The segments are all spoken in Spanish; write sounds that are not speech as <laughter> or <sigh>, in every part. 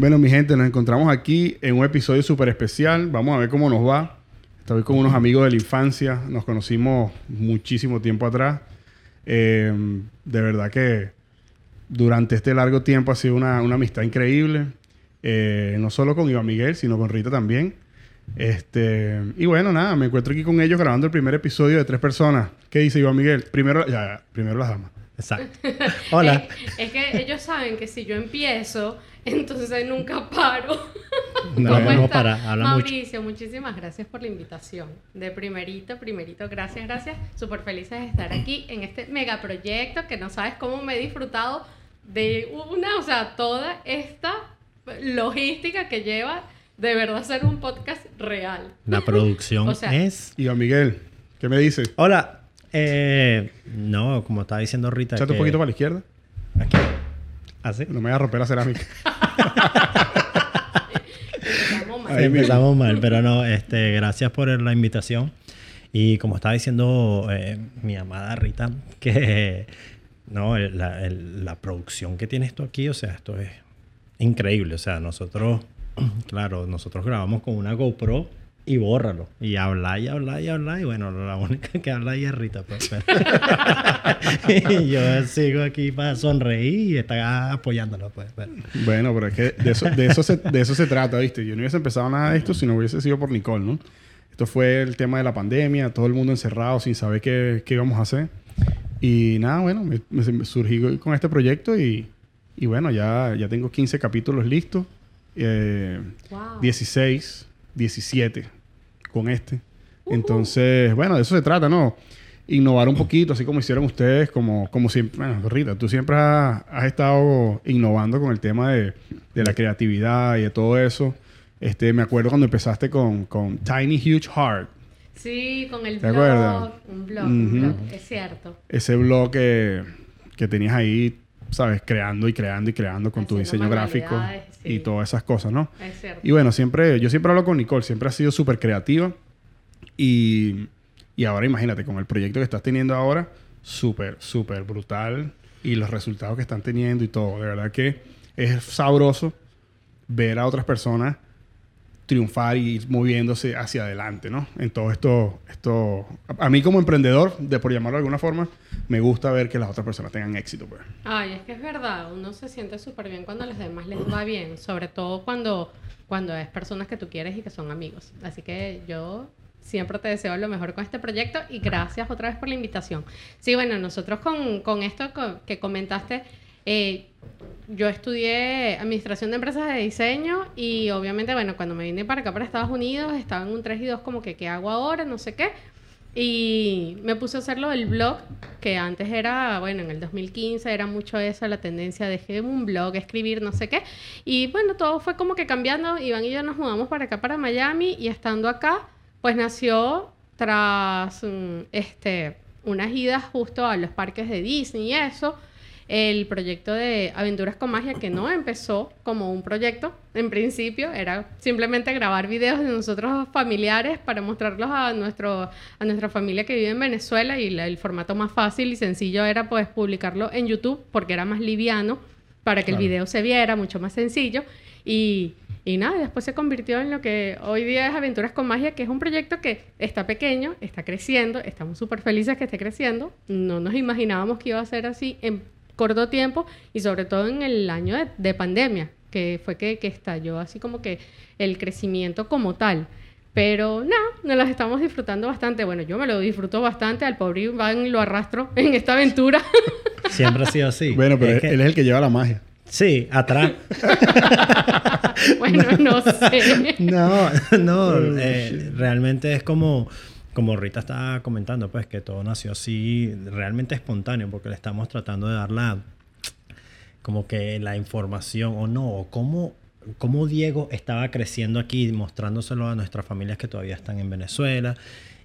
Bueno, mi gente, nos encontramos aquí en un episodio súper especial. Vamos a ver cómo nos va. Estoy con unos amigos de la infancia. Nos conocimos muchísimo tiempo atrás. Eh, de verdad que durante este largo tiempo ha sido una, una amistad increíble. Eh, no solo con Iván Miguel, sino con Rita también. Este, y bueno, nada, me encuentro aquí con ellos grabando el primer episodio de tres personas. ¿Qué dice Iván Miguel? Primero, ya, primero las damas. Exacto. Hola. <laughs> Es, es que ellos saben que si yo empiezo, entonces nunca paro. No, ¿Cómo no está? para, habla mucho. Mauricio, muchísimas gracias por la invitación. De primerito, primerito, gracias, gracias. Súper felices de estar aquí en este megaproyecto que no sabes cómo me he disfrutado de una, o sea, toda esta logística que lleva de verdad ser un podcast real. La producción <laughs> O sea- es. Iván Miguel, ¿qué me dices? Hola. Eh, no, como estaba diciendo Rita. Échate un que- poquito para la izquierda. Aquí. ¿Así? No me vayas a romper la cerámica. <laughs> Empezamos mal. Empezamos mal, pero no, este, gracias por la invitación. Y como estaba diciendo eh, mi amada Rita, que no, el- la, el- la producción que tiene esto aquí, o sea, esto es increíble. O sea, nosotros, <clears throat> claro, nosotros grabamos con una GoPro y bórralo. Y habla y habla y habla. Y bueno, la única <laughs> que habla ahí es Rita. Pues, pero- <laughs> y yo sigo aquí para sonreír y está apoyándolo. Pues, pero- Bueno, pero es que de eso, de eso, se, de eso se trata, ¿viste? Yo no hubiese empezado nada de esto si no hubiese sido por Nicole, ¿no? Esto fue el tema de la pandemia, todo el mundo encerrado sin saber qué, qué íbamos a hacer. Y nada, bueno, me, me surgí con este proyecto y, y bueno, ya, ya tengo 15 capítulos listos. Eh, Wow. 16, 17 con este. Entonces, bueno, de eso se trata, ¿no? Innovar un poquito, así como hicieron ustedes, como, como siempre. Bueno, Rita, tú siempre has, has estado innovando con el tema de, de la creatividad y de todo eso. Este, me acuerdo cuando empezaste con, con Tiny Huge Heart, Sí, con el ¿Te blog. acuerdas? Un blog, un blog, es cierto. ese blog que, que tenías ahí, ¿sabes? Creando y creando y creando con tu diseño gráfico sí. y todas esas cosas, ¿no? Es cierto. Y bueno, siempre, yo siempre hablo con Nicole, siempre ha sido súper creativa. Y, y ahora imagínate, con el proyecto que estás teniendo ahora, súper, súper brutal. Y los resultados que están teniendo y todo. De verdad que es sabroso ver a otras personas triunfar y ir moviéndose hacia adelante, ¿no? En todo esto, esto... A mí como emprendedor, de por llamarlo de alguna forma, me gusta ver que las otras personas tengan éxito, pues. Ay, es que es verdad, uno se siente súper bien cuando a los demás les va bien, sobre todo cuando, cuando es personas que tú quieres y que son amigos. Así que yo siempre te deseo lo mejor con este proyecto y gracias otra vez por la invitación. Sí, bueno, nosotros con, con esto que comentaste, eh, yo estudié administración de empresas de diseño y obviamente, bueno, cuando me vine para acá, para Estados Unidos, estaba en un 3 y 2 como que, ¿qué hago ahora? No sé qué. Y me puse a hacerlo del blog, que antes era, bueno, en el 2015 era mucho esa la tendencia de un blog, escribir, no sé qué. Y bueno, todo fue como que cambiando. Iván y yo nos mudamos para acá, para Miami, y estando acá, pues nació tras mm, este, unas idas justo a los parques de Disney y eso, el proyecto de Aventuras con Magia, que no empezó como un proyecto, en principio, era simplemente grabar videos de nosotros familiares para mostrarlos a, nuestro, a nuestra familia que vive en Venezuela y la- el formato más fácil y sencillo era pues publicarlo en YouTube porque era más liviano para que el Claro. video se viera, mucho más sencillo. Y, y nada, después se convirtió en lo que hoy día es Aventuras con Magia, que es un proyecto que está pequeño, está creciendo, estamos súper felices que esté creciendo. No nos imaginábamos que iba a ser así en corto tiempo y sobre todo en el año de, de pandemia, que fue que, que estalló así como que el crecimiento como tal. Pero no, nos las estamos disfrutando bastante. Bueno, yo me lo disfruto bastante. Al pobre Iván lo arrastro <laughs> en esta aventura. Siempre ha sido así. <laughs> Bueno, pero Es que- él es el que lleva la magia. Sí, atrás. <laughs> bueno, no sé. No, no, Oh, eh, realmente es como, como Rita estaba comentando, pues que todo nació así, realmente espontáneo, porque le estamos tratando de dar la, como que la información, o no, o cómo, cómo Diego estaba creciendo aquí, mostrándoselo a nuestras familias que todavía están en Venezuela.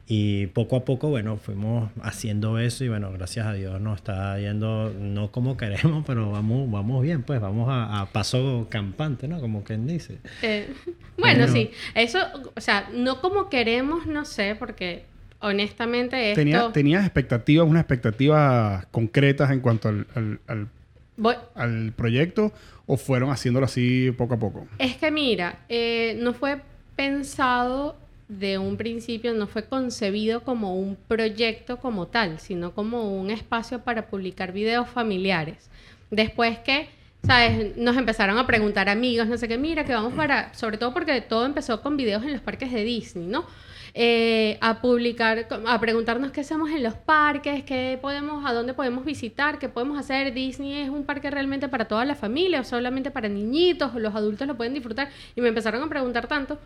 Y poco a poco, bueno, fuimos haciendo eso y bueno, gracias a Dios nos está yendo, no como queremos, pero vamos, vamos bien, pues vamos a, a paso campante, ¿no? Como quien dice. Eh, bueno, sí. Eso, o sea, no como queremos, no sé, porque honestamente esto... Tenía, ¿Tenías expectativas, unas expectativas concretas en cuanto al, al- al Voy- al proyecto o fueron haciéndolo así poco a poco? Es que mira, eh, no fue pensado de un principio, no fue concebido como un proyecto como tal, sino como un espacio para publicar videos familiares. Después que, ¿sabes? Nos empezaron a preguntar amigos, no sé qué, mira, que vamos para, sobre todo porque todo empezó con videos en los parques de Disney, ¿no? Eh, a publicar, a preguntarnos qué hacemos en los parques, qué podemos, a dónde podemos visitar, qué podemos hacer. Disney es un parque realmente para toda la familia o solamente para niñitos, los adultos lo pueden disfrutar. Y me empezaron a preguntar tanto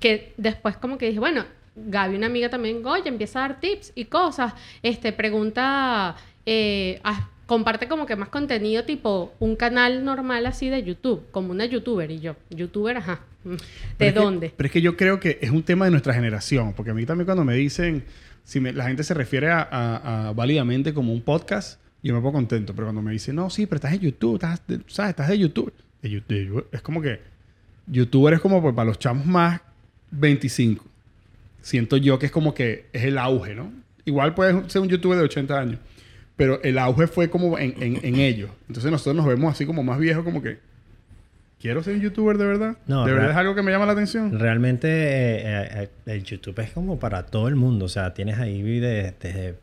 que después como que dije, bueno, Gaby, una amiga también, oye, empieza a dar tips y cosas. Este, pregunta, eh, comparte como que más contenido tipo un canal normal así de YouTube, como una youtuber y yo, youtuber, ajá. mm, ¿De Pero es que- dónde? pero es que yo creo que es un tema de nuestra generación, porque a mí también cuando me dicen, si me- la gente se refiere a, a- a válidamente como un podcast, yo me pongo contento, pero cuando me dicen, no, sí, pero estás en YouTube, estás, de- ¿sabes? Estás de YouTube. De de es como que youtuber es como pues, para los chamos más 25. Siento yo que es como que es el auge, ¿no? Igual puede ser un youtuber de 80 años, pero el auge fue como en, en, en <clears throat> ellos. Entonces nosotros nos vemos así como más viejos, como que... ¿Quiero ser un youtuber de verdad? No, ¿De verdad es algo que me llama la atención? Realmente eh, eh, eh, el YouTube es como para todo el mundo. O sea, tienes ahí de- desde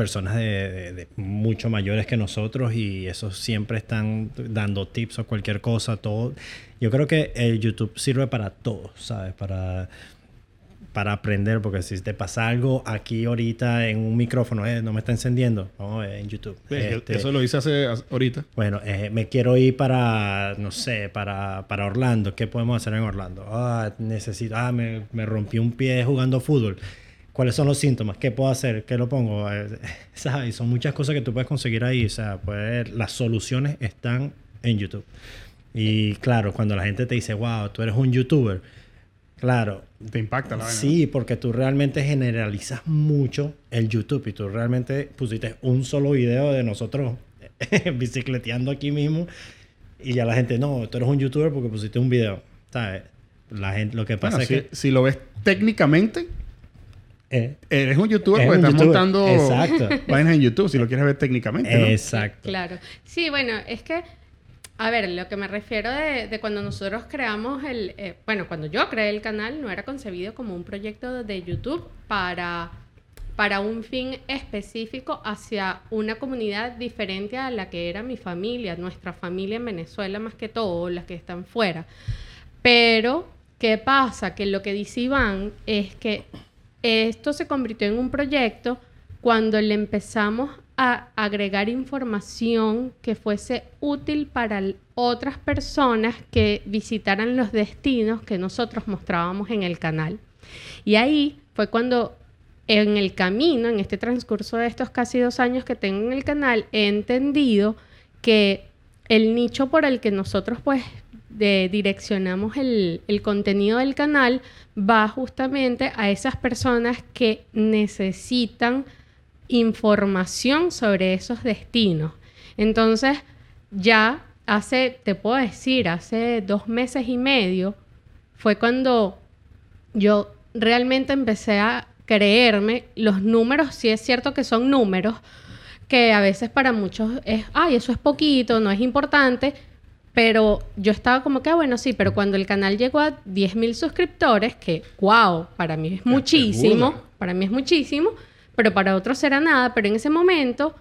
personas de, de- de mucho mayores que nosotros y esos siempre están dando tips o cualquier cosa, todo. Yo creo que el YouTube sirve para todo, ¿sabes? Para, para aprender, porque si te pasa algo aquí ahorita en un micrófono, eh, no me está encendiendo, ver en YouTube. Este, Eso lo hice hace, hace- ahorita. bueno, eh, me quiero ir para, no sé, para, para Orlando. ¿Qué podemos hacer en Orlando? Ah, necesito, ah, me, me rompí un pie jugando fútbol. ¿Cuáles son los síntomas? ¿Qué puedo hacer? ¿Qué lo pongo? Eh, <laughs> ¿Sabes? Son muchas cosas que tú puedes conseguir ahí. O sea, las soluciones están en YouTube. Y claro, cuando la gente te dice, wow, tú eres un youtuber. Claro, Te impacta la vaina. Sí, porque tú realmente generalizas mucho el YouTube y tú realmente pusiste un solo video de nosotros <laughs> bicicleteando aquí mismo y ya la gente, no, tú eres un youtuber porque pusiste un video. ¿Sabes? La gente, lo que pasa Bueno, si, es que... si lo ves técnicamente, eh, eres un youtuber porque estás youtuber. montando Exacto. <laughs> vainas en YouTube, si lo quieres ver técnicamente, ¿no? exacto. Claro. Sí, bueno, es que, a ver, lo que me refiero de, de cuando nosotros creamos el, eh, bueno, cuando yo creé el canal, no era concebido como un proyecto de YouTube para, para un fin específico hacia una comunidad diferente a la que era mi familia, nuestra familia en Venezuela más que todo, las que están fuera. Pero, ¿qué pasa? Que lo que dice Iván es que esto se convirtió en un proyecto cuando le empezamos a agregar información que fuese útil para otras personas que visitaran los destinos que nosotros mostrábamos en el canal. Y ahí fue cuando en el camino, en este transcurso de estos casi dos años que tengo en el canal, he entendido que el nicho por el que nosotros pues de- direccionamos el, el contenido del canal va justamente a esas personas que necesitan información sobre esos destinos. Entonces, ya hace, te puedo decir, hace dos meses y medio, fue cuando yo realmente empecé a creerme los números, sí es cierto que son números, que a veces para muchos es, ay, eso es poquito, no es importante, pero yo estaba como que, ah, bueno, sí, pero cuando el canal llegó a 10.000 suscriptores, que, wow, para mí es muchísimo, para mí es muchísimo, pero para otros será nada, pero en ese momento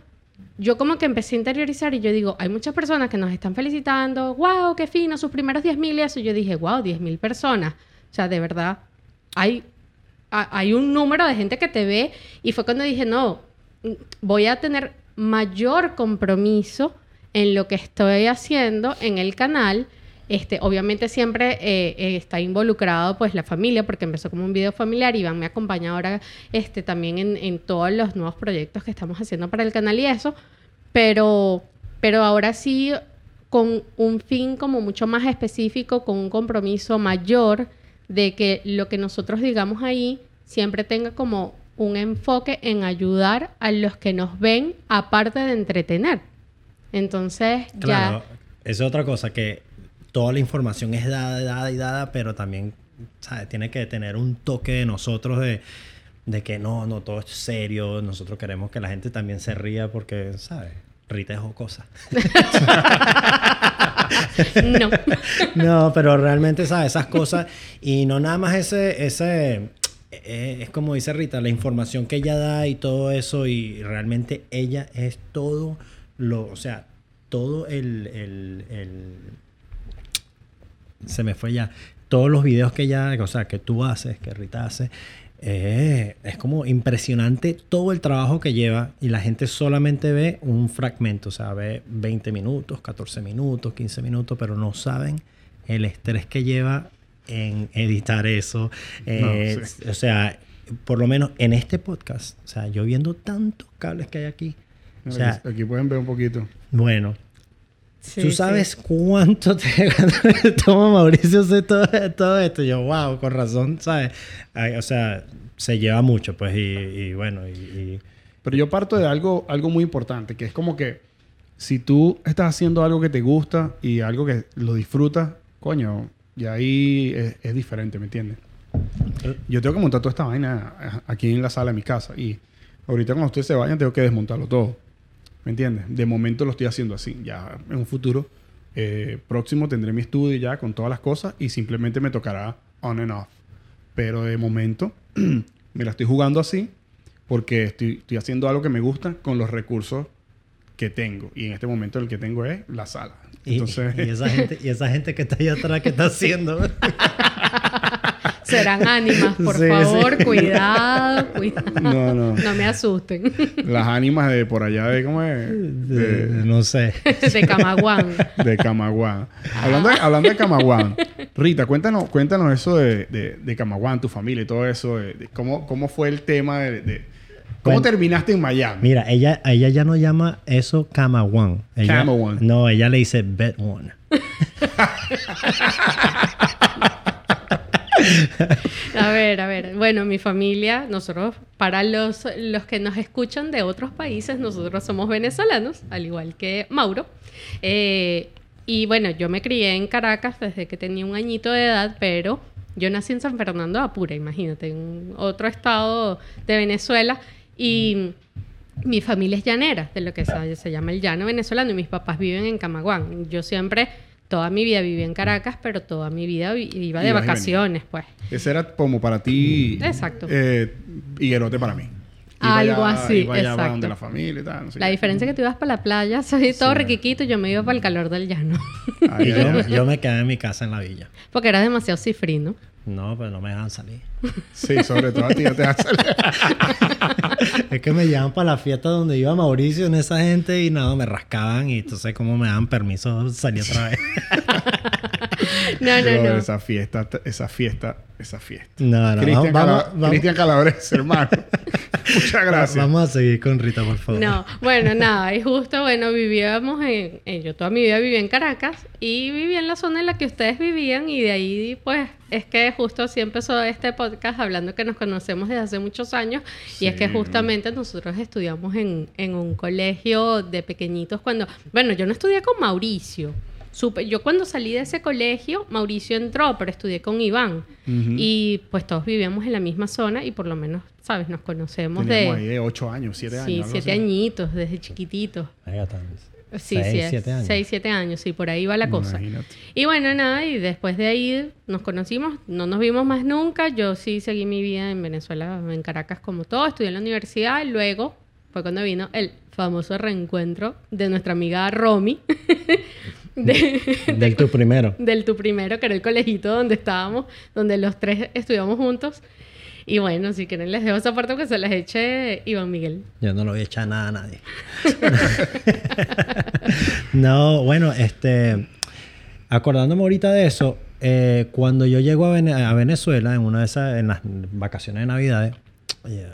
yo como que empecé a interiorizar y yo digo, hay muchas personas que nos están felicitando, wow, qué fino, sus primeros 10.000 y eso, yo dije, wow, 10.000 personas, o sea, de verdad, hay, a- hay un número de gente que te ve y fue cuando dije, no, mm, voy a tener mayor compromiso en lo que estoy haciendo en el canal. Este, obviamente siempre eh, eh, está involucrado pues la familia porque empezó como un video familiar y Iván me acompaña ahora este, también en, en todos los nuevos proyectos que estamos haciendo para el canal y eso, pero, pero ahora sí con un fin como mucho más específico, con un compromiso mayor de que lo que nosotros digamos ahí siempre tenga como un enfoque en ayudar a los que nos ven aparte de entretener. Entonces, Claro, ya esa es otra cosa, que toda la información es dada, dada y dada, pero también, ¿sabes? Tiene que tener un toque de nosotros de, de que no, no, todo es serio, nosotros queremos que la gente también se ría porque, ¿sabes? Rita es jocosa. <laughs> No. <laughs> No, pero realmente, ¿sabes? Esas cosas. Y no nada más ese. ese eh, es como dice Rita, la información que ella da y todo eso. Y realmente ella es todo lo. O sea, todo el. el- el- se me fue ya. Todos los videos que ella. O sea, que tú haces, que Rita hace. eh, es como impresionante todo el trabajo que lleva y la gente solamente ve un fragmento, o sea, ve 20 minutos, 14 minutos, 15 minutos, pero no saben el estrés que lleva en editar eso. Eh, No, sí. O sea, por lo menos en este podcast, o sea, yo viendo tantos cables que hay aquí, o sea, aquí, aquí pueden ver un poquito. bueno, Sí, ¿Tú sí. sabes cuánto te <laughs> toma Mauricio hacer todo, todo esto? Yo, wow, con razón, ¿sabes? Ay, o sea, se lleva mucho, pues, y, y bueno, y, y- Pero yo parto de algo, algo muy importante, que es como que si tú estás haciendo algo que te gusta y algo que lo disfrutas, coño, y ahí es, es diferente, ¿me entiendes? Yo tengo que montar toda esta vaina eh, aquí en la sala de mi casa y ahorita cuando ustedes se vayan tengo que desmontarlo todo, ¿me entiendes? De momento lo estoy haciendo así, ya en un futuro eh, próximo tendré mi estudio ya con todas las cosas y simplemente me tocará on and off. Pero de momento <clears throat> me la estoy jugando así porque estoy, estoy haciendo algo que me gusta con los recursos que tengo. Y en este momento el que tengo es la sala. y- Entonces, y esa gente, y esa gente que está allá atrás, ¿qué está haciendo? <laughs> Serán ánimas, por Sí, sí. favor, cuidado, cuidado. no, no. No me asusten. Las ánimas de por allá de, ¿cómo es? De- De, no sé. De Camaguán. de Camaguán. Hablando de, hablando de Camaguán. Rita, cuéntanos, cuéntanos eso de, de, de Camaguán, tu familia y todo eso. de- de cómo, ¿Cómo fue el tema de... de- ¿Cómo Bueno, terminaste en Miami? Mira, ella, ella ya no llama eso Cama One. Ella- Cama One. No, ella le dice Bed One. <laughs> A ver, a ver. Bueno, mi familia, nosotros, para los, los que nos escuchan de otros países, nosotros somos venezolanos, al igual que Mauro. Eh, y bueno, yo me crié en Caracas desde que tenía un añito de edad, pero yo nací en San Fernando de Apura, imagínate, en otro estado de Venezuela. Y mi familia es llanera, de lo que se, se llama el llano venezolano, y mis papás viven en Camaguán. Yo siempre, toda mi vida viví en Caracas, pero toda mi vida vi- iba de Ibas y vacaciones, pues. Ese era como para ti... Exacto. Eh, higuerote para mí. Algo así, iba allá exacto. donde la familia y tal. no sé La qué. diferencia es que tú ibas para la playa, <laughs> soy todo riquiquito, y yo me iba para el calor del llano. Ay, <laughs> Y yo, yo me quedé en mi casa en la villa. Porque era demasiado cifrino. No, pero no me dejan salir. Sí, sobre todo a ti ya te hace... <laughs> Es que me llevaban para la fiesta donde iba Mauricio en esa gente y nada, me rascaban y entonces como me daban permiso salí otra vez. <laughs> <laughs> No, no, no. esa fiesta, esa fiesta, esa fiesta. No, no, Cristian vamos, Cala- vamos, Cristian Calabrese, hermano. <laughs> Muchas gracias. vamos a seguir con Rita, por favor. No, bueno, <laughs> nada, y justo, bueno, vivíamos en, en- yo toda mi vida viví en Caracas y vivía en la zona en la que ustedes vivían y de ahí, pues, es que justo así empezó este podcast hablando que nos conocemos desde hace muchos años y es que justamente nosotros estudiamos en, en un colegio de pequeñitos cuando, bueno, yo no estudié con Mauricio. Yo cuando salí de ese colegio, Mauricio entró, pero estudié con Iván. Y pues todos vivíamos en la misma zona y por lo menos, ¿sabes? Nos conocemos Teníamos de... ahí de ocho años, siete años. Sí, algo siete así. añitos, desde chiquititos. Sí, seis, sí, siete años. 6, 7 años, sí, por ahí va la cosa. Imagínate. Y bueno, nada, y después de ahí nos conocimos, no nos vimos más nunca. Yo sí seguí mi vida en Venezuela, en Caracas como todo, estudié en la universidad y luego fue cuando vino el famoso reencuentro de nuestra amiga Romy, <laughs> <laughs> de- Del tu primero. del tu primero, que era el colegito donde estábamos, donde los tres estudiamos juntos. Y bueno, si quieren les dejo esa parte que se las eche Iván Miguel. Yo no lo voy a echar nada a nadie. <laughs> no, bueno, este. Acordándome ahorita de eso, eh, cuando yo llego a, Vene- a Venezuela en una de esas, en las vacaciones de Navidades, oye,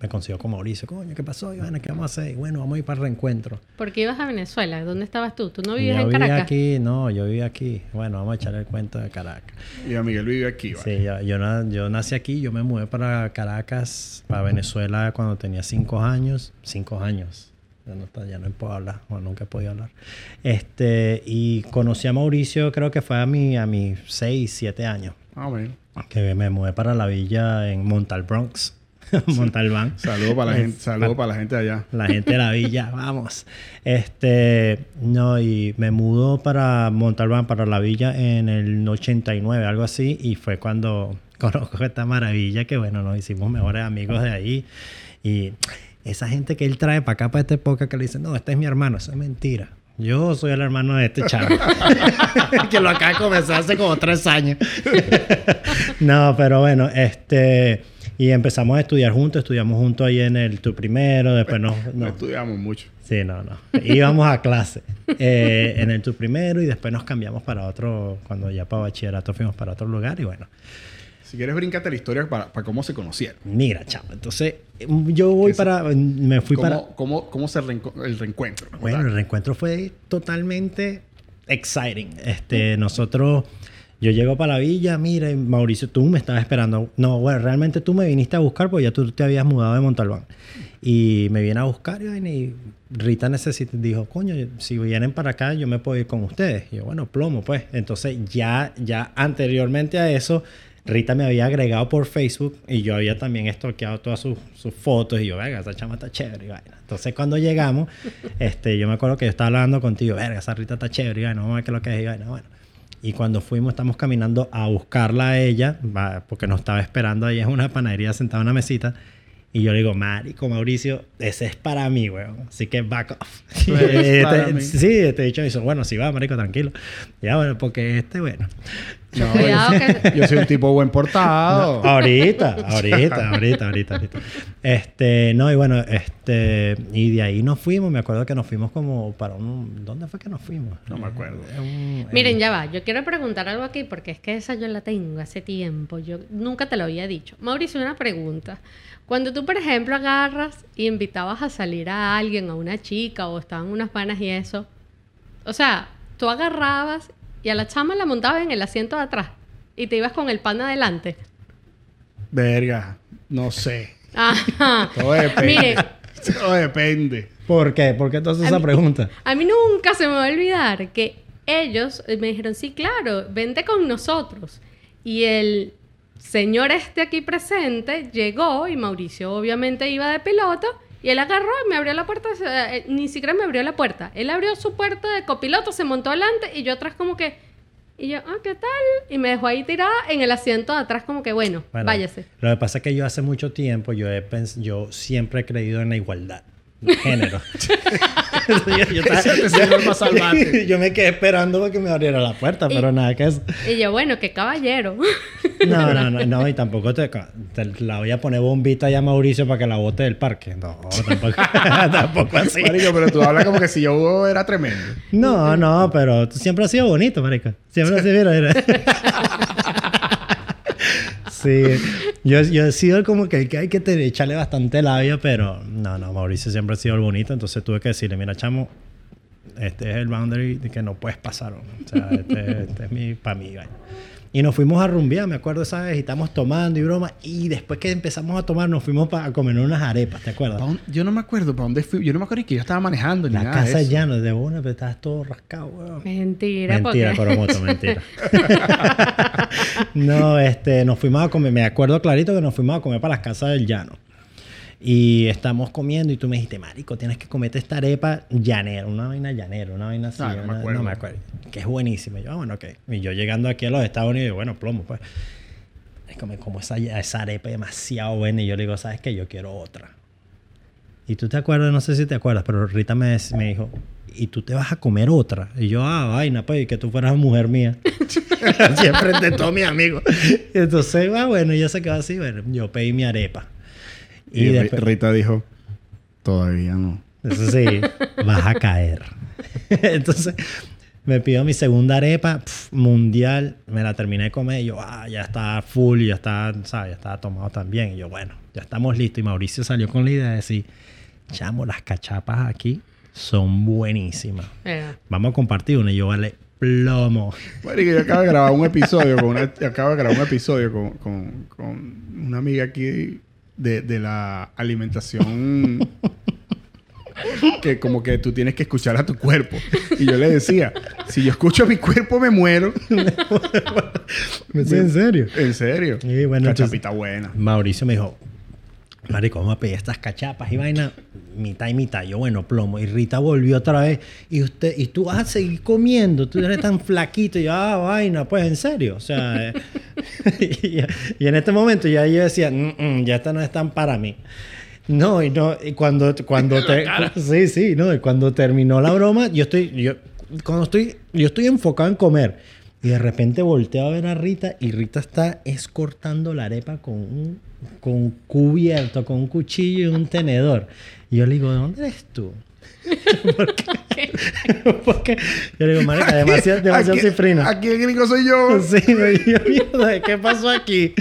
me consigo con Mauricio, coño, ¿qué pasó, Ivana? ¿Qué vamos a hacer? Y bueno, vamos a ir para el reencuentro. ¿Por qué ibas a Venezuela? ¿Dónde estabas tú? ¿Tú no vivías yo en vivía Caracas? aquí, no, yo vivía aquí. Bueno, vamos a echar el cuento de Caracas. Y a Miguel vive aquí, ¿vale? Sí, yo, yo, na- yo nací aquí, yo me mudé para Caracas, para Venezuela cuando tenía cinco años. Cinco años. Ya no, está- ya no puedo hablar, o nunca he podido hablar. Este, y conocí a Mauricio, creo que fue a, mi, a mis seis, siete años. Ah, bueno. Que me mudé para la villa en Montal Bronx. <laughs> Montalbán. Saludos para la gente, <laughs> saludos para la gente de allá. La gente de la villa, <laughs> vamos. Este, no, y me mudó para Montalbán, para la villa en el 89, algo así, y fue cuando conozco esta maravilla que, bueno, nos hicimos mejores amigos de ahí. Y esa gente que él trae para acá, para esta época, que le dice, no, este es mi hermano, eso es mentira. Yo soy el hermano de este chavo. que lo acaba de comenzar hace como tres años. no, pero bueno, este... Y empezamos a estudiar juntos, estudiamos juntos ahí en el tu primero, después nos, No <laughs> nos- estudiamos mucho. Sí, no, no. Íbamos a clase eh, en el tu primero y después nos cambiamos para otro, cuando ya para bachillerato fuimos para otro lugar y bueno. Si quieres, bríncate la historia para, para cómo se conocieron. Mira, chavo, entonces yo voy ¿Qué se- para, me fui ¿Cómo, para... cómo, cómo se reenco- el reencuentro? Bueno, el reencuentro fue totalmente exciting. Este, nosotros, yo llego para la villa, mira, Mauricio, tú me estabas esperando. No, bueno, realmente tú me viniste a buscar porque ya tú te habías mudado de Montalbán. Y me viene a buscar y, Rita necesita, dijo, coño, si vienen para acá, yo me puedo ir con ustedes. Y yo, bueno, plomo, pues. Entonces, ya, ya anteriormente a eso, Rita me había agregado por Facebook y yo había también estoqueado todas sus, sus fotos y yo, verga, esa chama está chévere y vaina. Entonces cuando llegamos, <laughs> este, yo me acuerdo que yo estaba hablando contigo, verga, esa Rita está chévere y vaina, vamos a ver qué es lo que es y vaina, bueno. Y cuando fuimos, estamos caminando a buscarla a ella, porque nos estaba esperando ahí en una panadería sentada en una mesita. Y yo le digo, Marico, Mauricio, ese es para mí, weón. Así que back off. <laughs> Es para Este, mí. sí, este dicho dice, bueno, sí va, Marico, tranquilo. Ya, bueno, porque este, bueno. No, Cuidado yo, que- yo soy un tipo buen portado. Ahorita, ahorita, ahorita, ahorita, ahorita. Este, no, y bueno, este, y de ahí nos fuimos, me acuerdo que nos fuimos como para un, ¿dónde fue que nos fuimos? No me acuerdo. Eh, un- Miren, ya va. Yo quiero preguntar algo aquí porque es que esa yo la tengo hace tiempo. Yo nunca te lo había dicho. Mauricio, una pregunta. Cuando tú, por ejemplo, agarras y invitabas a salir a alguien, a una chica, o estaban unas panas y eso, o sea, tú agarrabas y a la chama la montabas en el asiento de atrás y te ibas con el pan adelante. Verga, no sé. Ajá. <laughs> Todo depende. Mire, Todo depende. ¿Por qué? ¿Por qué entonces esa mí- pregunta? A mí nunca se me va a olvidar que ellos me dijeron, sí, claro, vente con nosotros. Y el señor este aquí presente llegó y Mauricio obviamente iba de piloto y él agarró y me abrió la puerta, eh, ni siquiera me abrió la puerta. Él abrió su puerta de copiloto, se montó adelante y yo atrás como que... Y yo, ah, ¿qué tal? Y me dejó ahí tirada en el asiento de atrás como que, bueno, Bueno, váyase. Lo que pasa es que yo hace mucho tiempo, yo, he yo siempre he creído en la igualdad de género. <laughs> <laughs> yo, yo estaba- salvarte. yo me quedé esperando para que me abriera la puerta, pero nada que eso. Y yo, bueno, qué caballero. <laughs> No, no, no, no, y tampoco te, te la voy a poner bombita ya a Mauricio para que la bote del parque. No, tampoco, <laughs> tampoco así. Marico, pero tú hablas como que si yo era tremendo. No, no, pero siempre has sido bonito, marico. Siempre has sido. Sí, yo, yo he sido como que hay que echarle bastante labia, pero no, no, Mauricio siempre ha sido el bonito, entonces tuve que decirle, mira, chamo, este es el boundary que no puedes pasar, ¿no? o sea, este, este es mi, para mí, vaina. Y nos fuimos a rumbear, me acuerdo esa vez, y estábamos tomando y broma, y después que empezamos a tomar, nos fuimos pa- a comer unas arepas, ¿te acuerdas? ¿Pa' dónde- Yo no me acuerdo para dónde fui. Yo no me acuerdo ni que yo estaba manejando ni La nada de casa eso. llana de una, pero estabas todo rascado, weón. Mentira, Mentira, porque... Coromoto, mentira. <laughs> no, este, nos fuimos a comer, me acuerdo clarito que nos fuimos a comer para las casas del llano. Y estamos comiendo y tú me dijiste, marico, tienes que comerte esta arepa llanera, una vaina llanera, una vaina así. Ah, no me una- acuerdo. no me acuerdo. Que es buenísima. Y yo, ah, bueno, ok. Y yo llegando aquí a los Estados Unidos, bueno, plomo, pues. Es como, como esa, esa arepa demasiado buena. Y yo le digo, ¿sabes qué? Yo quiero otra. Y tú te acuerdas, no sé si te acuerdas, pero Rita me, me dijo, ¿y tú te vas a comer otra? Y yo, ah, vaina, pues, y que tú fueras mujer mía. <laughs> Siempre de todos mis amigos. Y entonces, ah, bueno, y ya se quedó así, bueno, yo pedí mi arepa. Y, Y, después, Rita dijo, todavía no. eso sí, <laughs> vas a caer. <laughs> entonces, me pido mi segunda arepa pf, mundial, me la terminé de comer y yo, ah, ya está full, ya está, ¿sabes? Ya estaba tomado también. Y yo, bueno, ya estamos listos. Y Mauricio salió con la idea de decir, chamo, las cachapas aquí son buenísimas. Vamos a compartir una y yo vale plomo. Marico, yo acabo de grabar un episodio con una, <laughs> acabo de grabar un episodio con, con, con una amiga aquí de, de la alimentación <laughs> que como que tú tienes que escuchar a tu cuerpo. Y yo le decía, si yo escucho a mi cuerpo me muero. <laughs> ¿En serio? En serio. Y bueno, entonces- buena. Mauricio me dijo, Marico, vamos a pedir estas cachapas y vaina, mitad y mitad. Yo, bueno, plomo. Y Rita volvió otra vez. Y usted, y tú vas a seguir comiendo. Tú eres tan flaquito. Y yo, ah, vaina, pues en serio. O sea, eh, <laughs> y, y en este momento ya yo decía, "Mm, mm, ya esta no es tan para mí. No, y no, y cuando, cuando <laughs> te, sí, sí, no, y cuando terminó la broma, yo estoy, yo, cuando estoy, yo estoy enfocado en comer. Y de repente volteo a ver a Rita y Rita está escortando la arepa con un, con un cubierto, con un cuchillo y un tenedor. Y yo le digo, ¿de dónde eres tú? <laughs> ¿Por qué? <laughs> Porque yo le digo, marica, demasiado, demasiado Aquí- cifrina. Aquí el gringo soy yo. <laughs> Sí, me dio miedo. ¿Qué pasó aquí?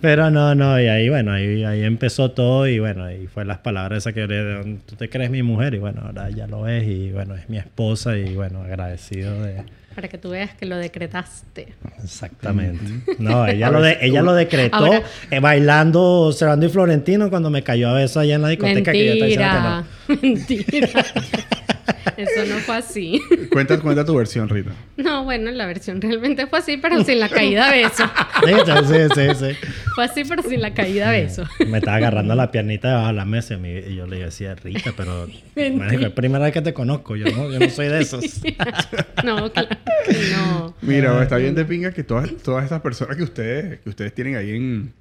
Pero no, no, y ahí, bueno, ahí, ahí empezó todo y bueno, ahí fue las palabras esas que yo le tú te crees mi mujer y bueno, ahora ya lo es y bueno, es mi esposa y bueno, agradecido de... Para que tú veas que lo decretaste. Exactamente. No, ella <laughs> lo, de, ella lo decretó Ahora- eh, bailando Cerrando y Florentino cuando me cayó a beso allá en la discoteca que yo estaba diciendo que no. Mentira. <laughs> <laughs> <laughs> Eso no fue así. <laughs> Cuenta, cuenta tu versión, Rita. No, bueno, la versión realmente fue así, pero sin la caída a beso. Sí, sí, sí, sí. Fue así, pero sin la caída a beso. Me estaba agarrando la piernita debajo de la mesa y, yo le decía, Rita, pero es primera vez que te conozco, yo no, yo no soy de esos. <laughs> No, claro que no. Mira, está bien de pinga que todas, todas estas personas que ustedes, que ustedes tienen ahí en,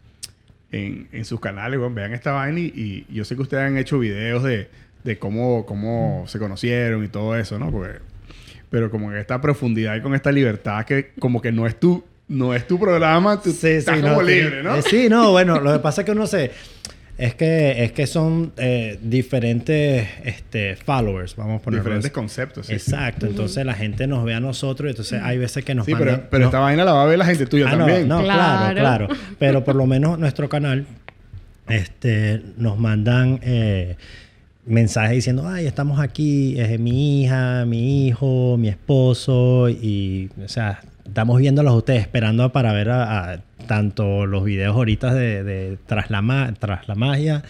en, en sus canales, weón, vean esta vaina y, y yo sé que ustedes han hecho videos de, de cómo, cómo se conocieron y todo eso, ¿no? Porque, pero como que esta profundidad y con esta libertad que como que no es tu, no es tu programa, tú estás como no, libre, ¿no? eh, sí, no, bueno, lo que <laughs> pasa es que uno se... Es que, es que son eh, diferentes este, followers, vamos a poner Diferentes conceptos. sí, sí. Exacto, entonces la gente nos ve a nosotros y entonces hay veces que nos Sí, pero, mandan- pero no- esta vaina la va a ver la gente tuya Ah, no, también. no, claro, Claro. claro. Pero por lo menos <laughs> nuestro canal este, nos mandan eh, mensajes diciendo, ay, estamos aquí, es mi hija, mi hijo, mi esposo, y, o sea, estamos viéndolos a ustedes, esperando para ver a, a tanto los videos ahorita de, de tras, la ma- tras la magia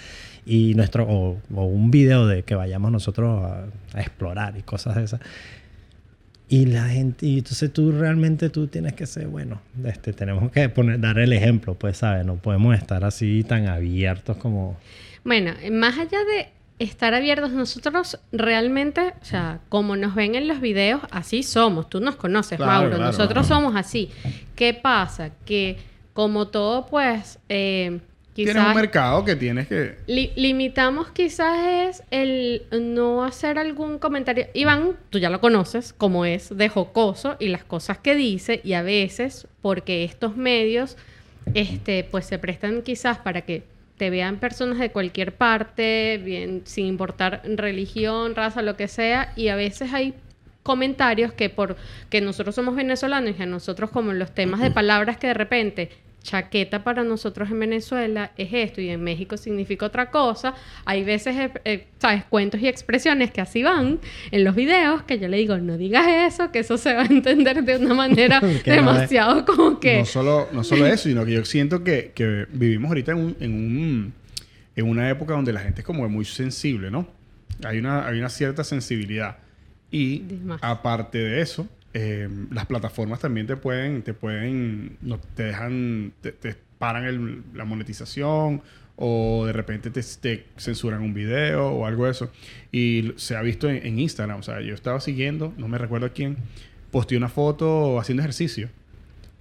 y nuestro, o, o un video de que vayamos nosotros a, a explorar y cosas de esas. Y la gente, y entonces tú realmente tú tienes que ser, bueno, este, tenemos que poner, dar el ejemplo, pues, ¿sabes? No podemos estar así tan abiertos como... Bueno, más allá de estar abiertos, nosotros realmente, o sea, como nos ven en los videos, así somos. Tú nos conoces, Claro, Mauro. claro. nosotros somos así. ¿Qué pasa? Que como todo, pues, eh, Tienes un quizás mercado que tienes que... li- limitamos quizás es el no hacer algún comentario. Iván, tú ya lo conoces, como es de jocoso y las cosas que dice y a veces porque estos medios este pues se prestan quizás para que te vean personas de cualquier parte, bien sin importar religión, raza, lo que sea y a veces hay comentarios que por que nosotros somos venezolanos y a nosotros como los temas de palabras que de repente chaqueta para nosotros en Venezuela es esto y en México significa otra cosa. Hay veces, eh, eh, ¿sabes? Cuentos y expresiones que así van en los videos que yo le digo, no digas eso, que eso se va a entender de una manera <laughs> no <laughs> demasiado como que... No solo, no solo <laughs> eso, sino que yo siento que, que vivimos ahorita en, un, en, un- en una época donde la gente es como muy sensible, ¿no? Hay una, hay una cierta sensibilidad. Y aparte de eso, eh, las plataformas también te pueden, te pueden, no, te dejan, te, te paran la monetización o de repente te, te censuran un video o algo de eso. Y se ha visto en, Instagram, o sea, yo estaba siguiendo, no me recuerdo quién, posteó una foto haciendo ejercicio.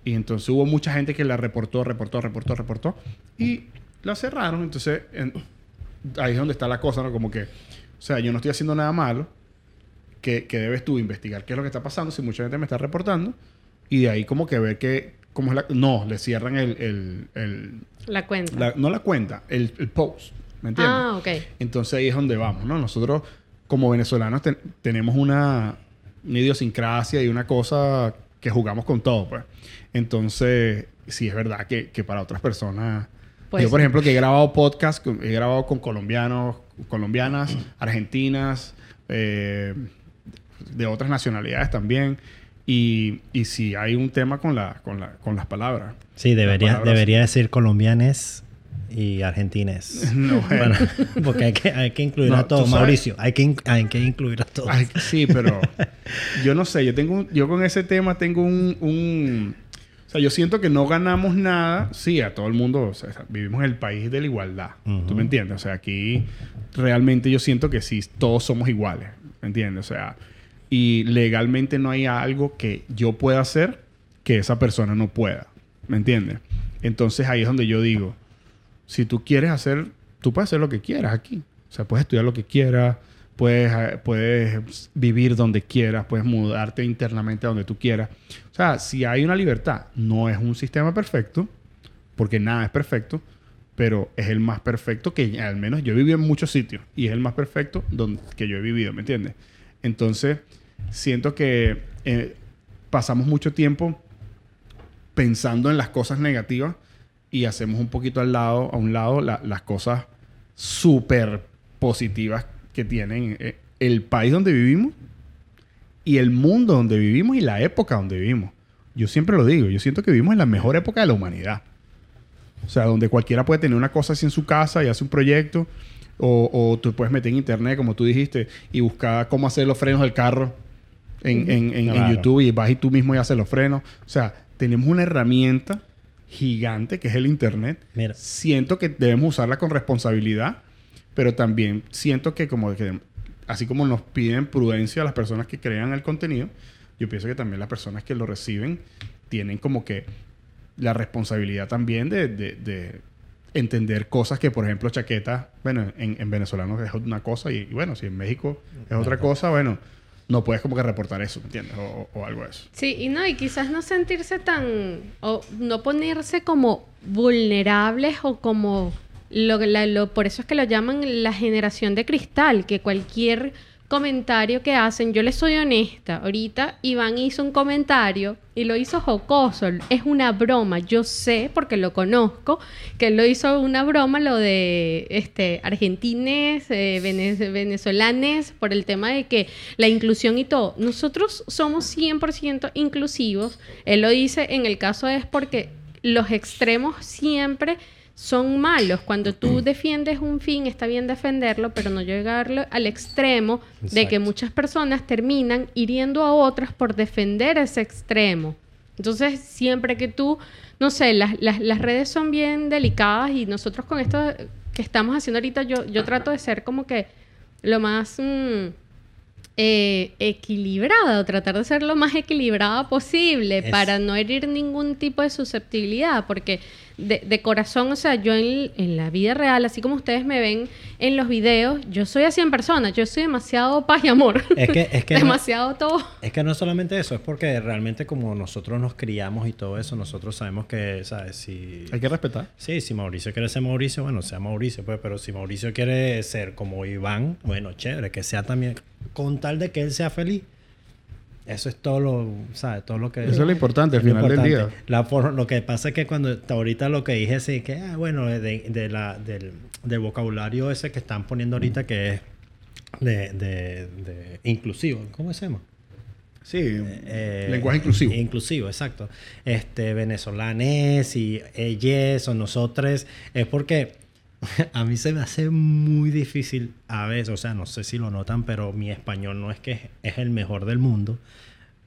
Y entonces hubo mucha gente que la reportó, reportó, reportó, reportó. Y la cerraron. Entonces, en- ahí es donde está la cosa, ¿no? Como que, o sea, yo no estoy haciendo nada malo. Que, que debes tú investigar qué es lo que está pasando si mucha gente me está reportando. Y de ahí como que ver que, cómo es la... No, le cierran el... el- el- La cuenta. la- no la cuenta, el, el post. ¿Me entiendes? ah, ok. Entonces ahí es donde vamos, ¿no? Nosotros como venezolanos ten- tenemos una, una idiosincrasia y una cosa que jugamos con todo, pues. Entonces, sí es verdad que, que para otras personas... Pues yo, por ejemplo, que he grabado podcast, he grabado con colombianos, colombianas, argentinas, eh, de otras nacionalidades también. Y, y sí hay un tema con, la, con, la, con las palabras. Sí, debería, palabras- debería decir colombianes y argentines. <laughs> No, Bueno, porque hay que, hay que incluir No, a todos. Mauricio, hay que, hay que incluir a todos. Ay, sí, pero <laughs> yo no sé, yo tengo un- yo con ese tema tengo un, un- o sea, yo siento que no ganamos nada. Sí, a todo el mundo, o sea, vivimos en el país de la igualdad. ¿Tú me entiendes? O sea, aquí realmente yo siento que sí, todos somos iguales. ¿Me entiendes? O sea, y legalmente no hay algo que yo pueda hacer que esa persona no pueda. ¿Me entiendes? Entonces ahí es donde yo digo, si tú quieres hacer, tú puedes hacer lo que quieras aquí. O sea, puedes estudiar lo que quieras, puedes, eh, puedes vivir donde quieras, puedes mudarte internamente a donde tú quieras. O sea, si hay una libertad, no es un sistema perfecto, porque nada es perfecto, pero es el más perfecto que al menos yo he vivido en muchos sitios y es el más perfecto donde, que yo he vivido, ¿me entiendes? Entonces, siento que eh, pasamos mucho tiempo pensando en las cosas negativas y hacemos un poquito al lado, a un lado la- las cosas súper positivas que tienen eh, el país donde vivimos y el mundo donde vivimos y la época donde vivimos. Yo siempre lo digo, yo siento que vivimos en la mejor época de la humanidad. O sea, donde cualquiera puede tener una cosa así en su casa y hace un proyecto. O, o tú puedes meter en internet, como tú dijiste, y buscar cómo hacer los frenos del carro en, en- en- en. YouTube y vas y tú mismo y haces los frenos. O sea, tenemos una herramienta gigante que es el internet. Mira. Siento que debemos usarla con responsabilidad, pero también siento que como que así como nos piden prudencia a las personas que crean el contenido, yo pienso que también las personas que lo reciben tienen como que la responsabilidad también de, de- de entender cosas que, por ejemplo, chaqueta, bueno, en, en venezolano es una cosa y, y bueno, si en México es otra cosa, bueno, no puedes como que reportar eso, ¿me entiendes? O, o algo de eso. Sí, y no, y quizás no sentirse tan, o no ponerse como vulnerables o como, lo, la- lo- por eso es que lo llaman la generación de cristal, que cualquier comentario que hacen, yo les soy honesta, ahorita Iván hizo un comentario y lo hizo jocoso, es una broma, yo sé porque lo conozco, que él lo hizo una broma lo de este argentines, eh, vene- venezolanes, por el tema de que la inclusión y todo. Nosotros somos 100% inclusivos, él lo dice en el caso es porque los extremos siempre son malos. Cuando tú defiendes un fin, está bien defenderlo, pero no llegarlo al extremo de que muchas personas terminan hiriendo a otras por defender ese extremo. Entonces, siempre que tú, no sé, las, las, las redes son bien delicadas y nosotros con esto que estamos haciendo ahorita, yo, yo trato de ser como que lo más mm, eh, equilibrada, o tratar de ser lo más equilibrada posible Es- para no herir ningún tipo de susceptibilidad, porque de, de corazón, o sea, yo en, en la vida real, así como ustedes me ven en los videos, yo soy así en persona, yo soy demasiado paz y amor. Es que, es <laughs> que no- demasiado todo. Es que no es solamente eso, es porque realmente como nosotros nos criamos y todo eso, nosotros sabemos que, ¿sabes? Si... Hay que respetar. Sí, si Mauricio quiere ser Mauricio, bueno, sea Mauricio, pues, pero si Mauricio quiere ser como Iván, bueno, chévere, que sea también, con tal de que él sea feliz. Eso es todo lo, ¿sabes? Todo lo que... Eso es lo importante al final del día. La for- lo que pasa es que cuando ahorita lo que dije sí que ah, bueno de, de la, del, del vocabulario ese que están poniendo ahorita que es de, de, de inclusivo cómo se llama Sí, Eh, lenguaje inclusivo. Inclusivo, exacto. Este, venezolanes y ellos o nosotros. Es porque <laughs> a mí se me hace muy difícil a veces, o sea, no sé si lo notan, pero mi español no es que es, el mejor del mundo.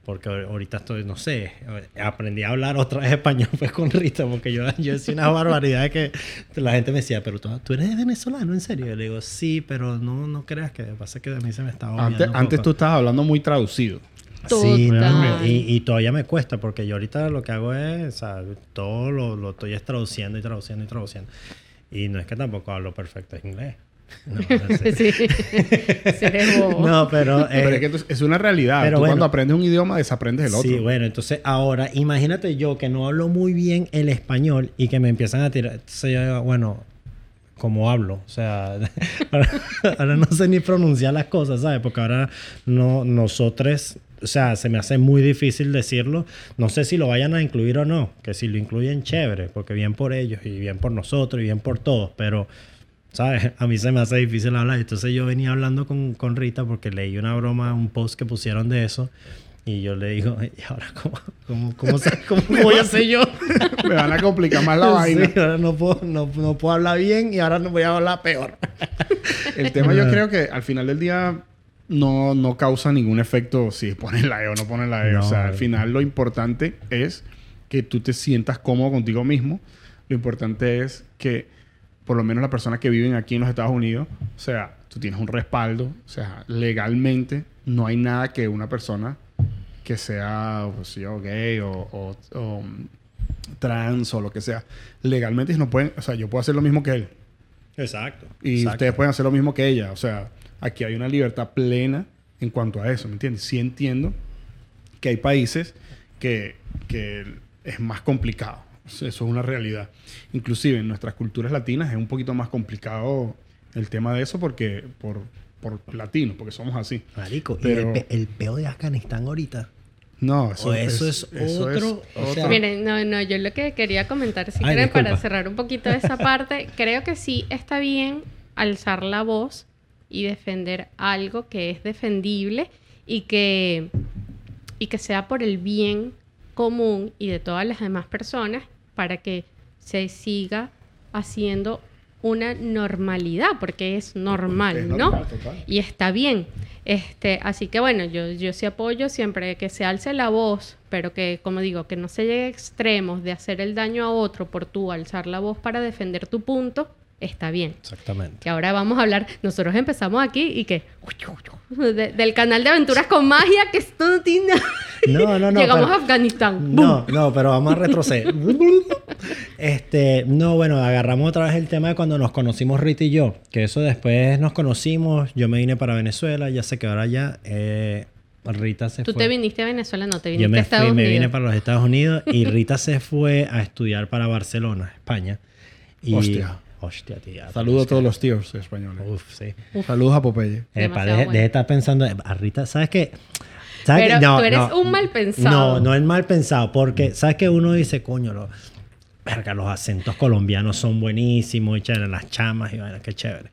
Porque ahor- ahorita estoy, no sé, aprendí a hablar otra vez <laughs> español pues con Rita, porque yo, yo decía una barbaridad que la gente me decía, pero tú, tú eres venezolano, ¿en serio? Yo le digo, sí, pero no, no creas que pasa que a mí se me estaba Antes, antes poco". tú estabas hablando muy traducido. Sí, no, y, y todavía me cuesta porque yo ahorita lo que hago es, o sea, todo lo, lo estoy es traduciendo y traduciendo y traduciendo. Y no es que tampoco hablo perfecto inglés. No, es- <laughs> Sí. Sí, eres bobo. no, pero... eh, Pero es que entonces es una realidad. pero Tú bueno. cuando aprendes un idioma, desaprendes el otro. Sí, bueno, entonces ahora imagínate yo que no hablo muy bien el español y que me empiezan a tirar. Entonces yo digo, bueno, como hablo, o sea, <laughs> ahora, ahora no sé ni pronunciar las cosas, ¿sabes? Porque ahora no, nosotros, o sea, se me hace muy difícil decirlo. No sé si lo vayan a incluir o no, que si lo incluyen, chévere, porque bien por ellos y bien por nosotros y bien por todos, pero. ¿Sabes? <laughs> A mí se me hace difícil hablar. Entonces yo venía hablando con, con Rita porque leí una broma, un post que pusieron de eso. Y yo le digo, ¿y ahora cómo, cómo, cómo, <laughs> voy a hacer yo? Me van a complicar más la vaina. Sí, ahora no puedo, no, no puedo hablar bien y ahora no voy a hablar peor. El tema yo creo que al final del día no, no causa ningún efecto si pones la E o no pones la E. No. O sea, al final lo importante es que tú te sientas cómodo contigo mismo. Lo importante es que por lo menos las personas que viven aquí en los Estados Unidos, o sea, tú tienes un respaldo, o sea, legalmente no hay nada que una persona que sea pues, sí, o gay o, o- o, mm, trans o lo que sea, legalmente no pueden, o sea, yo puedo hacer lo mismo que él Exacto. y exacto. ustedes pueden hacer lo mismo que ella, o sea, aquí hay una libertad plena en cuanto a eso, ¿me entiendes? Sí entiendo que hay países que, que es más complicado. Eso es una realidad. Inclusive en nuestras culturas latinas es un poquito más complicado el tema de eso porque por, por latinos, porque somos así. Marico, Pero- y el, pe- el peo de Afganistán ahorita. No, eso, O eso es otro, o sea- Miren, no, no, yo lo que quería comentar, si Ay, quieren, para disculpa. cerrar un poquito esa parte, creo que sí está bien alzar la voz y defender algo que es defendible y que, y que sea por el bien común y de todas las demás personas para que se siga haciendo una normalidad, porque es normal, Es ¿no? total. Y está bien. Este, así que bueno, yo, yo sí apoyo siempre que se alce la voz, pero que, como digo, que no se llegue a extremos de hacer el daño a otro por tú alzar la voz para defender tu punto, está bien. Exactamente. Que ahora vamos a hablar, nosotros empezamos aquí y que de- del canal de aventuras con magia, que esto no tiene. No, no, no. Llegamos pero- a Afganistán. No, no, pero vamos a retroceder. este, no, bueno, agarramos otra vez el tema de cuando nos conocimos Rita y yo, que eso después nos conocimos, yo me vine para Venezuela, ya se quedó allá, eh, Rita se Tú fue. te viniste a Venezuela, no te viniste yo a me Estados fui, me Unidos. vine para los Estados Unidos y Rita se fue a estudiar para Barcelona, España. Y, Hostia. Hostia, tía. Saludo a todos los tíos españoles. Uf, sí. Saludos a Popeye. Epa, Demasiado deje, bueno. deje de estar pensando. A Rita, ¿sabes qué? ¿Sabes Pero qué? tú eres un mal pensado. No, no es mal pensado, porque ¿sabes que Uno dice, coño, lo, verga, los acentos colombianos son buenísimos, y chévere, las chamas y vaina, qué chévere.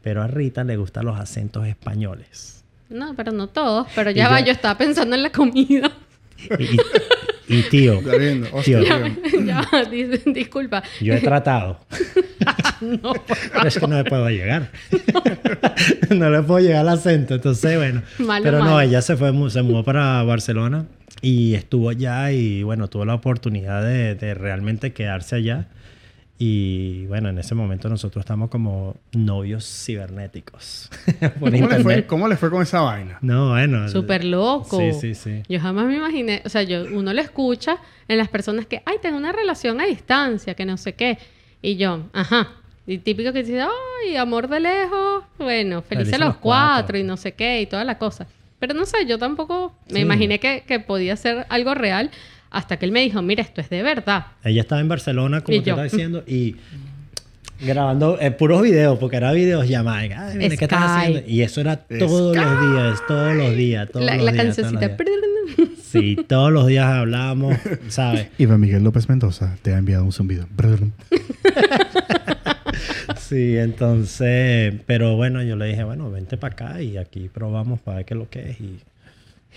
Pero a Rita le gustan los acentos españoles. No, pero no todos. Pero Y ya va, yo estaba pensando en la comida. Y, tío, Ya viendo. Hostia, Tío. Ya, tío. <laughs> ya va, dis- disculpa. yo he tratado. <laughs> No, Pero es que no le puedo llegar. <laughs> no le puedo llegar al acento. Entonces, bueno. Malo, pero no, malo. ella se fue, se mudó para Barcelona y estuvo allá y bueno, tuvo la oportunidad de, de realmente quedarse allá. Y bueno, en ese momento nosotros estamos como novios cibernéticos. <laughs> por ¿Cómo le, fue. ¿Cómo le fue con esa vaina? No, bueno. Súper loco. Sí, sí, sí. Yo jamás me imaginé, o sea, yo, uno lo escucha en las personas que, ay, tengo una relación a distancia, que no sé qué. Y yo, ajá. Y típico que dice, ay, amor de lejos, bueno, felices Felices los los cuatro. cuatro y no sé qué y toda la cosa. Pero no sé, yo tampoco me Sí. imaginé que, que podía ser algo real hasta que él me dijo, mira, esto es de verdad. Ella estaba en Barcelona, como Y te yo. estaba diciendo, y grabando eh, puros videos, porque era videos llamadas. Ay, mira, ¿qué estás haciendo? Y eso era todos los días, todos los días, todos la los la días. los cancioncita. Sí, todos los días hablábamos, ¿sabes? Iván Miguel López Mendoza te ha enviado un zumbido. <laughs> Sí, entonces, pero bueno, yo le dije, bueno, vente para acá y aquí probamos para ver qué es lo que es. Y,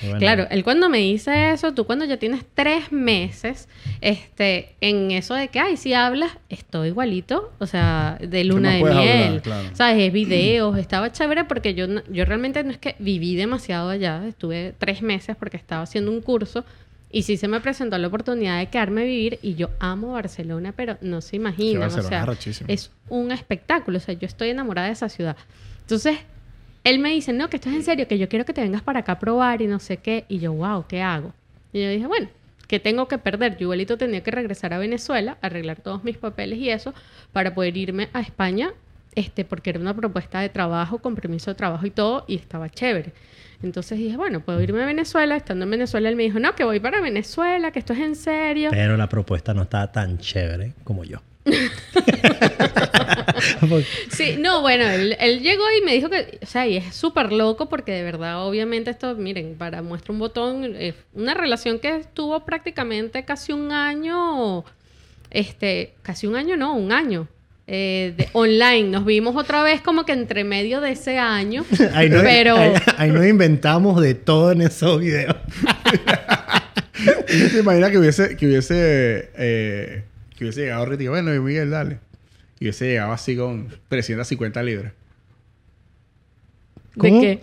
y bueno, Claro, él cuando me dice eso, tú cuando ya tienes tres meses, este, en eso de que, ay, si hablas, estoy igualito, o sea, de luna de miel, hablar? Claro. ¿sabes? Es videos, estaba chévere porque yo, no- yo realmente no es que viví demasiado allá, estuve tres meses porque estaba haciendo un curso y sí se me presentó la oportunidad de quedarme a vivir y yo amo Barcelona, pero no se imaginan, o Barcelona sea, es un espectáculo, o sea, yo estoy enamorada de esa ciudad. Entonces, él me dice, no, que esto es en serio, que yo quiero que te vengas para acá a probar y no sé qué. Y yo, wow, ¿qué hago? Y yo dije, bueno, ¿qué tengo que perder? Yo igualito tenía que regresar a Venezuela, arreglar todos mis papeles y eso, para poder irme a España, este, porque era una propuesta de trabajo, con permiso de trabajo y todo, y estaba chévere. Entonces dije, bueno, puedo irme a Venezuela. Estando en Venezuela, él me dijo, no, que voy para Venezuela, que esto es en serio. Pero la propuesta no estaba tan chévere como yo. <laughs> <laughs> Sí, no, bueno, él, él llegó y me dijo que, o sea, y es súper loco porque de verdad, obviamente esto, miren, para muestra un botón, es una relación que estuvo prácticamente casi un año, este, casi un año, no, un año. Eh, de online, nos vimos otra vez como que entre medio de ese año, <laughs> ahí, nos, pero ahí, ahí nos inventamos de todo en esos videos. ¿Y <laughs> te imaginas que hubiese, que hubiese, eh, que hubiese llegado Rita y bueno, y Miguel, dale. Y hubiese llegado así con 350 libras. ¿De ¿Cómo? qué?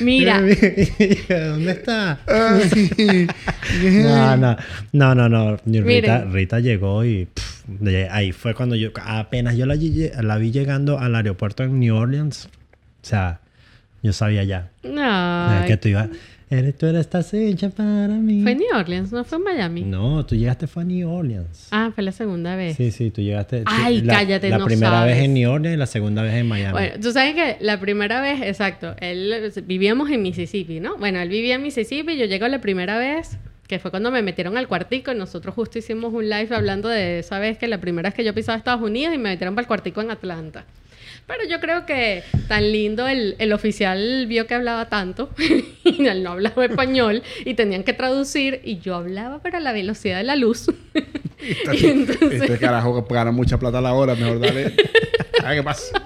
<laughs> Mira, ¿Dónde está? <laughs> No, no, no, no, no. Rita, llegó y pff, de ahí fue cuando yo, apenas yo la, la vi llegando al aeropuerto en New Orleans, o sea, yo sabía ya Ay, que tú ibas, eres, tú estás hecha para mí. fue en New Orleans, no fue en Miami. No, tú llegaste fue a New Orleans. Ah, fue la segunda vez. Sí, sí, tú llegaste. Ay, la, cállate, La no primera vez en New Orleans y la segunda vez en Miami. Bueno, tú sabes que la primera vez, exacto, él vivíamos en Mississippi, ¿no? Bueno, él vivía en Mississippi, yo llego la primera vez, que fue cuando me metieron al cuartico, y nosotros justo hicimos un live hablando de esa vez que la primera vez que yo pisaba Estados Unidos y me metieron para el cuartico en Atlanta. Pero yo creo que tan lindo el, el oficial vio que hablaba tanto <laughs> y él no hablaba español y tenían que traducir y yo hablaba pero a la velocidad de la luz. <laughs> y entonces, Este carajo gana mucha plata a la hora, mejor dale. <laughs> A ver qué pasa.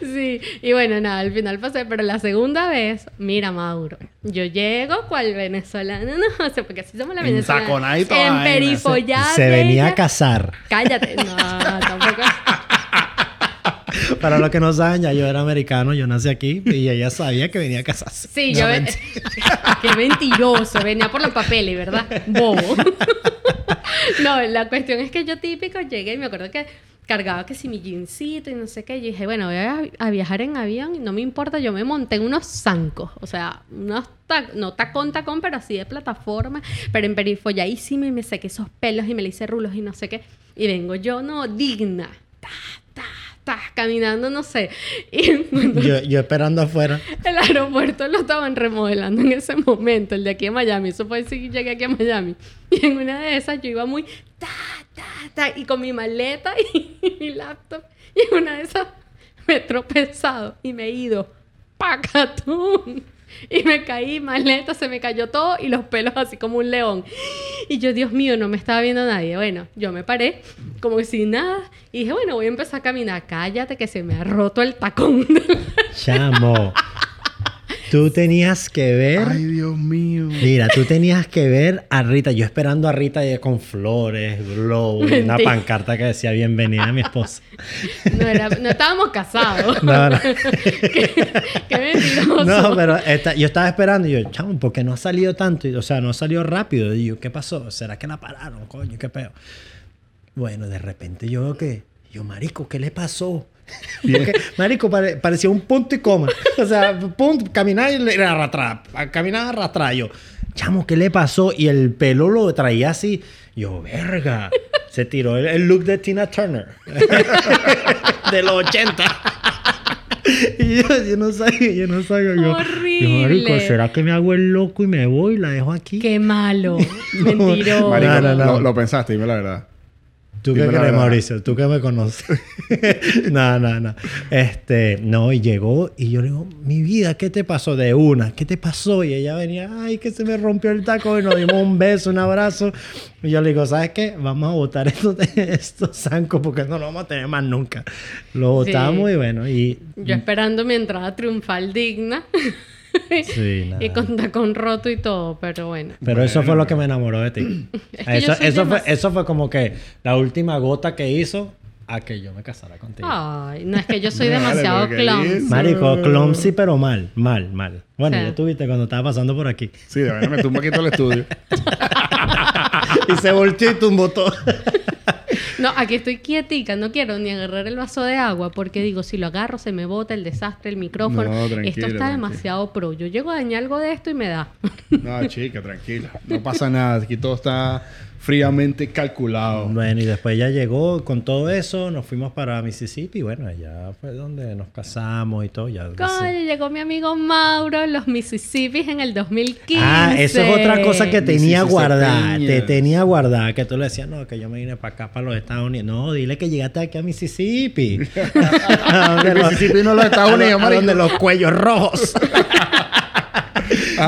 Sí, y bueno, nada, al final pasé, pero la segunda vez, mira, Mauro, yo llego cual venezolano, no sé, porque así somos la venezolana. En vaina, perifollada. Se venía a casar. Cállate, no, tampoco. <laughs> Para los que no saben, ya yo era americano, yo nací aquí y ella sabía que venía a casarse. Sí, No, yo. mentira. <laughs> Qué mentiroso, venía por los papeles, ¿verdad? Bobo. <laughs> no, la cuestión es que yo típico llegué y me acuerdo que cargaba que si mi jeansito y no sé qué. Y dije, bueno, voy a, a viajar en avión y no me importa, yo me monté en unos zancos. O sea, unos no tacón, tacón, pero así de plataforma, pero en perifolladísimo y me saqué esos pelos y me le hice rulos y no sé qué. Y vengo yo, no, digna. Caminando, no sé. <laughs> Y Yo, yo esperando afuera. el aeropuerto lo estaban remodelando en ese momento, el de aquí a Miami. Eso fue así que llegué aquí a Miami. <laughs> Y en una de esas yo iba muy ta, ta, ta, y con mi maleta <laughs> y, mi laptop. Y en una de esas me he tropezado y me he ido pacatún. Y me caí, maleta, se me cayó todo y los pelos así como un león. Y yo, Dios mío, no me estaba viendo nadie. Bueno, yo me paré como si nada y dije, bueno, voy a empezar a caminar. Cállate que se me ha roto el tacón. Chamo. Tú tenías que ver. Ay, Dios mío. Mira, tú tenías que ver a Rita. Yo esperando a Rita con flores, glow, una pancarta que decía bienvenida a mi esposa. <laughs> No, era, no estábamos casados. <laughs> No, no. <laughs> qué, qué mentiroso. No, pero esta- yo estaba esperando y yo, chamo, ¿por qué no ha salido tanto? Y, O sea, no ha salido rápido. Y yo, ¿qué pasó? ¿Será que la pararon? Coño, qué peo. Bueno, de repente yo veo que, yo, marico, ¿qué le pasó? Marico, pare- parecía un punto y coma. <laughs> O sea, punto, caminar y arrastrar, caminar, arrastrar. Yo, chamo, ¿qué le pasó? Y el pelo lo traía así. Yo, verga. Se tiró el, el look de Tina Turner. <laughs> de los 80. <laughs> Y yo, yo no sabía, yo no sabía. Yo, marico, ¿será que me hago el loco y me voy y la dejo aquí? Qué malo. Mentiroso. Marico, No, no, no. Lo, lo pensaste, dime la verdad. ¿Tú qué crees, verdad. Mauricio? ¿Tú que me conoces? <laughs> no, no, no. Este, no, y llegó y yo le digo, mi vida, ¿qué te pasó de una? ¿Qué te pasó? Y ella venía, ay, que se me rompió el taco y nos dimos un beso, un abrazo. Y yo le digo, ¿sabes qué? Vamos a botar estos, <laughs> estos zancos porque no lo vamos a tener más nunca. Lo botamos Sí. y bueno, y... Yo esperando mi entrada triunfal digna. <laughs> Sí, <laughs> nada. y con tacón roto y todo, pero bueno. Pero eso fue lo que me enamoró de ti. <laughs> Es que eso, eso, fue, eso fue como que la última gota que hizo a que yo me casara contigo. Ay, no es que yo soy <laughs> demasiado lindo. Marico, clumsy, pero mal, mal, mal. Bueno, Sí. ya tuviste cuando estaba pasando por aquí. Sí, de verdad me tumba aquí todo el estudio. y se volteó y tumbó todo. No, aquí estoy quietica, no quiero ni agarrar el vaso de agua porque digo, si lo agarro se me bota el desastre, el micrófono. No, esto está tranquila. demasiado pro. Yo llego a dañar algo de esto y me da. No, chica, tranquila. No pasa nada. Aquí todo está fríamente calculado. Bueno, y después ya llegó con todo eso, nos fuimos para Mississippi. Bueno, allá fue donde nos casamos y todo. Ya, Coño, llegó mi amigo Mauro, los Mississippis en el 2015. Ah, eso es otra cosa que tenía guardada. Te tenía guardada. Que tú le decías, no, que yo me vine para acá, para los Estados Unidos. No, dile que llegaste aquí a Mississippi. <laughs> <laughs> A Mississippi no los Estados Unidos, a donde los cuellos rojos. <laughs>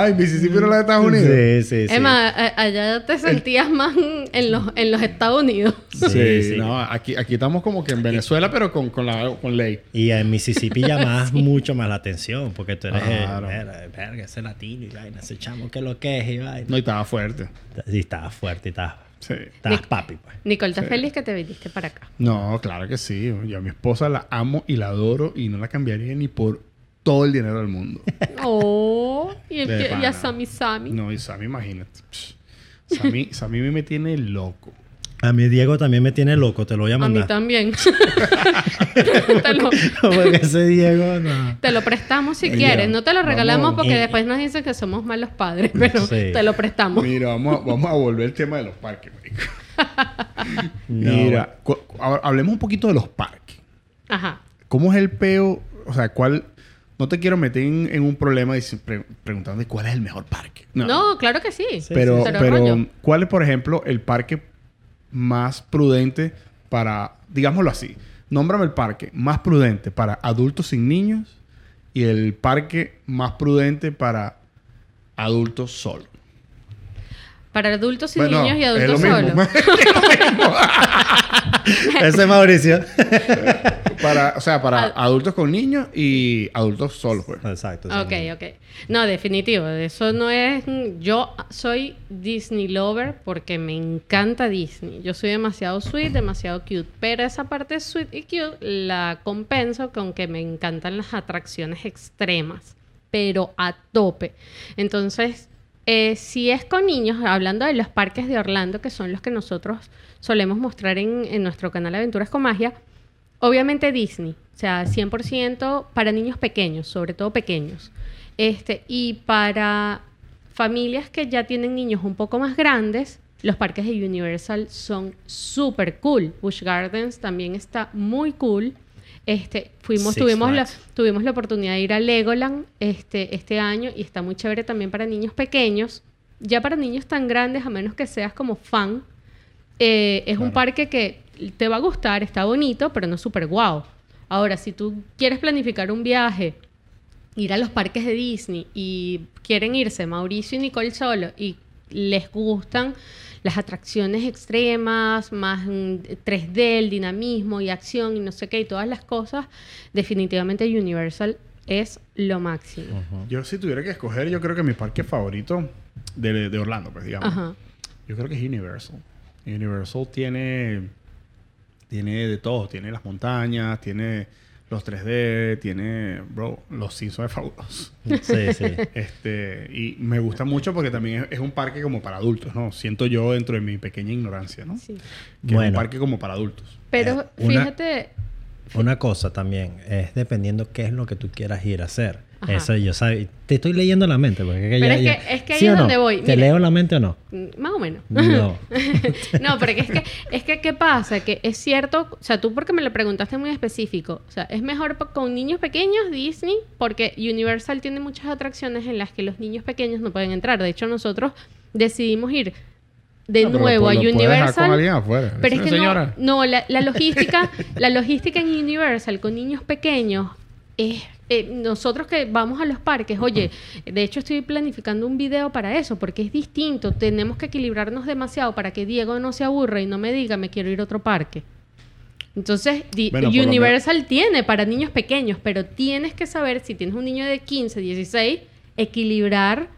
Ay, Mississippi no es de Estados Unidos. Sí, sí, sí. Emma, allá te sentías más en los, en los Estados Unidos. Sí, Sí, sí. no, aquí, aquí estamos como que en Venezuela, pero con, con, la, con ley. Y en Mississippi llamabas <laughs> mucho más la atención porque tú eres Claro. el, verga, verga, ese latino y vaina, ese chamo que lo que es y vaina. No, y estaba fuerte. Sí, estaba fuerte y estaba Sí. Estás papi, pues. Nicole, ¿estás Sí. feliz que te viniste para acá? No, claro que sí. Yo a mi esposa la amo y la adoro y no la cambiaría ni por todo el dinero del mundo. <laughs> Oh, y, el que- y a Sammy Sammy. No, y Sammy, imagínate. Sammy, <laughs> Sammy me tiene loco. A mí Diego también me tiene loco, te lo voy a a mí mandar. también. <laughs> te, lo, Porque ese Diego, no. te lo prestamos si quieres. No te lo regalamos vamos. porque Eh, después nos dicen que somos malos padres, pero Sí. te lo prestamos. Mira, vamos a, vamos a volver al tema de los parques, marico. No. Mira, hablemos un poquito de los parques. Ajá. ¿Cómo es el peo? O sea, ¿cuál...? No te quiero meter en, en un problema dice- pre- preguntando cuál es el mejor parque. No, claro que sí. Sí, pero, Cero pero. ¿cuál es, por ejemplo, el parque más prudente para, digámoslo así, nómbrame el parque más prudente para adultos sin niños y el parque más prudente para adultos solos? Para adultos Bueno, niños y es adultos <laughs> lo mismo. solos. Ese es Mauricio. <laughs> para, o sea, para Ad- adultos con niños y adultos solos, pues. Exacto. Ok, ok. No, definitivo. Eso no es... Yo soy Disney lover porque me encanta Disney. Yo soy demasiado sweet, demasiado cute. Pero esa parte sweet y cute la compenso con que me encantan las atracciones extremas. Pero a tope. Entonces, eh, si es con niños, hablando de los parques de Orlando, que son los que nosotros solemos mostrar en, nuestro canal Aventuras con Magia, Obviamente Disney, o sea, 100% para niños pequeños, sobre todo pequeños. Este, y para familias que ya tienen niños un poco más grandes, los parques de Universal son súper cool. Busch Gardens también está muy cool. Este, fuimos, Six tuvimos la, tuvimos la oportunidad de ir a Legoland este, este año y está muy chévere también para niños pequeños. Ya para niños tan grandes, a menos que seas como fan, eh, es un parque que te va a gustar, está bonito, pero no es súper guau. Ahora, si tú quieres planificar un viaje, ir a los parques de Disney y quieren irse Mauricio y Nicole solo y les gustan las atracciones extremas, más mm, 3D, el dinamismo y acción y no sé qué y todas las cosas, definitivamente Universal es lo máximo. Yo si tuviera que escoger, yo creo que mi parque favorito de, de Orlando, pues digamos. Ajá. Yo creo que es Universal. Universal tiene, tiene de todo. Tiene las montañas, tiene los 3D, tiene, bro, los Simpsons es fabuloso. Sí, sí. Este, y me gusta mucho porque también es, es un parque como para adultos, ¿no? Siento yo dentro de mi pequeña ignorancia, ¿no? Sí. Que es un parque como para adultos. Pero Eh, una- fíjate, Una cosa también es dependiendo qué es lo que tú quieras ir a hacer. Ajá. Eso yo sabe, te estoy leyendo la mente porque Pero es que- es que ahí ¿Sí es no? donde voy. ¿Te leo la mente o no? mm, más o menos. No. <laughs> no, porque es que, es que, ¿qué pasa? Que es cierto, o sea, tú porque me lo preguntaste muy específico, o sea, es mejor con niños pequeños Disney, porque Universal tiene muchas atracciones en las que los niños pequeños no pueden entrar. De hecho, nosotros decidimos ir de No, pero nuevo lo- a con Universal. alguien afuera. Pero es que Señora. no, no la, la logística, la logística en Universal con niños pequeños es eh, nosotros que vamos a los parques, oye, de hecho estoy planificando un video para eso, porque es distinto, tenemos que equilibrarnos demasiado para que Diego no se aburra y no me diga me quiero ir a otro parque. Entonces, Bueno, Universal tiene para niños pequeños, pero tienes que saber si tienes un niño de 15, 16, equilibrar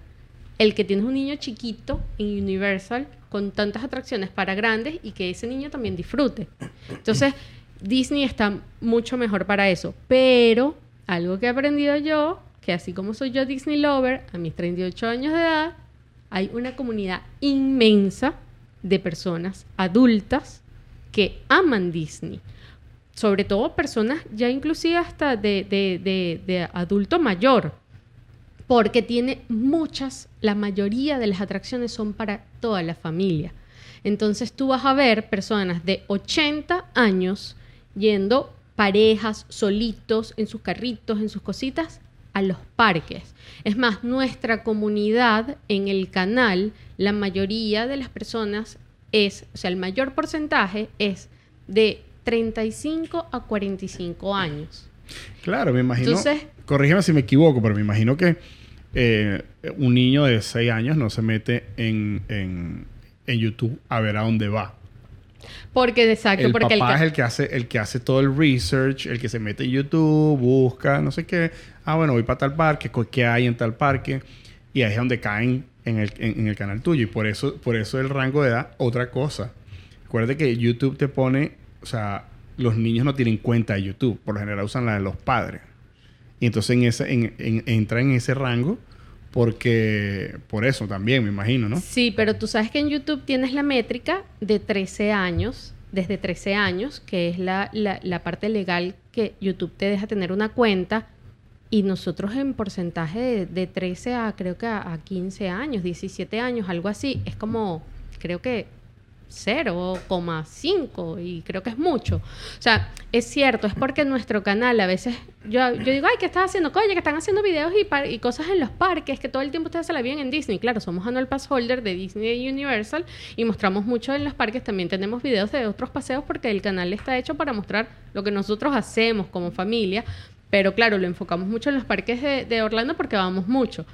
el que tienes un niño chiquito en Universal con tantas atracciones para grandes y que ese niño también disfrute. Entonces, Disney está mucho mejor para eso. Pero algo que he aprendido yo, que así como soy yo Disney lover, a mis 38 años de edad, hay una comunidad inmensa de personas adultas que aman Disney. Sobre todo personas ya inclusive hasta de, de- de- de adulto mayor porque tiene muchas, la mayoría de las atracciones son para toda la familia. Entonces tú vas a ver personas de 80 años yendo parejas, solitos, en sus carritos, en sus cositas, a los parques. Es más, nuestra comunidad en el canal, la mayoría de las personas es, o sea, el mayor porcentaje es de 35 a 45 años. Claro, me imagino. Entonces- corrígeme si me equivoco, pero me imagino que eh, un niño de 6 años no se mete en, en, en YouTube a ver a dónde va. Porque, exacto, el porque el papá ca- es el que hace el que hace todo el research, el que se mete en YouTube, busca, no sé qué. Ah, bueno, voy para tal parque, ¿qué hay en tal parque? Y ahí es donde caen en el, en, en el canal tuyo. Y por eso, por eso el rango de edad, otra cosa. Acuérdate que YouTube te pone, o sea, los niños no tienen cuenta de YouTube. Por lo general usan la de los padres. Y entonces en ese, en, en- entra en ese rango porque, por eso también, me imagino, ¿no? Sí, pero tú sabes que en YouTube tienes la métrica de 13 años, desde 13 años, que es la, la, la parte legal que YouTube te deja tener una cuenta. Y nosotros en porcentaje de, de 13 a creo que a, a 15 años, 17 años, algo así, es como, creo que 0,5 y creo que es mucho. O sea, es cierto, es porque nuestro canal a veces, yo, yo digo, ay, ¿qué estás haciendo? Oye, que están haciendo videos y, y cosas en los parques, que todo el tiempo ustedes se la viven en Disney. Claro, somos annual pass holder de Disney Universal y mostramos mucho en los parques. También tenemos videos de otros paseos porque el canal está hecho para mostrar lo que nosotros hacemos como familia. Pero claro, lo enfocamos mucho en los parques de, de Orlando porque vamos mucho.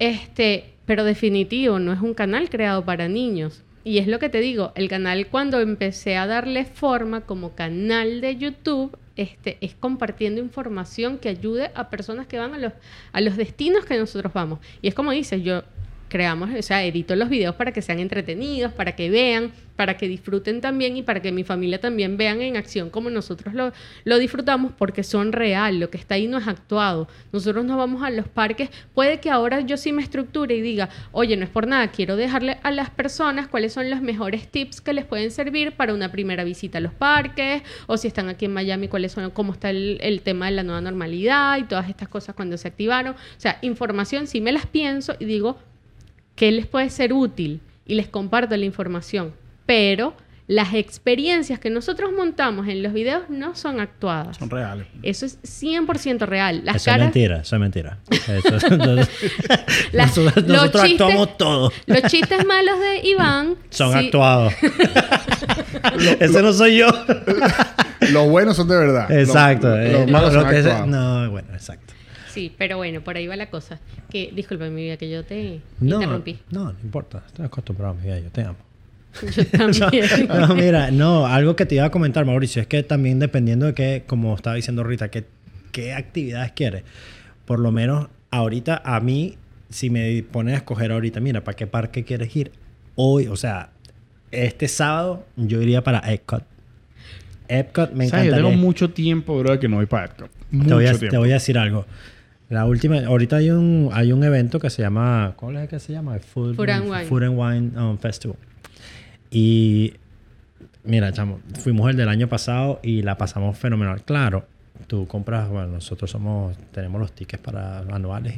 Este, pero definitivo, no es un canal creado para niños. Y es lo que te digo, el canal cuando empecé a darle forma como canal de YouTube, este, es compartiendo información que ayude a personas que van a los, a los destinos que nosotros vamos. Y es como dices, yo creamos, o sea, edito los videos para que sean entretenidos, para que vean, para que disfruten también y para que mi familia también vean en acción como nosotros lo, lo disfrutamos porque son real, lo que está ahí no es actuado. Nosotros nos vamos a los parques, puede que ahora yo sí me estructure y diga, oye, no es por nada, quiero dejarle a las personas cuáles son los mejores tips que les pueden servir para una primera visita a los parques, o si están aquí en Miami, cuáles son, cómo está el, tema de la nueva normalidad y todas estas cosas cuando se activaron. O sea, información, si me las pienso y digo, que les puede ser útil y les comparto la información, pero las experiencias que nosotros montamos en los videos no son actuadas. Son reales. Eso es 100% real. Las eso es caras, mentira, eso es mentira. Eso- <laughs> Las- nosotros los nosotros chistes- actuamos todo. los chistes malos de Iván Son sí, actuados. Ese no soy yo. Los buenos son de verdad. Exacto. Los, eh, los lo- malos lo son es- actuados. no, bueno, exacto. Sí, pero bueno, por ahí va la cosa. Que, disculpa mi vida, que yo te No, interrumpí. no, no importa. Estoy acostumbrado, mi vida. Yo te amo. <laughs> Yo también. <laughs> No, mira, no, algo que te iba a comentar, Mauricio, es que también dependiendo de qué, como estaba diciendo Rita, que, qué actividades quieres. Por lo menos ahorita a mí, si me pones a escoger ahorita, mira, ¿para qué parque quieres ir? Hoy, o sea, este sábado yo iría para Epcot. Epcot me ¿Sabes? Yo tengo mucho tiempo, bro, que no voy para Epcot. Mucho te, voy a, tiempo. te voy a decir algo. La última, ahorita hay un, hay un evento que se llama, ¿cómo es que se llama? Food, Food and Wine. Food and Wine um, Festival. Y mira, chamo, fuimos el del año pasado y la pasamos fenomenal. Claro, tú compras, bueno, nosotros somos, tenemos los tickets para anuales,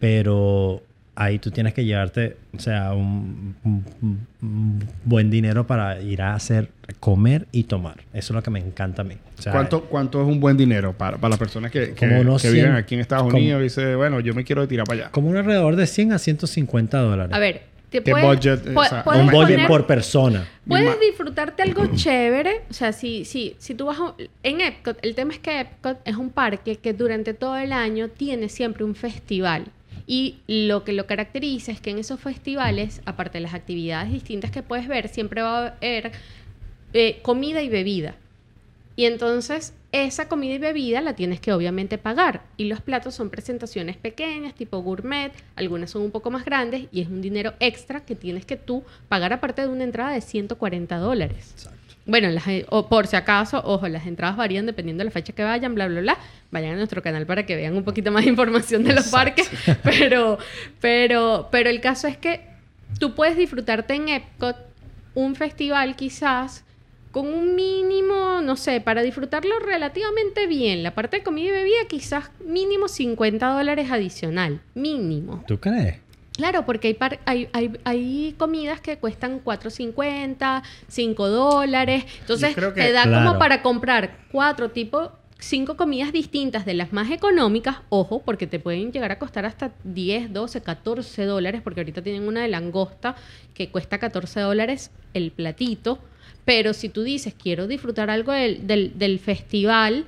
pero ahí tú tienes que llevarte, o sea, un, un- un- un buen dinero para ir a hacer, comer y tomar. Eso es lo que me encanta a mí. O sea, ¿Cuánto, ¿Cuánto es un buen dinero para, para las personas que, que, viven 100 aquí en Estados como- Unidos y dicen, bueno, yo me quiero tirar para allá? Como un alrededor de 100 a 150 dólares. A ver, te ¿Qué puedes, budget, pu- o sea, puedes un budget poner- por persona. Puedes disfrutarte algo <clears throat> chévere. O sea, si, si, si tú vas a- en Epcot, el tema es que Epcot es un parque que durante todo el año tiene siempre un festival. Y lo que lo caracteriza es que en esos festivales, aparte de las actividades distintas que puedes ver, siempre va a haber eh, comida y bebida. Y entonces esa comida y bebida la tienes que obviamente pagar. Y los platos son presentaciones pequeñas, tipo gourmet, algunas son un poco más grandes y es un dinero extra que tienes que tú pagar aparte de una entrada de 140 dólares. Bueno, las, eh, o por si acaso, ojo, las entradas varían dependiendo de la fecha que vayan, bla, bla, bla. Vayan a nuestro canal para que vean un poquito más de información de los Exacto. parques. <laughs> Pero, pero, pero el caso es que tú puedes disfrutarte en Epcot un festival quizás con un mínimo, no sé, para disfrutarlo relativamente bien. La parte de comida y bebida quizás mínimo 50 dólares adicional. Mínimo. ¿Tú crees? Claro, porque hay, par- hay, hay, hay comidas que cuestan 4.50, 5 dólares. Entonces, que- te da Claro. como para comprar cuatro tipos, cinco comidas distintas de las más económicas. Ojo, porque te pueden llegar a costar hasta 10, 12, 14 dólares, porque ahorita tienen una de langosta que cuesta 14 dólares el platito. Pero si tú dices, quiero disfrutar algo del, del, del festival,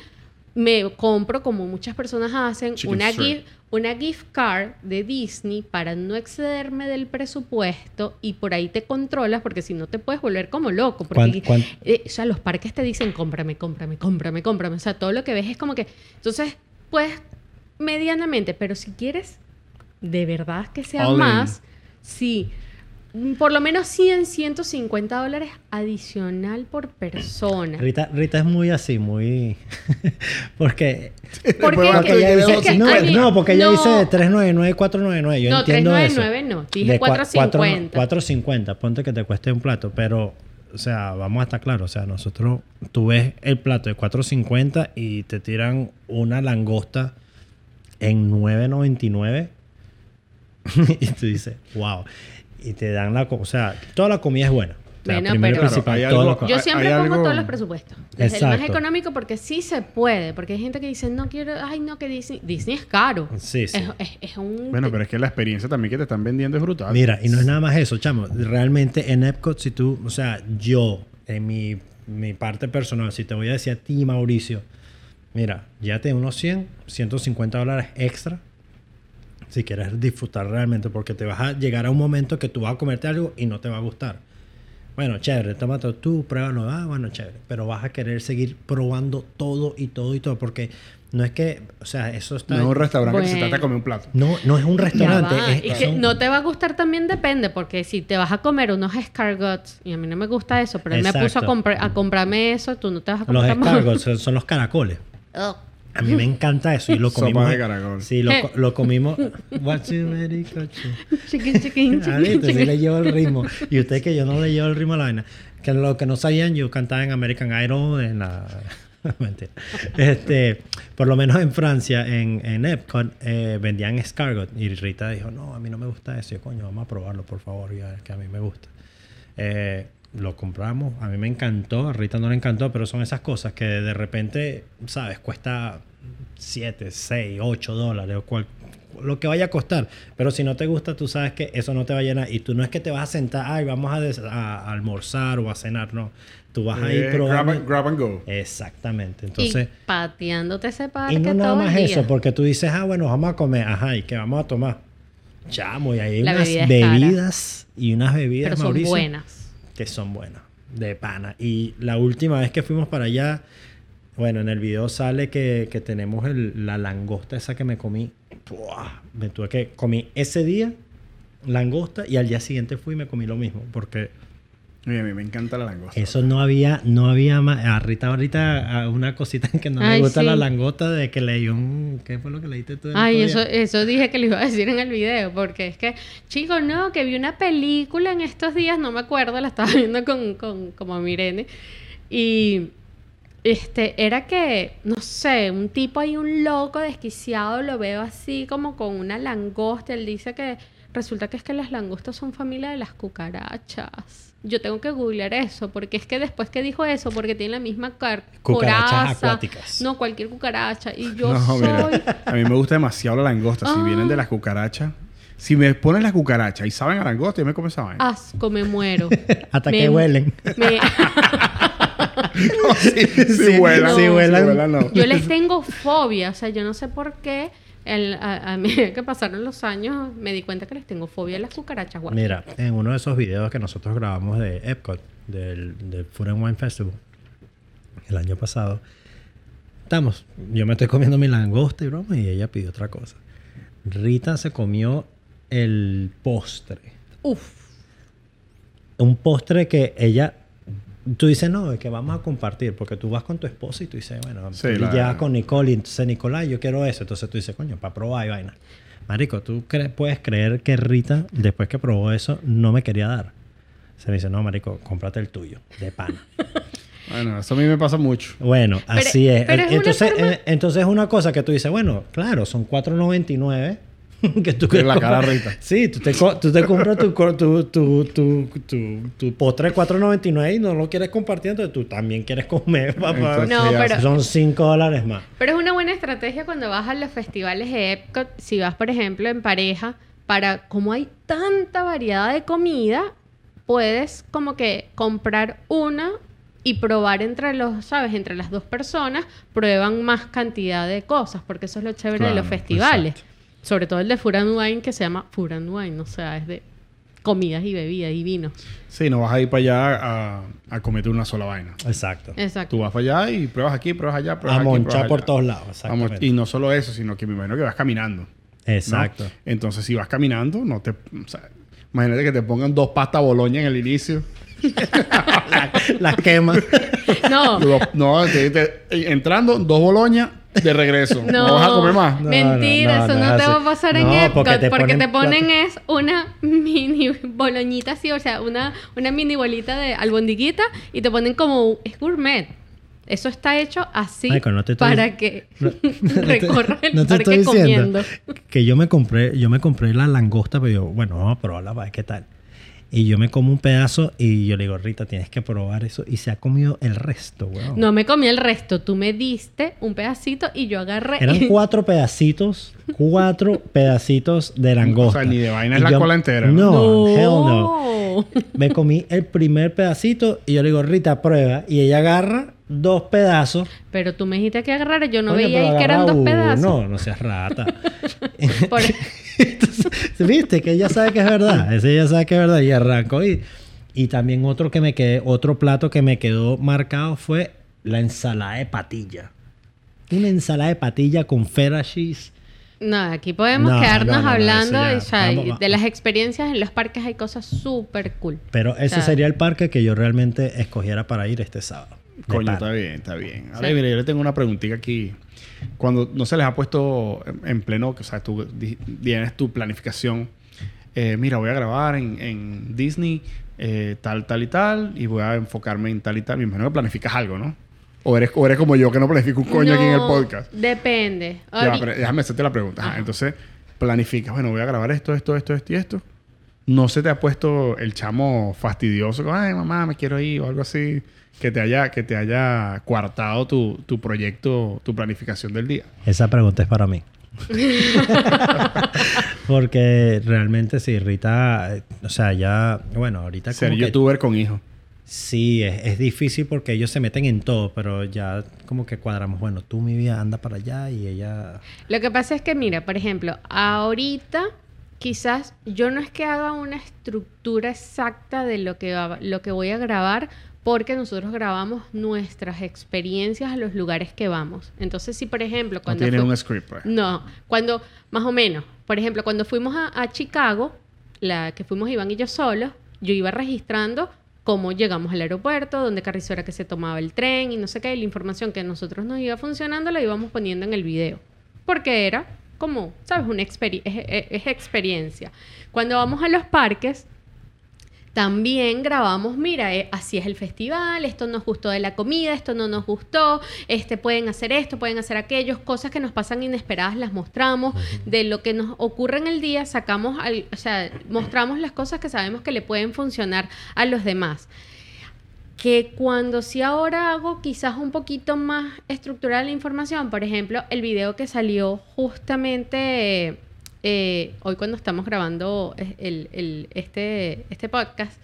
me compro, como muchas personas hacen, Chicken una gift, una gift card de Disney para no excederme del presupuesto y por ahí te controlas porque si no te puedes volver como loco. Porque, ¿Cuán- cuán- eh, o sea, los parques te dicen cómprame, cómprame, cómprame, cómprame. O sea, todo lo que ves es como que... Entonces, pues, medianamente, pero si quieres de verdad que sea All in. más, Sí. Por lo menos 100, 150 dólares adicional por persona. Rita, Rita es muy así, muy... <laughs> porque... <laughs> Porque ella dice, que no, a mí- no, porque ella no. dice 399, 499. Yo No, entiendo 399 eso. no, dije De cua- 450. 450, ponte que te cueste un plato, pero, o sea, vamos a estar claros, o sea, nosotros, tú ves el plato de 450 y te tiran una langosta en 999 <laughs> y tú dices, wow. Y te dan la, o sea, toda la comida es buena. O sea, Bueno, pero- principal, Claro, algo- Yo siempre pongo algo- todos los presupuestos. Desde el más Exacto. económico porque sí se puede. Porque hay gente que dice, no quiero, ay, no, que Disney, Disney es caro. Sí, sí. Es, es- es un... Bueno, pero es que la experiencia también que te están vendiendo es brutal. Mira, y no es nada más eso, chamo. Realmente en Epcot, si tú, o sea, yo, en mi, mi parte personal, si te voy a decir a ti, Mauricio, mira, llévate unos 100, 150 dólares extra si quieres disfrutar realmente, porque te vas a llegar a un momento que tú vas a comerte algo y no te va a gustar. Bueno, chévere, tómate tú, pruébalo, ah, bueno, chévere. Pero vas a querer seguir probando todo y todo y todo, porque no es que, o sea, eso está... No es un restaurante que se Bueno. trata de comer un plato. no, no es un restaurante. es- Y que son- no te va a gustar también depende, porque si te vas a comer unos escargots, y a mí no me gusta eso, pero él me puso a, a comprarme eso, tú no te vas a Los comprar más. escargots <laughs> son, los caracoles. Ugh. A mí me encanta eso y lo <laughs> Sopa comimos. de caracol. Sí, lo, <laughs> lo comimos. What's check? Chiquín, chiquín, Ah, chiquín, viste, sí le llevo el ritmo. Y usted que yo no le llevo el ritmo a la vaina. Que lo que no sabían, yo cantaba en American Idol en la... <laughs> Mentira. Este, por lo menos en Francia, en, en Epcot, eh, vendían escargot. Y Rita dijo, no, a mí no me gusta eso. Y yo, coño, vamos a probarlo, por favor, ya, que a mí me gusta. Eh, lo compramos, a mí me encantó, a Rita no le encantó, pero son esas cosas que de repente, ¿sabes? Cuesta 7, 6, 8 dólares o cual- lo que vaya a costar. Pero si no te gusta, tú sabes que eso no te va a llenar. Y tú no es que te vas a sentar, ay, vamos a, des- a- a almorzar o a cenar, no. Tú vas a ir Eh, grab, probando. and, grab and go. Exactamente. Entonces, y pateándote ese parque y no nada todo el más día. eso, porque tú dices, ah, bueno, vamos a comer, ajá, ¿y qué vamos a tomar? Chamo, y hay La unas bebida es cara. bebidas y unas bebidas, Pero son Mauricio, buenas. Que son buenas, de pana. Y la última vez que fuimos para allá, bueno, en el video sale que, que tenemos la langosta esa que me comí. Me tuve que comí ese día langosta y al día siguiente fui y me comí lo mismo, porque Oye, a mí me encanta la langosta. eso no había, no había más. A Rita ahorita a una cosita que no Ay, le gusta sí. la langota de que leí un. ¿Qué fue lo que leíste tú? Ay, eso, eso dije que le iba a decir en el video, porque es que, chicos, no, que vi una película en estos días, no me acuerdo, la estaba <laughs> viendo con, con como Mirene, y este, era que, no sé, un tipo ahí, un loco desquiciado, lo veo así como con una langosta, él dice que resulta que es que las langostas son familia de las cucarachas. Yo tengo que googlear eso, porque es que después que dijo eso, porque tiene la misma car Cucarachas coraza, acuáticas. No, cualquier cucaracha. Y yo no, soy... mira, a mí me gusta demasiado la langosta. Si Ah. vienen de las cucarachas, si me ponen las cucarachas y saben a langosta, yo me como esa vaina. Asco, me muero. <laughs> Hasta Me- que huelen. me- <laughs> No, sí, sí, Sí, vuelan, sí vuelan. vuelan, no. yo les tengo fobia. O sea, yo no sé por qué. El, a, a medida <laughs> que pasaron los años, me di cuenta que les tengo fobia a las cucarachas. guau. Mira, en uno de esos videos que nosotros grabamos de Epcot, del, del Food and Wine Festival, el año pasado, estamos, yo me estoy comiendo mi langosta y broma, y ella pidió otra cosa. Rita se comió el postre. Uf. Un postre que ella, tú dices, no, es que vamos a compartir, porque tú vas con tu esposa y tú dices, bueno, Sí, tú la- llevas con Nicole y entonces Nicolás, yo quiero eso. Entonces tú dices, coño, para probar y vaina. Marico, ¿tú cre- puedes creer que Rita, después que probó eso, no me quería dar? Se me dice, no, marico, cómprate el tuyo, de pana. <laughs> Bueno, eso a mí me pasa mucho. Bueno, Pero- así es. pero es una entonces, forma- eh, entonces es una cosa que tú dices, bueno, claro, son 4.99 <laughs> que tú En la cara Rita. Sí, tú te, co- tú te compras tu, co- tu, tu, tu, tu, tu postre de 4.99 y no lo quieres compartir, entonces tú también quieres comer, papá. Entonces, No, pero- Son 5 dólares más. Pero es una buena estrategia cuando vas a los festivales de Epcot, si vas, por ejemplo, en pareja, para como hay tanta variedad de comida, puedes como que comprar una y probar entre los, ¿sabes? Entre las dos personas, prueban más cantidad de cosas, porque eso es lo chévere de los festivales. exacto. Sobre todo el de Food and Wine, que se llama Food and Wine, o sea, es de comidas y bebidas y vinos. Sí, no vas a ir para allá a, a cometer una sola vaina. Exacto. Exacto. Tú vas para allá y pruebas aquí, pruebas allá, pruebas A aquí, monchar pruebas por allá. todos lados. Vamos, Exactamente. y no solo eso, sino que me imagino que vas caminando. ¿no? Exacto. Entonces, si vas caminando, no te... o sea, Imagínate que te pongan dos pastas boloña en el inicio. <laughs> La, la quema. No, no, te- te- entrando, dos boloñas de regreso. <laughs> No, no. vas a comer más. No, Mentira, no, no, eso no te va a pasar en Epcot. porque Porque te te ponen es una <laughs> mini boloñita así, o sea, una, una mini bolita de albondiguita y te ponen como... Es gourmet. Eso está hecho así Michael, no te estoy- para que No- <laughs> no te- recorras el no te parque estoy diciendo comiendo. que yo me compré, yo me compré la langosta, pero yo, bueno, vamos a probarla para ver qué tal. Y yo me como un pedazo y yo le digo, Rita, tienes que probar eso. Y se ha comido el resto, weón. No me comí el resto. Tú me diste un pedacito y yo agarré... Eran cuatro pedacitos, cuatro <laughs> pedacitos de langosta. O sea, ni de vaina es la yo- cola entera, No, No. hell no. <laughs> Me comí el primer pedacito y yo le digo, Rita, prueba. Y ella agarra dos pedazos. Pero tú me dijiste que agarrara. Yo no veía ahí que eran dos pedazos. uno. No, seas rata. <laughs> Por- <laughs> Entonces, Viste que ella sabe que es verdad. Ese ella sabe que es verdad. Y arrancó. Y, y también otro que me quedé, otro plato que me quedó marcado fue la ensalada de patilla. Una ensalada de patilla con feta cheese. No, aquí podemos No, quedarnos no, no, no, hablando ya. o sea, Vamos, de las experiencias en los parques hay cosas súper cool. Pero ese sea- sería el parque que yo realmente escogiera para ir este sábado. Coño, está bien, está bien. Ahora, Sí. mire, yo le tengo una preguntita aquí. Cuando no se les ha puesto en- en pleno, o sea, tú tienes tu planificación. eh, mira, voy a grabar en, en Disney eh, tal, tal y tal, y voy a enfocarme en tal y tal. Me imagino que planificas algo, ¿no? O eres, o eres como yo que no planifico un coño aquí en el No, podcast. Depende. Ya, pero déjame hacerte la pregunta. Ajá. Entonces, planificas, bueno, voy a grabar esto, esto, esto, esto y esto. ¿No se te ha puesto el chamo fastidioso? como, Ay, mamá, me quiero ir o algo así. Que te haya, que te haya coartado tu, tu proyecto, tu planificación del día. Esa pregunta es para mí. <laughs> Porque realmente sí, Rita, eh, o sea, ya, bueno, ahorita Ser como que youtuber con hijo. sí, es, es difícil porque ellos se meten en todo, pero ya como que cuadramos, bueno, tú mi vida anda para allá y ella... Lo que pasa es que, mira, por ejemplo, ahorita quizás yo no es que haga una estructura exacta de lo que, va- lo que voy a grabar, porque nosotros grabamos nuestras experiencias a los lugares que vamos. Entonces, si por ejemplo, cuando... tienes fui- un script, pues. No, cuando, más o menos, por ejemplo, cuando fuimos a, a Chicago, la que fuimos Iván y yo solos, yo iba registrando cómo llegamos al aeropuerto, dónde carrizo era que se tomaba el tren y no sé qué, y la información que a nosotros nos iba funcionando la íbamos poniendo en el video. Porque era como, ¿sabes? Una experi- es, es- es experiencia. Cuando vamos a los parques, también grabamos, mira, eh, así es el festival, esto nos gustó de la comida, esto no nos gustó, este pueden hacer esto, pueden hacer aquello, cosas que nos pasan inesperadas las mostramos, de lo que nos ocurre en el día sacamos, al- o sea, mostramos las cosas que sabemos que le pueden funcionar a los demás. Que cuando sí ahora hago quizás un poquito más estructurada la información, por ejemplo, el video que salió justamente eh, hoy cuando estamos grabando el, el- este, este podcast,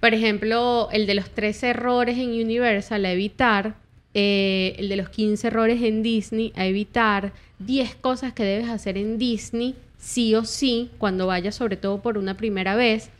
por ejemplo, el de los 13 errores en Universal a evitar, eh, el de los 15 errores en Disney a evitar, 10 cosas que debes hacer en Disney, sí o sí, cuando vayas sobre todo por una primera vez.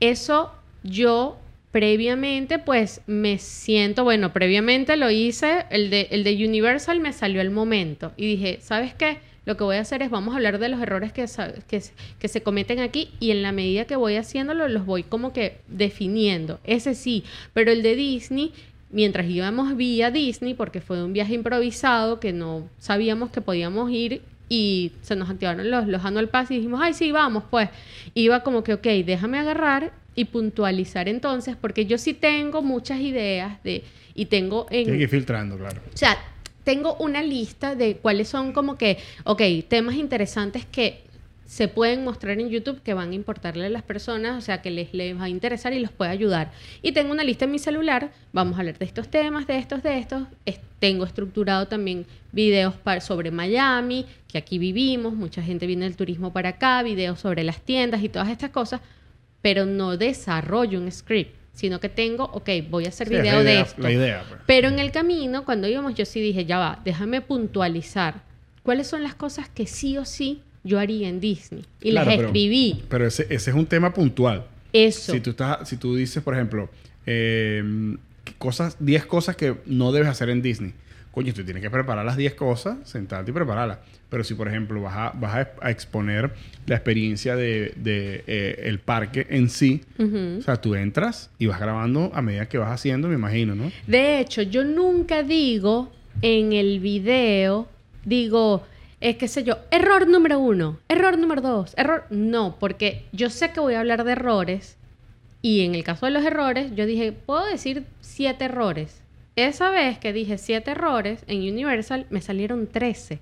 Eso yo previamente pues me siento, bueno, previamente lo hice, el de, el de Universal me salió al momento y dije, ¿sabes qué? Lo que voy a hacer es vamos a hablar de los errores que, se- que se cometen aquí y en la medida que voy haciéndolo los voy como que definiendo. Ese sí, pero el de Disney, mientras íbamos vía Disney, porque fue un viaje improvisado que no sabíamos que podíamos ir y se nos activaron los, los annual pass y dijimos, ay, sí, vamos, pues. Iba como que, ok, déjame agarrar y puntualizar entonces, porque yo sí tengo muchas ideas de, y tengo en... Tienes que ir filtrando, claro. O sea, tengo una lista de cuáles son como que, ok, temas interesantes que se pueden mostrar en YouTube que van a importarle a las personas, o sea, que les, les va a interesar y los puede ayudar. Y tengo una lista en mi celular, vamos a hablar de estos temas, de estos, de estos. Es- tengo estructurado también videos sobre Miami, que aquí vivimos, mucha gente viene del turismo para acá, videos sobre las tiendas y todas estas cosas, pero no desarrollo un script, sino que tengo, ok, voy a hacer Sí, video de esto. La idea, pues. Pero en el camino, cuando íbamos, yo sí dije, ya va, déjame puntualizar cuáles son las cosas que sí o sí yo haría en Disney. Y Claro, las pero- escribí. Pero ese, ese es un tema puntual. Eso. Si tú, estás, si tú dices, por ejemplo, eh, cosas, 10 cosas que no debes hacer en Disney. Coño, tú tienes que preparar las 10 cosas, sentarte y prepararlas. Pero si, por ejemplo, vas a, vas a, a exponer la experiencia de, de, eh, el parque en sí, o sea, tú entras y vas grabando a medida que vas haciendo, me imagino, ¿no? De hecho, yo nunca digo en el video, digo, es que sé yo, error número uno, error número dos, error. No, porque yo sé que voy a hablar de errores y en el caso de los errores, yo dije, puedo decir siete errores. Esa vez que dije siete errores en Universal, me salieron 13.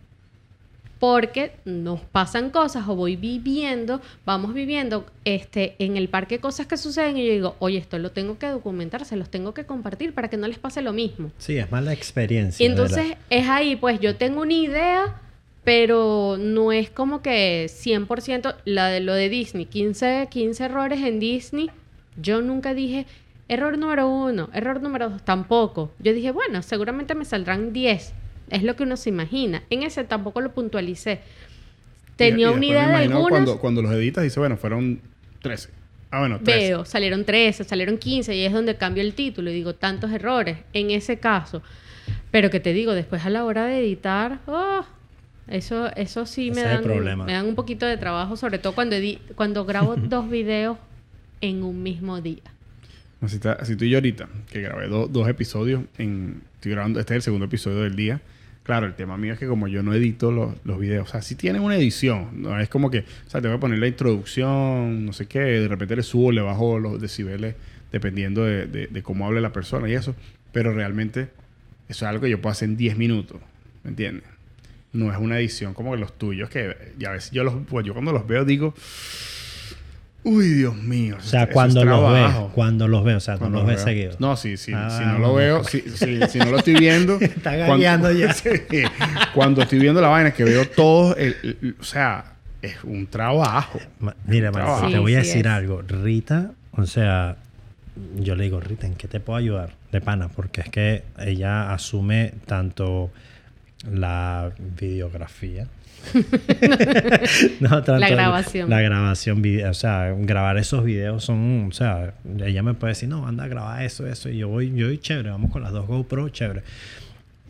Porque nos pasan cosas o voy viviendo, vamos viviendo este, en el parque cosas que suceden y yo digo, oye, esto lo tengo que documentar, se los tengo que compartir para que no les pase lo mismo. Sí, es más la experiencia. Y entonces verdad. es ahí, pues yo tengo una idea, pero no es como que 100% la de lo de Disney, 15, 15 errores en Disney. Yo nunca dije error número uno, error número dos, tampoco. Yo dije, bueno, seguramente me saldrán 10. Es lo que uno se imagina. En ese tampoco lo puntualicé. Tenía Y- y una idea de algunos. Cuando, cuando los editas, dice, bueno, fueron 13. Ah, bueno, 13. Veo, salieron 13, salieron 15 y es donde cambio el título y digo tantos errores en ese caso. Pero que te digo, después a la hora de editar, oh, eso, eso sí me Ese dan, me dan un poquito de trabajo, sobre todo cuando, edi- cuando grabo <laughs> dos videos en un mismo día. Así, está- así estoy yo ahorita, que grabé do- dos episodios. En, estoy grabando, este es el segundo episodio del día. Claro, el tema mío es que como yo no edito los, los videos, o sea, sí tienen una edición, no es como que, o sea, te voy a poner la introducción, no sé qué, de repente le subo, le bajo los decibeles, dependiendo de, de- cómo hable la persona y eso, pero realmente eso es algo que yo puedo hacer en 10 minutos, ¿me entiendes? No es una edición como los tuyos, que ya a veces yo, los, pues yo cuando los veo digo, uy, Dios mío. O sea, eso es cuando los trabajo". ves, cuando los ves, o sea, no Cuando los lo ves veo. seguidos. No, sí, sí. Ah, si no lo bueno, veo, si, si- si no lo estoy viendo. <laughs> Está cuando- ya. <laughs> Sí. cuando estoy viendo la vaina, que veo todo, el- el- o sea, es un trabajo. Ma- Mira, Trabajo. te voy a sí decir es. algo. Rita, o sea, yo le digo, Rita, ¿en qué te puedo ayudar? De pana, porque es que ella asume tanto la videografía. <laughs> No, tanto La grabación. La grabación, vide- o sea, grabar esos videos son, o sea, ella me puede decir, no, anda a grabar eso, eso, y yo voy, yo voy chévere, vamos con las dos GoPro, chévere.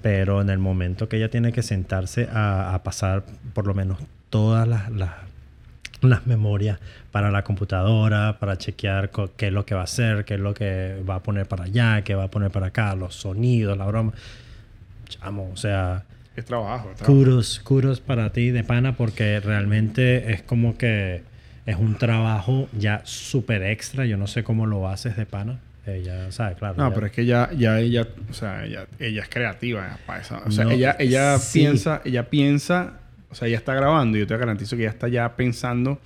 Pero en el momento que ella tiene que sentarse a, a pasar por lo menos todas las, las, las memorias para la computadora, para chequear qué es lo que va a hacer, qué es lo que va a poner para allá, qué va a poner para acá, los sonidos, la broma. Chamo, o sea, Es trabajo. es trabajo. kudos, kudos para ti de pana porque realmente es como que es un trabajo ya súper extra. Yo no sé cómo lo haces de pana. Ella, ¿sabes? Claro. No, ella- pero es que ya, ya ella, o sea, ella, ella es creativa para eso. O sea, No, ella, ella sí. piensa, ella piensa, o sea, ella está grabando y yo te garantizo que ella está ya pensando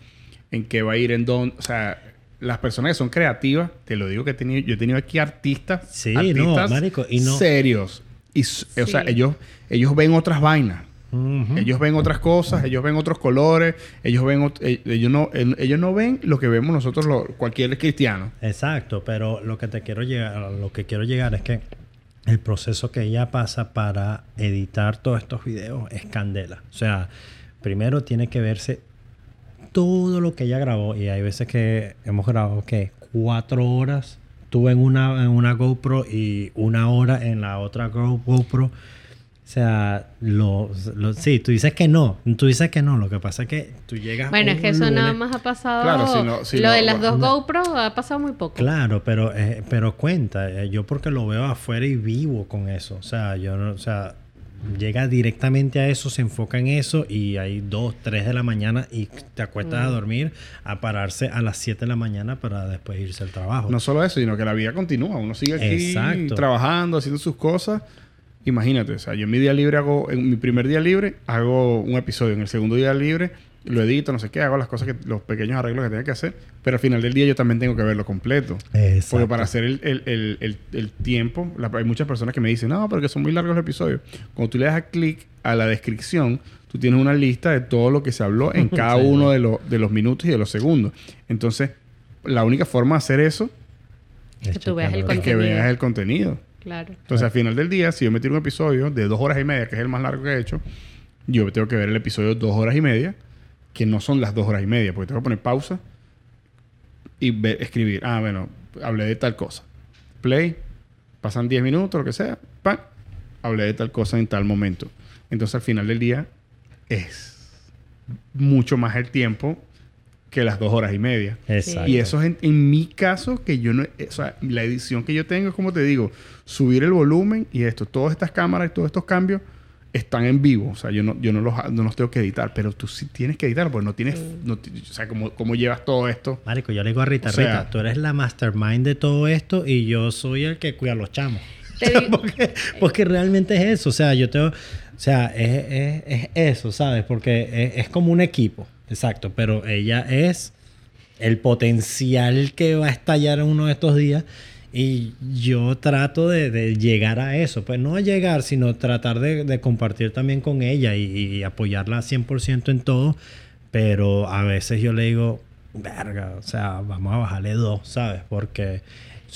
en qué va a ir, en dónde, o sea, las personas que son creativas, te lo digo que he tenido, yo he tenido aquí artistas, Sí, no, artistas marico, y no- serios. Y, O sea, ellos, ellos ven otras vainas. Ellos ven otras cosas, ellos ven otros colores, ellos ven eh, ellos no el- ellos no ven lo que vemos nosotros lo- cualquier cristiano. Exacto, pero lo que te quiero llegar, lo que quiero llegar es que el proceso que ella pasa para editar todos estos videos es candela. O sea, primero tiene que verse todo lo que ella grabó y hay veces que hemos grabado que cuatro horas tuve en una en una GoPro y una hora en la otra Go- GoPro. O sea, lo, lo- sí, tú dices que no, tú dices que no, lo que pasa es que tú llegas Bueno, es que eso nada más ha pasado. Claro, si no- si lo no- de las dos no. GoPro ha pasado muy poco. Claro, pero, eh, pero cuenta, eh, yo porque lo veo afuera y vivo con eso. O sea, yo no, o sea, llega directamente a eso, se enfoca en eso y hay dos, tres de la mañana y te acuestas a Mm. dormir a pararse a las 7 de la mañana para después irse al trabajo. No solo eso, sino que la vida continúa. Uno sigue aquí Exacto. trabajando, haciendo sus cosas. Imagínate, o sea, yo en mi día libre hago, en mi primer día libre hago un episodio, en el segundo día libre lo edito, no sé qué, hago las cosas que, los pequeños arreglos que tenga que hacer, pero al final del día yo también tengo que verlo completo. Exacto. Porque para hacer el, el- el- el- el tiempo, la- hay muchas personas que me dicen, no, porque son muy largos los episodios. Cuando tú le das clic a la descripción, tú tienes una lista de todo lo que se habló en <laughs> cada Sí. uno de, los de los minutos y de los segundos. Entonces, la única forma de hacer eso Es Que tú veas el es que Contenido. veas el contenido. Claro. Entonces, al final del día, si yo me tiro un episodio de dos horas y media, que es el más largo que he hecho, yo tengo que ver el episodio de dos horas y media, que no son las dos horas y media, porque tengo que poner pausa y ve- escribir. Ah, bueno, hablé de tal cosa. Play, pasan 10 minutos, lo que sea, ¡pam! hablé de tal cosa en tal momento. Entonces al final del día es mucho más el tiempo que las dos horas y media. Exacto. Y eso es en, en mi caso que yo no... O sea, la edición que yo tengo es como te digo, subir el volumen y esto. Todas estas cámaras y todos estos cambios están en vivo. O sea, yo no, yo no, los, no los tengo que editar, pero tú sí tienes que editar, porque no tienes... no o sea, ¿cómo, ¿cómo llevas todo esto? Marico, yo le digo a Rita, O sea- Rita, tú eres la mastermind de todo esto y yo soy el que cuida a los chamos. <laughs> Porque, porque realmente es eso, o sea, yo tengo, o sea, es, es- es eso, ¿sabes? Porque es, es como un equipo, exacto, pero ella es el potencial que va a estallar en uno de estos días y yo trato de, de llegar a eso, pues no a llegar, sino tratar de, de compartir también con ella y, y apoyarla 100% en todo, pero a veces yo le digo, verga, o sea, vamos a bajarle dos, ¿sabes? Porque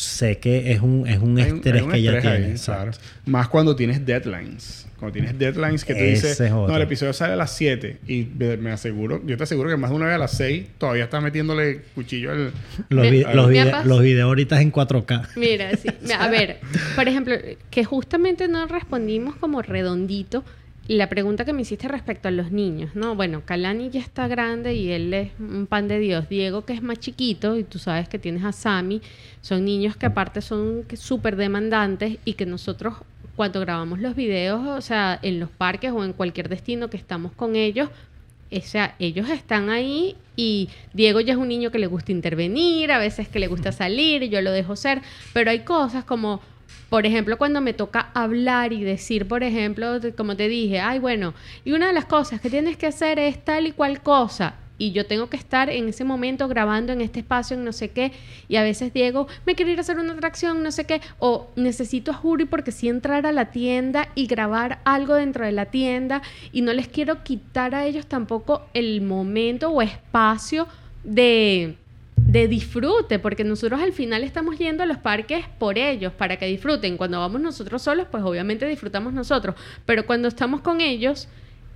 sé que es un, es un Hay estrés hay un que ella estrés ahí, tiene. claro. exacto. Más cuando tienes deadlines. Cuando tienes deadlines que te Ese dice, no, el episodio sale a las 7 y me aseguro, yo te aseguro que más de una vez a las 6 todavía estás metiéndole cuchillo al... Los, Me- vi- los, videos ahorita es en 4K. Mira, sí. <laughs> A ver, por ejemplo, que justamente no respondimos como redondito la pregunta que me hiciste respecto a los niños, ¿no? Bueno, Kalani ya está grande y él es un pan de Dios. Diego, que es más chiquito, y tú sabes que tienes a Sammy, son niños que aparte son súper demandantes y que nosotros cuando grabamos los videos, o sea, en los parques o en cualquier destino que estamos con ellos, o sea, ellos están ahí y Diego ya es un niño que le gusta intervenir, a veces que le gusta salir, yo lo dejo ser, pero hay cosas como, por ejemplo, cuando me toca hablar y decir, por ejemplo, como te dije, ay, bueno, y una de las cosas que tienes que hacer es tal y cual cosa. Y yo tengo que estar en ese momento grabando en este espacio, en no sé qué. Y a veces Diego, me quiero ir a hacer una atracción, no sé qué. O necesito a Juri porque sí entrar a la tienda y grabar algo dentro de la tienda. Y no les quiero quitar a ellos tampoco el momento o espacio de, de disfrute, porque nosotros al final estamos yendo a los parques por ellos, para que disfruten. Cuando vamos nosotros solos, pues obviamente disfrutamos nosotros, pero cuando estamos con ellos,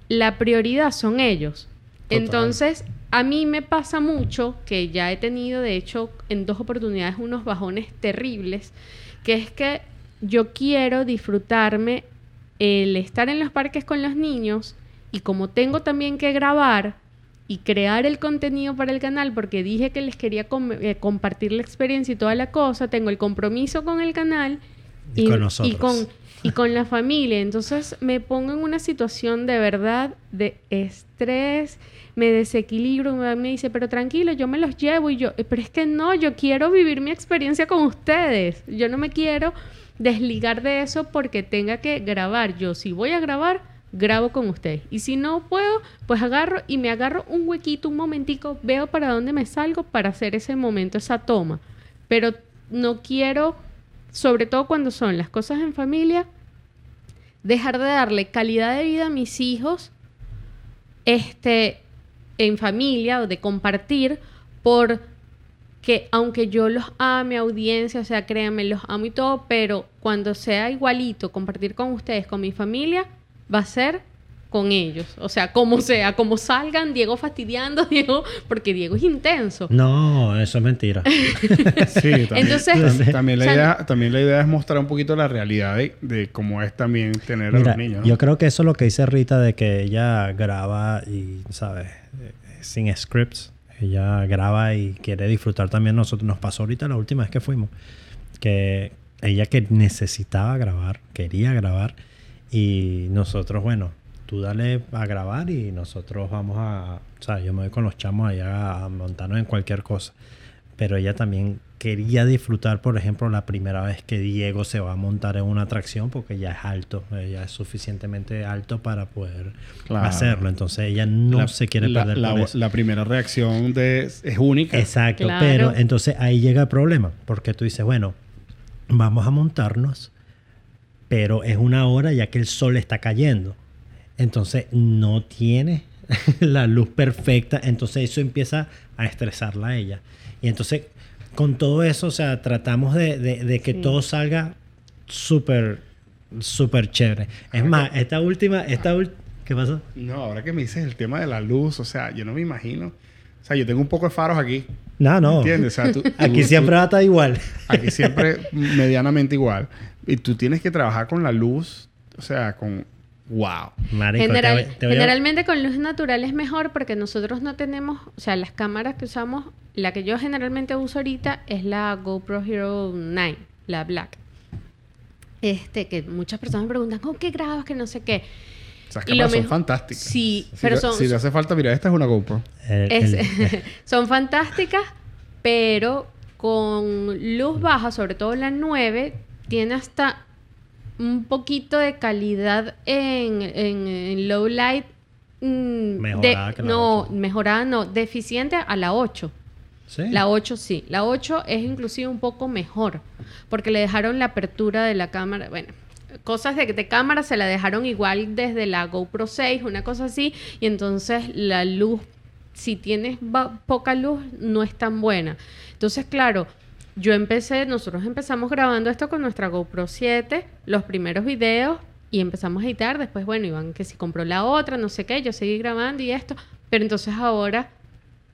la prioridad son ellos. Total. Entonces, a mí me pasa mucho que ya he tenido, de hecho, en dos oportunidades unos bajones terribles, que es que yo quiero disfrutarme el estar en los parques con los niños y como tengo también que grabar y crear el contenido para el canal porque dije que les quería com- eh, compartir la experiencia y toda la cosa, tengo el compromiso con el canal Y con nosotros. y con, y con la familia. Entonces me pongo en una situación de verdad de estrés, me desequilibro, mi mamá me dice, pero tranquilo, yo me los llevo y yo, "Eh, pero es que no, yo quiero vivir mi experiencia con ustedes. Yo no me quiero desligar de eso porque tenga que grabar. Yo si voy a grabar, grabo con ustedes. Y si no puedo, pues agarro y me agarro un huequito, un momentico, veo para dónde me salgo para hacer ese momento, esa toma. Pero no quiero, sobre todo cuando son las cosas en familia, dejar de darle calidad de vida a mis hijos este, en familia o de compartir por que aunque yo los ame, audiencia, o sea, créanme, los amo y todo, pero cuando sea igualito compartir con ustedes, con mi familia, va a ser con ellos. O sea, como sea, como salgan, Diego fastidiando, <laughs> Diego, porque Diego es intenso. No, eso es mentira. <laughs> Sí, también, Entonces- tam- también, la o sea, idea, también la idea es mostrar un poquito la realidad de, de cómo es también tener a los niños. ¿no? yo creo que eso es lo que dice Rita de que ella graba y, ¿sabes? Eh, Sin scripts. Ella graba y quiere disfrutar también. Nosotros nos pasó ahorita la última vez que fuimos. Que ella que necesitaba grabar, quería grabar. Y nosotros, bueno, tú dale a grabar y nosotros vamos a... O sea, yo me voy con los chamos allá a montarnos en cualquier cosa. Pero ella también quería disfrutar, por ejemplo, la primera vez que Diego se va a montar en una atracción porque ya es alto, ella es suficientemente alto para poder Claro. hacerlo. Entonces ella no La- se quiere la, perder la, por eso. la primera reacción de, es única. Exacto, Claro. pero entonces ahí llega el problema, porque tú dices, bueno, vamos a montarnos, pero es una hora ya que el sol está cayendo. Entonces no tiene <laughs> la luz perfecta, entonces eso empieza a estresarla a ella. Y entonces con todo eso, o sea, tratamos de, de- de que Sí. todo salga súper, súper chévere. Es más, esta última, esta ul- ¿qué pasó? No, ahora que me dices el tema de la luz, o sea, yo no me imagino. O sea, yo tengo un poco de faros aquí. No, no. ¿Entiendes? O sea, tú- <laughs> Aquí tú- siempre va a estar igual. Aquí siempre <laughs> medianamente igual. Y tú tienes que trabajar con la luz o sea, con wow. Marico, General- te voy- te voy a- generalmente con luz natural es mejor porque nosotros no tenemos, o sea, las cámaras que usamos, la que yo generalmente uso ahorita es la GoPro Hero 9, la Black. Este, que muchas personas me preguntan, ¿con qué grabas? Que no sé qué. Esas Y lo cámaras son mejor- fantásticas. Sí, Si pero te- son, Si te hace falta, mira, esta es una GoPro. el- es- el- <laughs> son fantásticas, pero con luz baja, sobre todo la 9, tiene hasta un poquito de calidad en, en- en low light. mm, Mejorada de- que la no, 8. mejorada no, deficiente a la 8. Sí. La 8 sí. La 8 es inclusive un poco mejor. Porque le dejaron la apertura de la cámara. Bueno, cosas de, de cámara se la dejaron igual desde la GoPro 6, una cosa así. Y entonces la luz, si tienes poca luz, no es tan buena. Entonces, claro, yo empecé, nosotros empezamos grabando esto con nuestra GoPro 7, los primeros videos. Y empezamos a editar, después, bueno, Iván que si compró la otra, no sé qué, yo seguí grabando y esto. Pero entonces ahora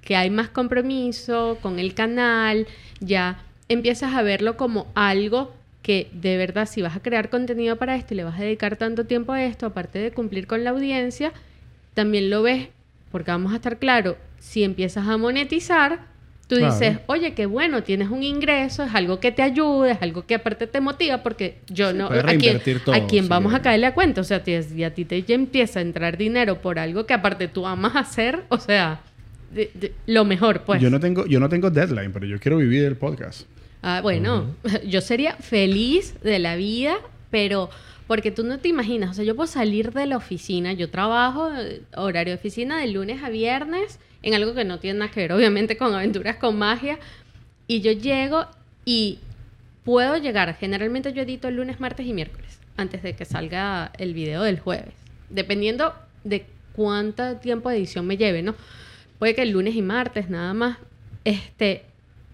que hay más compromiso con el canal, ya empiezas a verlo como algo que de verdad si vas a crear contenido para esto y le vas a dedicar tanto tiempo a esto, aparte de cumplir con la audiencia, también lo ves, porque vamos a estar claro, si empiezas a monetizar, tú Claro. dices, oye, qué bueno, tienes un ingreso, es algo que te ayuda, es algo que aparte te motiva, porque yo Sí, no, a quién, todo, a quién sí, vamos a caerle a cuenta, o sea, y a ti te ya empieza a entrar dinero por algo que aparte tú amas hacer, o sea, de- de- lo mejor, pues. Yo no tengo, yo no tengo deadline, pero yo quiero vivir el podcast. Ah, bueno, <laughs> yo sería feliz de la vida, pero porque tú no te imaginas, o sea, yo puedo salir de la oficina, yo trabajo eh, horario de oficina de lunes a viernes en algo que no tiene nada que ver, obviamente, con aventuras con magia, y yo llego y puedo llegar, generalmente yo edito el lunes, martes y miércoles, antes de que salga el video del jueves, dependiendo de cuánto tiempo de edición me lleve, ¿no? Puede que el lunes y martes nada más, este,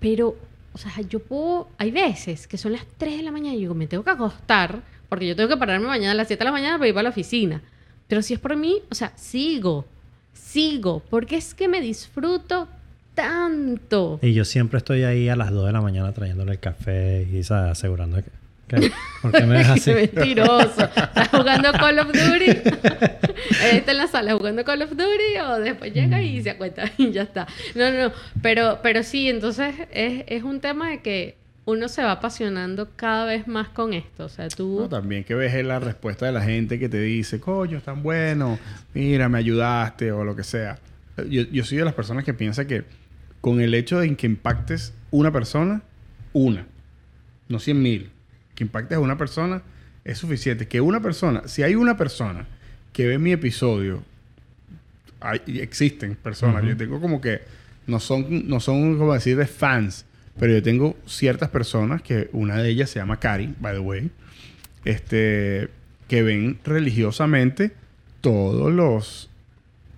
pero, o sea, yo puedo, hay veces que son las 3 de la mañana y digo, me tengo que acostar, porque yo tengo que pararme mañana a las 7 de la mañana para ir para la oficina. Pero si es por mí, o sea, sigo, sigo, porque es que me disfruto tanto. Y yo siempre estoy ahí a las 2 de la mañana trayéndole el café y ¿sabes? asegurando que... ¿Por qué me <laughs> ves así? Qué mentiroso. <laughs> ¿Estás jugando Call of Duty? Está en la sala jugando Call of Duty o después llega y se acuesta y ya está. No, no, no. Pero, pero sí, entonces es, es un tema de que uno se va apasionando cada vez más con esto. O sea, tú... No, también que ves la respuesta de la gente que te dice, coño, es tan bueno, mira, me ayudaste o lo que sea. Yo, yo soy de las personas que piensa que con el hecho de que impactes una persona, una, no cien mil, que impactes a una persona es suficiente. Que una persona, si hay una persona que ve mi episodio, hay- existen personas, yo tengo como que no son, no son como decir de fans, pero yo tengo ciertas personas que una de ellas se llama Cari, by the way, este, que ven religiosamente todos los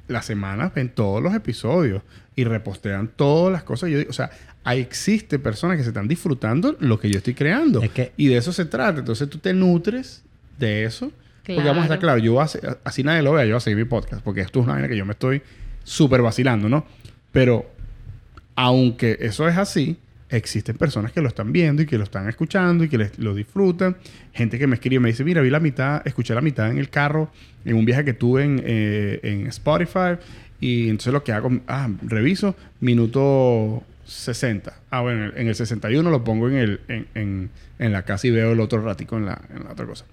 las semanas ven todos los episodios y repostean todas las cosas. Yo digo, o sea, ahí existe personas que se están disfrutando lo que yo estoy creando. Es que- Y de eso se trata. Entonces tú te nutres de eso. Porque vamos a estar Claro. claro, yo voy a hacer- así nadie lo vea, yo voy a seguir mi podcast, porque esto es una vaina que yo me estoy súper vacilando, ¿no? Pero aunque eso es así, existen personas que lo están viendo y que lo están escuchando y que les- lo disfrutan. Gente que me escribe y me dice, mira, vi la mitad, escuché la mitad en el carro, en un viaje que tuve en, eh, en Spotify. Y entonces lo que hago, ah, reviso, minuto 60. Ah, bueno, en el, en el 61 lo pongo en, el, en, en- en la casa y veo el otro ratico en la, en la otra cosa.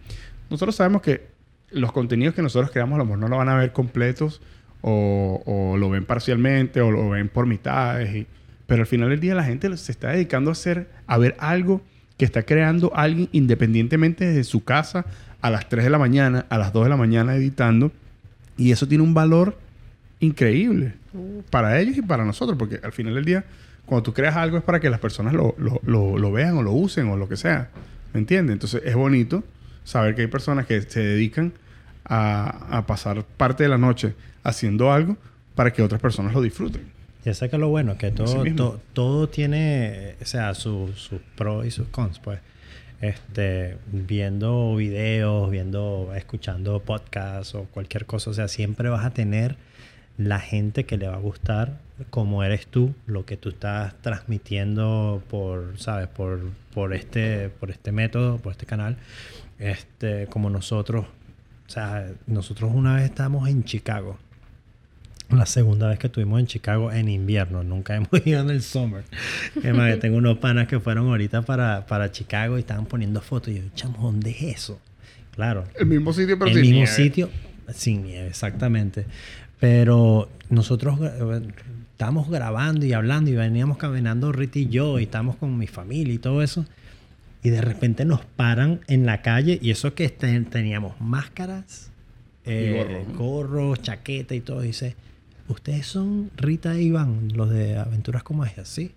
Nosotros sabemos que los contenidos que nosotros creamos a lo mejor no lo van a ver completos o, o lo ven parcialmente o lo ven por mitades. Pero al final del día la gente se está dedicando a hacer, a ver algo que está creando alguien independientemente desde su casa a las 3 de la mañana, a las 2 de la mañana editando. Y eso tiene un valor increíble para ellos y para nosotros, porque al final del día, cuando tú creas algo es para que las personas lo, lo- lo- vean o lo usen o lo que sea. ¿Me entiendes? Entonces es bonito saber que hay personas que se dedican a, a pasar parte de la noche haciendo algo para que otras personas lo disfruten. Y sé que lo bueno es que todo, to- todo tiene, o sea, su- sus pros y sus cons, pues. Este, viendo videos, viendo, escuchando podcasts o cualquier cosa, o sea, siempre vas a tener la gente que le va a gustar como eres tú, lo que tú estás transmitiendo por, ¿sabes? Por, por, este, por este método, por este canal. Este, como nosotros O sea, nosotros una vez estábamos en Chicago. La segunda vez que estuvimos en Chicago en invierno. Nunca <laughs> hemos ido en el summer. Es más, que tengo unos panas que fueron ahorita para, para Chicago y estaban poniendo fotos. Y yo, chamo, ¿dónde es eso? Claro. El mismo sitio, pero el sin mismo nieve. sitio sin nieve, exactamente. Pero nosotros gra- estábamos grabando y hablando y veníamos caminando Rita y yo y estábamos con mi familia y todo eso. Y de repente nos paran en la calle y eso que ten- teníamos máscaras, eh, gorros, chaqueta y todo. Y dice, ¿ustedes son Rita e Iván, los de Aventuras como Ellas? Sí.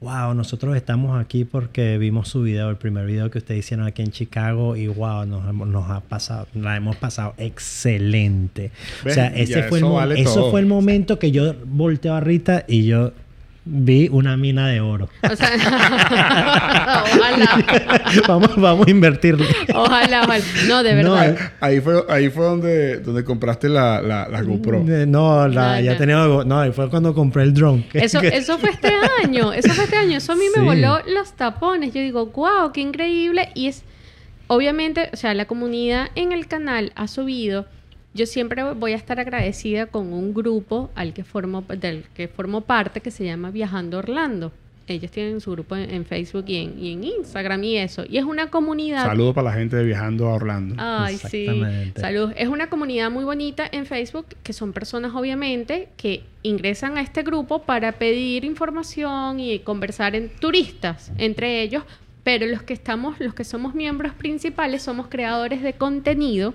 Wow, nosotros estamos aquí porque vimos su video, el primer video que ustedes hicieron aquí en Chicago y wow, nos, ha pasado, la hemos pasado excelente. O sea, ese fue el eso mo- vale eso todo. fue el momento que yo volteo a Rita y yo vi una mina de oro. O sea, <laughs> ojalá. <laughs> vamos, vamos a invertirle. Ojalá, ojalá. No, de No, verdad. Ahí fue, ahí fue donde, donde compraste la, la, la GoPro. No, la, ya tenía algo. No, y fue cuando compré el drone. <laughs> Eso, eso fue este año, eso fue este año, eso a mí me voló los tapones. Yo digo, wow, qué increíble. Y es, obviamente, o sea, la comunidad en el canal ha subido. Yo siempre voy a estar agradecida con un grupo al que formo, del que formo parte que se llama Viajando Orlando. Ellos tienen su grupo en, en Facebook y en, y en Instagram y eso. Y es una comunidad Saludos para la gente de Viajando a Orlando. Ay, sí. Exactamente. Salud. Es una comunidad muy bonita en Facebook, que son personas, obviamente, que ingresan a este grupo para pedir información y conversar en turistas entre ellos. Pero los que estamos, los que somos miembros principales, somos creadores de contenido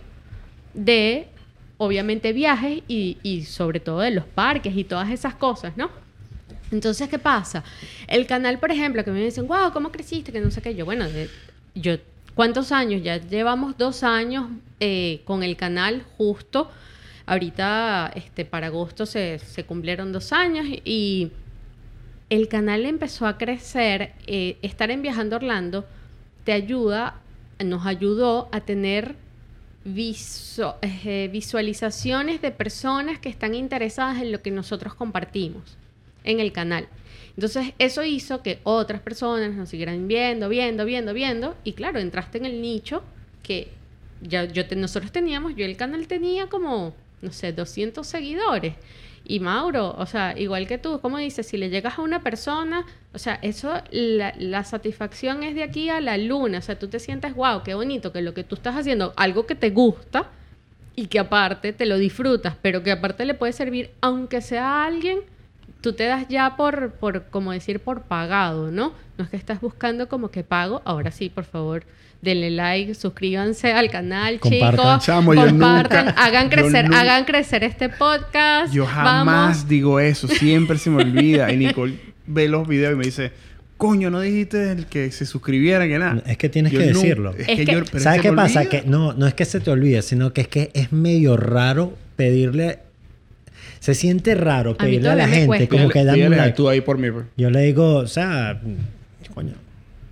de, obviamente, viajes y, sobre todo de los parques y todas esas cosas, ¿no? Entonces, ¿qué pasa? El canal, por ejemplo, que me dicen, wow, ¿cómo creciste? Que no sé qué. Yo, bueno, yo, ¿cuántos años? Ya llevamos dos años eh, con el canal justo. Ahorita, este, para agosto se, se cumplieron dos años y el canal empezó a crecer. eh, estar en Viajando Orlando te ayuda, nos ayudó a tener eh, visualizaciones de personas que están interesadas en lo que nosotros compartimos en el canal. Entonces, eso hizo que otras personas nos siguieran viendo, viendo, viendo, viendo. Y claro, entraste en el nicho que ya yo te- nosotros teníamos, yo el canal tenía como, no sé, 200 seguidores. Y Mauro, o sea, igual que tú, como dices, si le llegas a una persona, o sea, eso, la, la satisfacción es de aquí a la luna. O sea, tú te sientes, wow, qué bonito, que lo que tú estás haciendo, algo que te gusta y que aparte te lo disfrutas, pero que aparte le puede servir, aunque sea a alguien, tú te das ya por, por, como decir, por pagado, ¿no? No es que estás buscando como que pago. Ahora sí, por favor, denle like, suscríbanse al canal, Compartan. chicos. Chamo, compartan, <laughs> nunca- hagan crecer, nunca- hagan crecer este podcast. Yo jamás Vamos. digo eso, siempre se me <laughs> olvida. Y Nicole ve los videos y me dice, coño, no dijiste el que se suscribiera, que nada. Es que tienes Yo que decirlo. Es, Es que, yo, pero ¿Sabes qué pasa? olvida. Que no, no es que se te olvide, sino que es que es medio raro pedirle. Se siente raro pedirle a, la gente cuesta. como que dame un Pídele like. tú ahí por mí. Yo le digo, o sea, coño,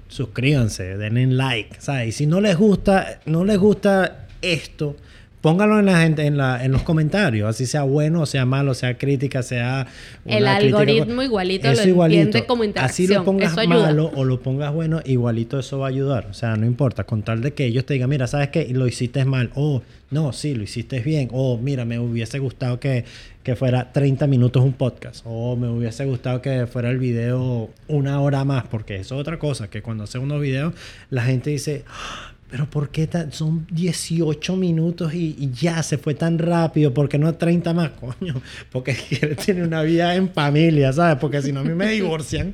suscríbanse, denle like, ¿sabes? Y si no les gusta, no les gusta esto, pónganlo en la gente, en, la, en los comentarios, así sea bueno, sea malo, sea crítica, sea El una crítica- algoritmo igualito lo entiende como Así lo pongas Eso ayuda. malo o lo pongas bueno, igualito eso va a ayudar. O sea, no importa, con tal de que ellos te digan, mira, ¿sabes qué? Lo hiciste mal. O, no, sí, lo hiciste bien. O, mira, me hubiese gustado que, que fuera 30 minutos un podcast. O me hubiese gustado que fuera el video una hora más. Porque eso es otra cosa, que cuando hace unos videos, la gente dice... "Ah, Pero ¿por qué son 18 minutos y, y ya se fue tan rápido? ¿Por qué no 30 más? <laughs> Coño, porque quiere tener una vida en familia, ¿sabes? Porque si no a mí me <laughs> divorcian.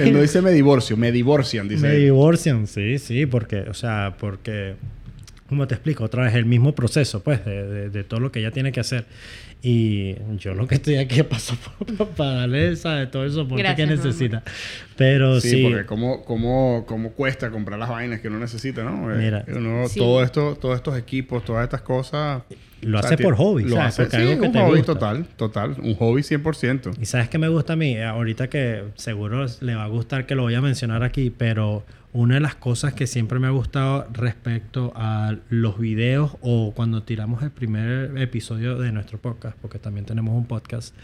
Él no dice me divorcio, me divorcian, dice. Me él. divorcian, sí, sí, porque, o sea, porque, ¿cómo te explico? Otra vez el mismo proceso, pues, de, de- de todo lo que ella tiene que hacer. Y yo lo que estoy aquí es paso por- para darle, ¿sabes? Todo el soporte Gracias, que mamá. necesita. Pero Sí, sí, porque cómo, cómo, cómo cuesta comprar las vainas que uno necesita, ¿no? Eh, Mira. uno- Sí. todo esto, todos estos equipos, todas estas cosas. lo O sea, hace por hobby, Lo ¿sabes? hace, Porque sí, algo que un te hobby gusta. total, total. Un hobby 100%. Y sabes que me gusta a mí, ahorita que seguro le va a gustar que lo voy a mencionar aquí, pero una de las cosas que siempre me ha gustado respecto a los videos o cuando tiramos el primer episodio de nuestro podcast, porque también tenemos un podcast.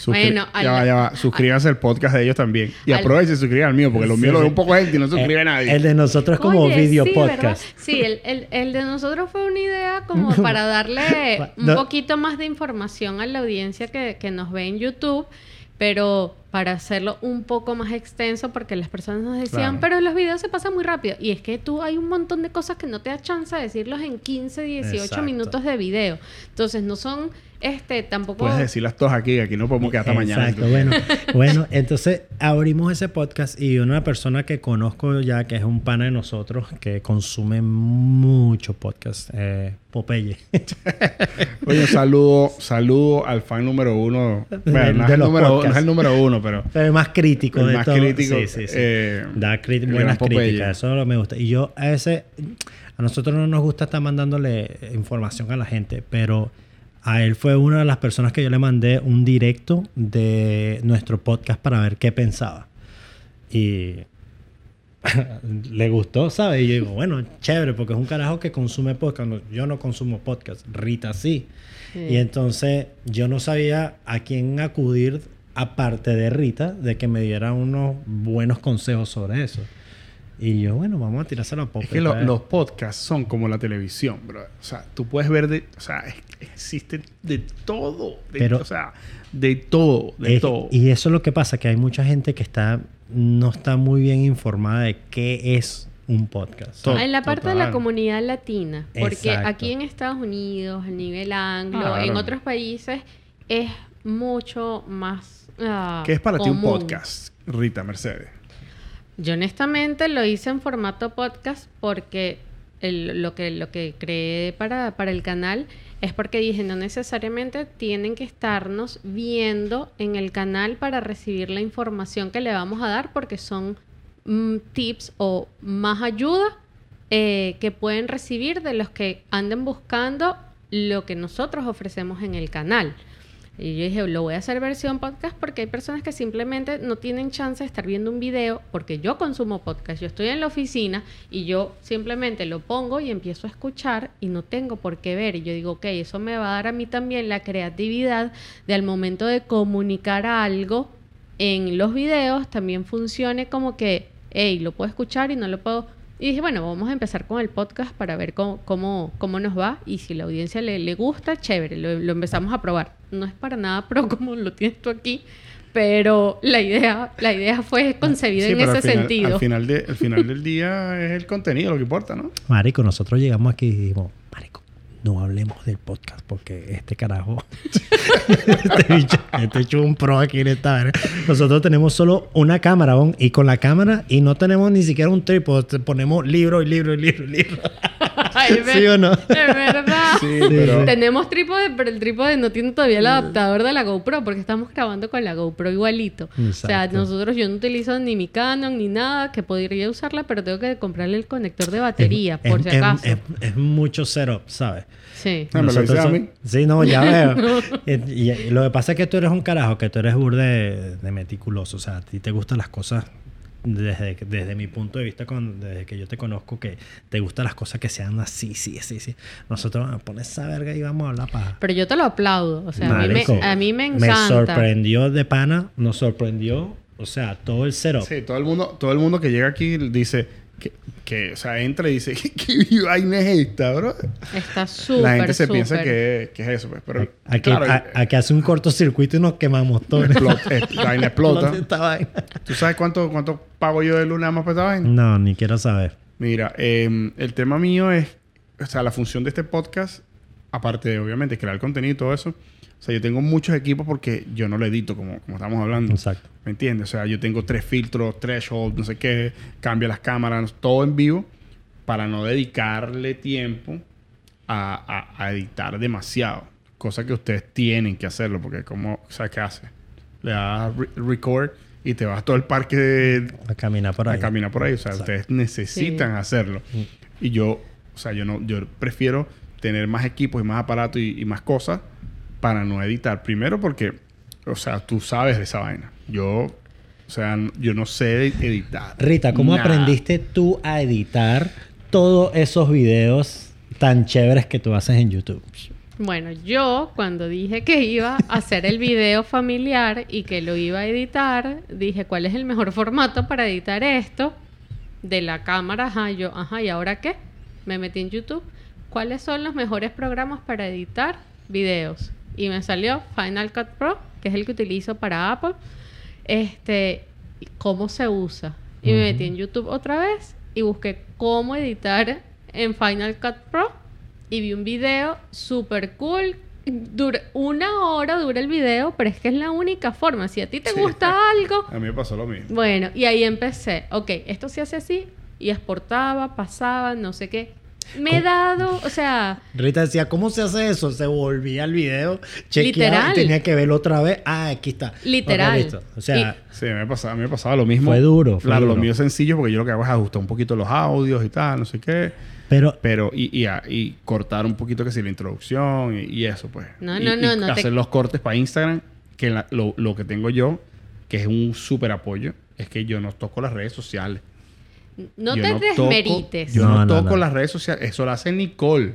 Suscri- Bueno, al- ya va, ya va. Suscríbanse al podcast de ellos también. Y al- aprovechen y suscriban al mío, porque lo Sí, mío lo ve un poco gente y no se suscribe Eh, nadie. El de nosotros es como Oye, video sí, ¿verdad? podcast. Sí, el, el- el de nosotros fue una idea como para darle <laughs> un No. poquito más de información a la audiencia que, que nos ve en YouTube, pero para hacerlo un poco más extenso porque las personas nos decían, Claro. pero los videos se pasan muy rápido. Y es que tú hay un montón de cosas que no te da chance de decirlos en 15, 18 Exacto. minutos de video. Entonces no son, este, tampoco... Puedes decirlas todas aquí, aquí no podemos quedar hasta mañana. Exacto, bueno, <laughs> bueno, entonces abrimos ese podcast y una persona que conozco ya, que es un pana de nosotros, que consume mucho podcast, eh, Popeye. Oye, saludo, saludo al fan número uno. <laughs> Bueno, no, es de el los número, no es el número uno, pero Pero el más crítico el de más todo. crítico. Sí, sí, sí. eh, da buenas críticas, eso lo me gusta. Y yo a ese, a nosotros no nos gusta estar mandándole información a la gente, pero a él fue una de las personas que yo le mandé un directo de nuestro podcast para ver qué pensaba. Y <laughs> le gustó, ¿sabes? Y yo digo, bueno, chévere, porque es un carajo que consume podcast. No, Yo no consumo podcast, Rita sí. Sí. Y entonces yo no sabía a quién acudir aparte de Rita, de que me diera unos buenos consejos sobre eso. Y yo, bueno, vamos a tirárselo a Popeye. Es que lo- ¿sabes? los podcasts son como la televisión, bro. O sea, tú puedes ver de... O sea, es- existe de todo. de- Pero- o sea, de todo, de Es- todo. Y eso es lo que pasa, que hay mucha gente que está no está muy bien informada de qué es un podcast. En la parte de la comunidad latina, porque Exacto. aquí en Estados Unidos, a nivel anglo, Claro. en otros países, es mucho más. Ah, ¿Qué es para ti un podcast, Rita Mercedes? Yo honestamente lo hice en formato podcast porque el- lo, que, lo que creé para, para el canal es porque dije no necesariamente tienen que estarnos viendo en el canal para recibir la información que le vamos a dar porque son mm, tips o más ayuda eh, que pueden recibir de los que anden buscando lo que nosotros ofrecemos en el canal. Y yo dije, lo voy a hacer versión podcast porque hay personas que simplemente no tienen chance de estar viendo un video porque yo consumo podcast, yo estoy en la oficina y yo simplemente lo pongo y empiezo a escuchar y no tengo por qué ver. Y yo digo, ok, eso me va a dar a mí también la creatividad de al momento de comunicar algo en los videos también funcione como que, hey, lo puedo escuchar y no lo puedo... Y dije, bueno, vamos a empezar con el podcast para ver cómo, cómo, cómo nos va y si la audiencia le, le gusta, chévere, lo empezamos a probar. No es para nada pro como lo tienes tú aquí, pero la idea, la idea fue concebida Sí, en pero ese al final, sentido. Al final, de- al final del día es el contenido lo que importa, ¿no? Marico, nosotros llegamos aquí y dijimos, Marico, no hablemos del podcast porque este carajo, <laughs> este bicho, este bicho un pro aquí en esta área. Nosotros tenemos solo una cámara, ¿bon? y con la cámara, y no tenemos ni siquiera un trípode, ponemos libro y libro y libro y libro. <laughs> <laughs> Ay, ¿Sí o no? Es verdad. Sí, pero... Tenemos trípode, pero el trípode no tiene todavía el adaptador de la GoPro porque estamos grabando con la GoPro igualito. O sea, nosotros yo no utilizo ni mi Canon ni nada que podría usarla, pero tengo que comprarle el conector de batería, Es- por es- si acaso. Es, es- es mucho setup, ¿sabes? sí. Ah, me lo a mí. Sí, no, ya veo. <laughs> y, y lo que pasa es que tú eres un carajo, que tú eres burde de meticuloso. O sea, a ti te gustan las cosas desde, desde mi punto de vista, con, desde que yo te conozco, que te gustan las cosas que sean así, sí, sí, sí. Nosotros vamos a poner esa verga y vamos a hablar para... Pero yo te lo aplaudo. O sea, a mí, me, a mí me Me encanta. sorprendió de pana, nos sorprendió, o sea, todo el setup. Sí, todo el mundo, todo el mundo que llega aquí dice que, que o sea, entra y dice, <laughs> ¿qué vaina es esta, bro? Está súper, La gente se piensa súper. que, que es eso, pues. Pero, Aquí, claro, a- aquí hace un cortocircuito y nos quemamos todos. <laughs> explota, esta vaina explota. Esta vaina. ¿Tú sabes cuánto, cuánto pago yo de luna más para esta vaina? No, ni quiero saber. Mira, eh, el tema mío es, o sea, la función de este podcast, aparte de, obviamente, crear contenido y todo eso, o sea, yo tengo muchos equipos porque yo no lo edito, como, como estamos hablando. Exacto. ¿Me entiendes? O sea, yo tengo tres filtros, threshold, no sé qué, cambia las cámaras, todo en vivo, para no dedicarle tiempo a, a- a editar demasiado. Cosa que ustedes tienen que hacerlo, porque como, o sea, ¿qué hace? Le das re- record y te vas a todo el parque de, A caminar por ahí. a caminar por ahí. O sea, Exacto. ustedes necesitan Sí. hacerlo. Y yo, o sea, yo no, yo prefiero tener más equipos y más aparatos y, y más cosas para no editar. Primero porque, o sea, tú sabes de esa vaina. Yo, o sea, yo no sé editar. Rita, ¿cómo Nada. aprendiste tú a editar todos esos videos tan chéveres que tú haces en YouTube? Bueno, yo cuando dije que iba a hacer el video familiar y que lo iba a editar, dije cuál es el mejor formato para editar esto de la cámara. Ajá, yo, ajá, ¿y ahora qué? Me metí en YouTube. ¿Cuáles son los mejores programas para editar videos? Y me salió Final Cut Pro, que es el que utilizo para Apple. Este, cómo se usa. Y me metí en YouTube otra vez y busqué cómo editar en Final Cut Pro y vi un video súper cool. Dura, una hora dura el video, pero es que es la única forma. Si a ti te Sí. gusta <laughs> algo, A mí me pasó lo mismo. bueno, y ahí empecé. Ok, esto se hace así. Y exportaba, pasaba, no sé qué. Me he dado, o sea, Rita decía, ¿cómo se hace eso? Se volvía el video, chequeaba Literal. y tenía que verlo otra vez. Ah, aquí está. Literal. O sea, Sí, me pasaba, a mí me pasaba lo mismo. Fue duro, fue Claro, duro. lo mío es sencillo porque yo lo que hago es ajustar un poquito los audios y tal, no sé qué. pero Pero, y, y, y cortar un poquito que si la introducción y, y eso, pues. No, Y- no, no, y no te- Hacer los cortes para Instagram, que la- lo, lo que tengo yo, que es un súper apoyo, es que yo no toco las redes sociales. No Yo te desmerites. yo No, no, no, toco no. las redes sociales. Eso lo hace Nicole.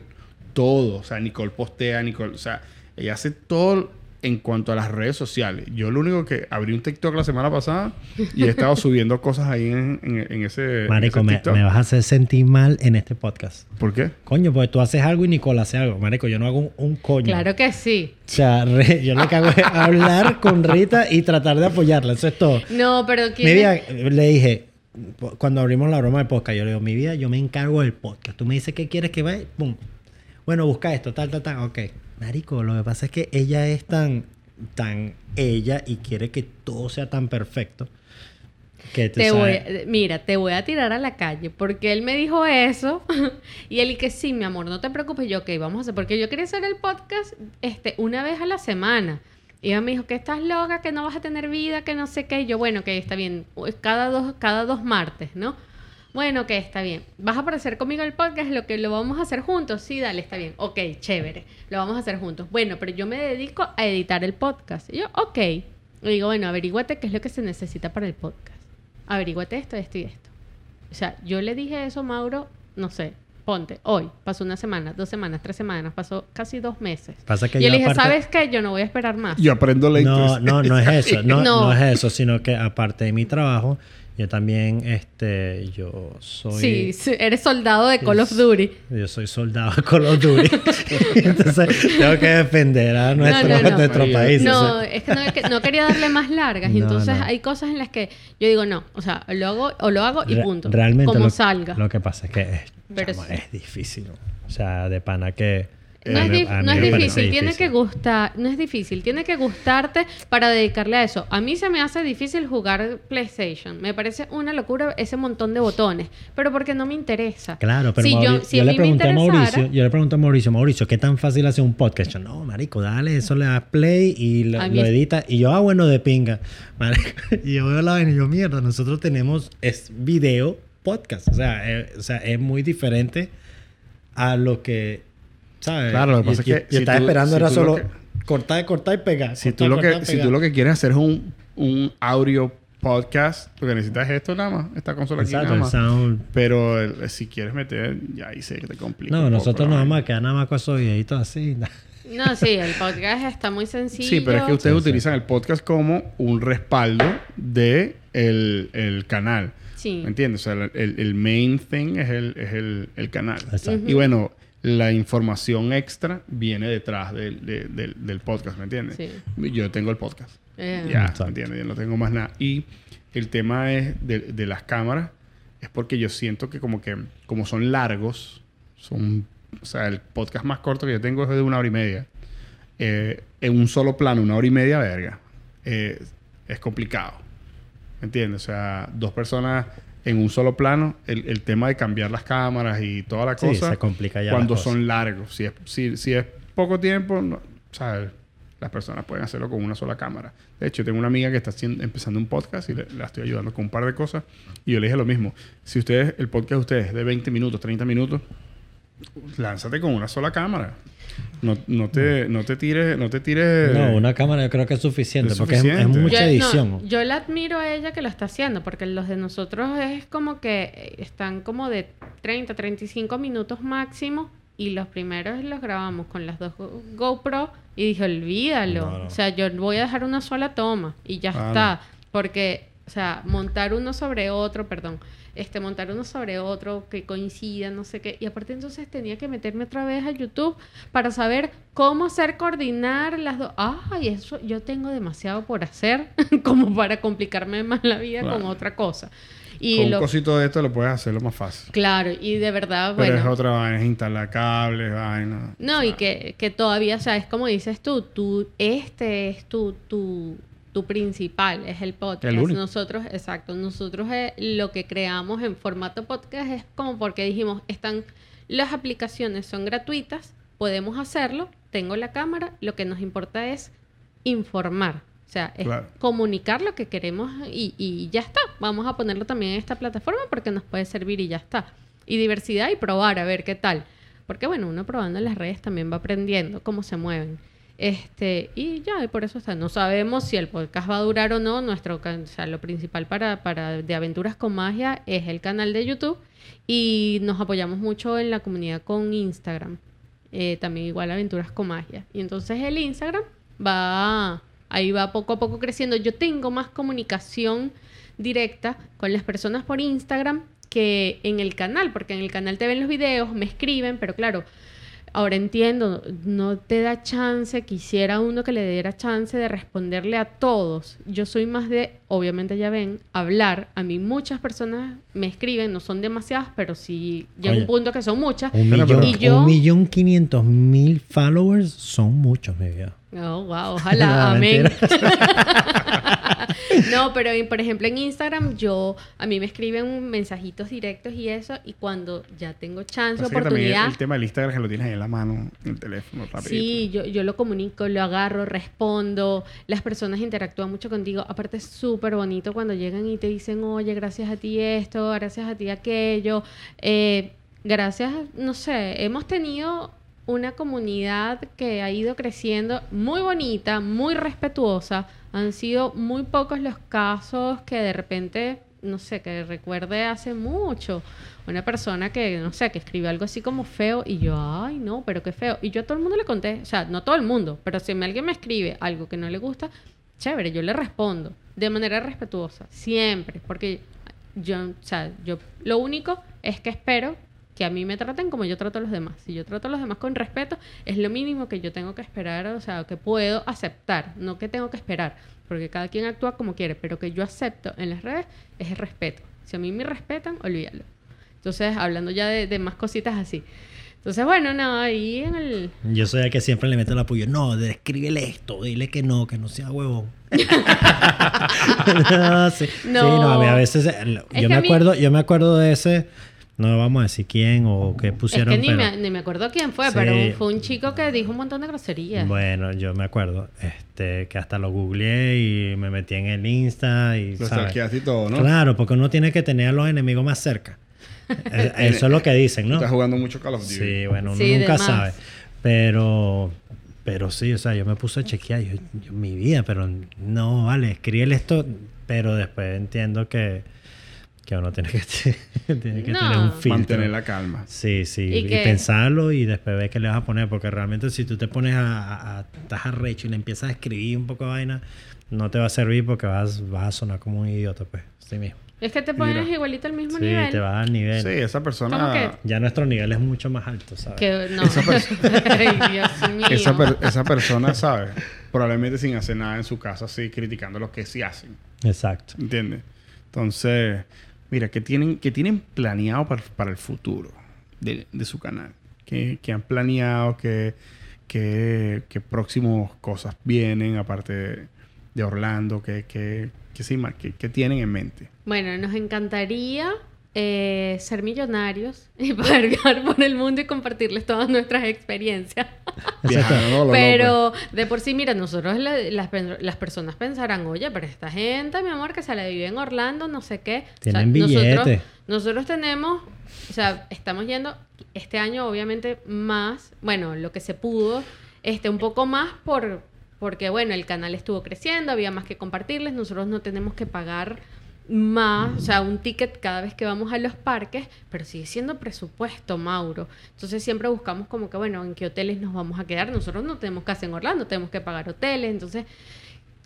Todo. O sea, Nicole postea, Nicole. O sea, ella hace todo en cuanto a las redes sociales. Yo lo único que abrí un TikTok la semana pasada y he estado <laughs> subiendo cosas ahí en, en- en ese, en Marico, ese me, TikTok. me vas a hacer sentir mal en este podcast. ¿Por qué? Coño, pues tú haces algo y Nicole hace algo. Marico, yo no hago un, un coño. Claro que sí. O sea, re- yo lo que hago es hablar con Rita y tratar de apoyarla. Eso es todo. No, pero Mi ¿quién vida, es? le dije, cuando abrimos la broma de podcast, yo le digo, mi vida, yo me encargo del podcast. Tú me dices qué quieres que vaya, pum. Bueno, busca esto, tal, tal, tal. Ok. Marico, lo que pasa es que ella es tan, tan ella y quiere que todo sea tan perfecto. Que Te voy, sabes- mira, te voy a tirar a la calle porque él me dijo eso <laughs> y él y que sí, mi amor, no te preocupes, yo, ok, vamos a hacer, porque yo quería hacer el podcast este, una vez a la semana. Y ella me dijo que estás loca, que no vas a tener vida, que no sé qué. Y yo, bueno, que está bien, cada dos, cada dos martes, ¿no? Bueno, que está bien. ¿Vas a aparecer conmigo el podcast? ¿Lo que lo vamos a hacer juntos? Sí, dale, está bien. Ok, chévere. Lo vamos a hacer juntos. Bueno, pero yo me dedico a editar el podcast. Y yo, ok. Le digo, bueno, averíguate qué es lo que se necesita para el podcast. Averíguate esto, esto y esto. O sea, yo le dije eso a Mauro, no sé, ponte, hoy, pasó una semana, dos semanas, tres semanas, pasó casi dos meses. Pasa que y yo le dije, aparte- ¿sabes qué? Yo no voy a esperar más. Yo aprendo lento. No, no, no es eso. No, <laughs> No. no es eso, sino que aparte de mi trabajo, yo también, este, yo soy... Sí, eres soldado de Call of Duty. Yo soy soldado de Call of Duty. <laughs> Entonces, tengo que defender a nuestro, no, no. nuestro país. o No, sea. es que no, es que no quería darle más largas. <laughs> y entonces no. hay cosas en las que yo digo, no, o sea, lo hago o lo hago y Re- punto. Realmente Como lo, salga. lo que pasa es que es, Pero es difícil. O sea, de pana que... No a es, dif- no mí es difícil, tiene que gustar, no es difícil, tiene que gustarte para dedicarle a eso. A mí se me hace difícil jugar PlayStation, me parece una locura ese montón de botones, pero porque no me interesa. Claro, pero si Mauri- yo, le me pregunté a Mauricio, yo le pregunté a Mauricio, Mauricio, ¿qué tan fácil hacer un podcast? Yo, no, marico, dale, eso le das play y lo, lo edita. Y yo, ah, bueno, de pinga. Marico, <laughs> y yo veo la vaina y yo, mierda, nosotros tenemos, es video podcast. O sea, eh, o sea, es muy diferente a lo que, ¿sabes? Claro, lo que pasa es que Yo si estaba tú- esperando si era solo que- cortar, cortar y pegar. Si cortar, tú, lo cortar, que, si pegar. tú lo que quieres hacer es un, un audio podcast, lo que necesitas es esto nada más, esta consola aquí Exacto, nada el más. sound. Pero el- si quieres meter, ya ahí sé que te complica. No, nosotros la nada vaina. más, queda nada más con esos videitos así. <laughs> No, sí, el podcast está muy sencillo. Sí, pero es que ustedes Sí, sí. utilizan el podcast como un respaldo de el, el canal. Sí. ¿Me entiendes? O sea, el, el- el main thing es el, es el, el canal. Exacto. Y bueno, la información extra viene detrás del, de- del- del podcast, ¿me entiendes? Sí. Yo tengo el podcast. Eh, Ya, Exacto. ¿me entiendes? Yo no tengo más nada. Y el tema es de, de las cámaras, es porque yo siento que como que, como son largos, son, o sea, el podcast más corto que yo tengo es de una hora y media. Eh, en un solo plano, una hora y media, verga. eh, es complicado. ¿Me entiendes? O sea, dos personas en un solo plano, el, el tema de cambiar las cámaras y toda la Sí, cosa. se complica ya Cuando son largos. Si es, si, si es poco tiempo, no, ¿sabes? Las personas pueden hacerlo con una sola cámara. De hecho, tengo una amiga que está haciendo- empezando un podcast y le, la estoy ayudando con un par de cosas. Y yo le dije lo mismo. Si ustedes, el podcast de ustedes es de 20 minutos, 30 minutos, lánzate con una sola cámara. No, no te, no te tires, no te tires. No, una cámara yo creo que es suficiente, Es porque es- mucha yo, no, edición. yo la admiro a ella que lo está haciendo, porque los de nosotros es como que están como de 30, 35 minutos máximo. Y los primeros los grabamos con las dos Go- GoPro. Y dije, olvídalo. No, no. O sea, yo voy a dejar una sola toma. Y ya está. Porque, o sea, montar uno sobre otro, perdón. Este, montar uno sobre otro que coincida, no sé qué. Y aparte entonces tenía que meterme otra vez a YouTube para saber cómo hacer coordinar las dos. Ay, eso yo tengo demasiado por hacer <laughs> como para complicarme más la vida con otra cosa. Y con un lo, cosito de esto lo puedes hacer lo más fácil. claro, y de verdad, Pero bueno. es otra vaina, es instalar cables, vaina. No, y que, que todavía, o sea, es como dices tú, tú este es tu, tu, tu principal, es el podcast. El único. Nosotros, exacto, nosotros eh, lo que creamos en formato podcast es como porque dijimos, están, las aplicaciones son gratuitas, podemos hacerlo, tengo la cámara, lo que nos importa es informar. O sea, es Claro. comunicar lo que queremos y, y ya está. Vamos a ponerlo también en esta plataforma porque nos puede servir y ya está. Y diversidad y probar a ver qué tal. Porque bueno, uno probando en las redes también va aprendiendo cómo se mueven. Este, y ya, y por eso está. No sabemos si el podcast va a durar o no. Nuestro, o lo principal para, para de Aventuras con Magia es el canal de YouTube. Y nos apoyamos mucho en la comunidad con Instagram. Eh, también igual Aventuras con Magia. Y entonces el Instagram va, ahí va poco a poco creciendo. Yo tengo más comunicación directa con las personas por Instagram que en el canal, porque en el canal te ven los videos, me escriben, pero claro, ahora entiendo, no te da chance, quisiera uno que le diera chance de responderle a todos. Yo soy más de, obviamente ya ven, hablar. A mí muchas personas me escriben, no son demasiadas, pero sí llega Oye. un punto que son muchas. Un millón, y yo- un millón quinientos mil followers son muchos, mi vida. Oh, wow, ojalá, <laughs> amén. <laughs> <laughs> no, pero por ejemplo en Instagram yo, a mí me escriben mensajitos directos y eso, y cuando ya tengo chance, oportunidad, el, el tema del Instagram que lo tienes ahí en la mano, en el teléfono, rapidito. Sí, yo, yo lo comunico, lo agarro, respondo. Las personas interactúan mucho contigo. Aparte es súper bonito cuando llegan y te dicen, oye, gracias a ti esto, gracias a ti aquello. Eh, gracias, no sé, hemos tenido una comunidad que ha ido creciendo muy bonita, muy respetuosa. Han sido muy pocos los casos que de repente, no sé, que recuerde hace mucho. Una persona que, no sé, que escribió algo así como feo y yo, ay, no, pero qué feo. Y yo a todo el mundo le conté, o sea, no todo el mundo, pero si alguien me escribe algo que no le gusta, chévere, yo le respondo de manera respetuosa, siempre, porque yo, o sea, yo lo único es que espero que a mí me traten como yo trato a los demás. Si yo trato a los demás con respeto, es lo mínimo que yo tengo que esperar, o sea, que puedo aceptar, no que tengo que esperar, porque cada quien actúa como quiere, pero que yo acepto en las redes es el respeto. Si a mí me respetan, olvídalo. Entonces, hablando ya de, de más cositas así. Entonces, bueno, nada, ahí en el... Yo soy el que siempre le mete el apoyo. No, descríbele esto, dile que no, que no sea huevón. <laughs> <laughs> no, sí. No. Sí, no, a mí a veces Es yo me mí- acuerdo, yo me acuerdo de ese, no vamos a decir quién o qué pusieron, es que ni, pero me, ni me acuerdo quién fue, Sí. pero fue un chico que dijo un montón de groserías. bueno, yo me acuerdo, este, que hasta lo googleé y me metí en el Insta y Lo y todo, ¿no? Claro, porque uno tiene que tener a los enemigos más cerca. <laughs> Eh, Eso es lo que dicen, ¿no? Estás jugando mucho Call of Duty. Sí, bueno, uno Sí, nunca sabe. Pero, pero sí, o sea, yo me puse a chequear yo, yo- mi vida, pero no, vale, escríbele esto, pero después entiendo que, que uno tiene que, <laughs> tiene que No. tener un filtro. Mantener la calma. Sí, sí, Y pensarlo y después ver qué le vas a poner, porque realmente si tú te pones a, a- a- estás arrecho y le empiezas a escribir un poco de vaina, no te va a servir porque vas, vas a sonar como un idiota, pues, sí mismo. Es que te pones Mira. igualito al mismo Sí, nivel. te vas al nivel. Sí, esa persona... Ya nuestro nivel es mucho más alto, ¿sabes? Que no. <laughs> Ay, Dios mío. Esa, per- esa persona, ¿sabes? Probablemente sin hacer nada en su casa, así criticando lo que sí hacen. Exacto. ¿Entiendes? Entonces, mira, ¿qué tienen, qué tienen planeado para, para el futuro de, de su canal? ¿Qué, qué han planeado? ¿Qué, qué, qué próximas cosas vienen aparte de, Orlando? ¿Qué, qué, qué- qué tienen en mente? Bueno, nos encantaría eh, ser millonarios <laughs> y poder viajar por el mundo y compartirles todas nuestras experiencias. <laughs> Pero de por sí, mira, nosotros la- las, las personas pensarán, oye, pero esta gente, mi amor, que se la vive en Orlando, no sé qué. Tienen nosotros, billete. nosotros tenemos o sea, estamos yendo este año obviamente más, bueno, lo que se pudo, este, un poco más por, porque bueno, el canal estuvo creciendo, había más que compartirles, nosotros no tenemos que pagar más, o sea, un ticket cada vez que vamos a los parques, pero sigue siendo presupuesto, Mauro. Entonces siempre buscamos como que, bueno, en qué hoteles nos vamos a quedar. Nosotros no tenemos casa en Orlando, tenemos que pagar hoteles. Entonces,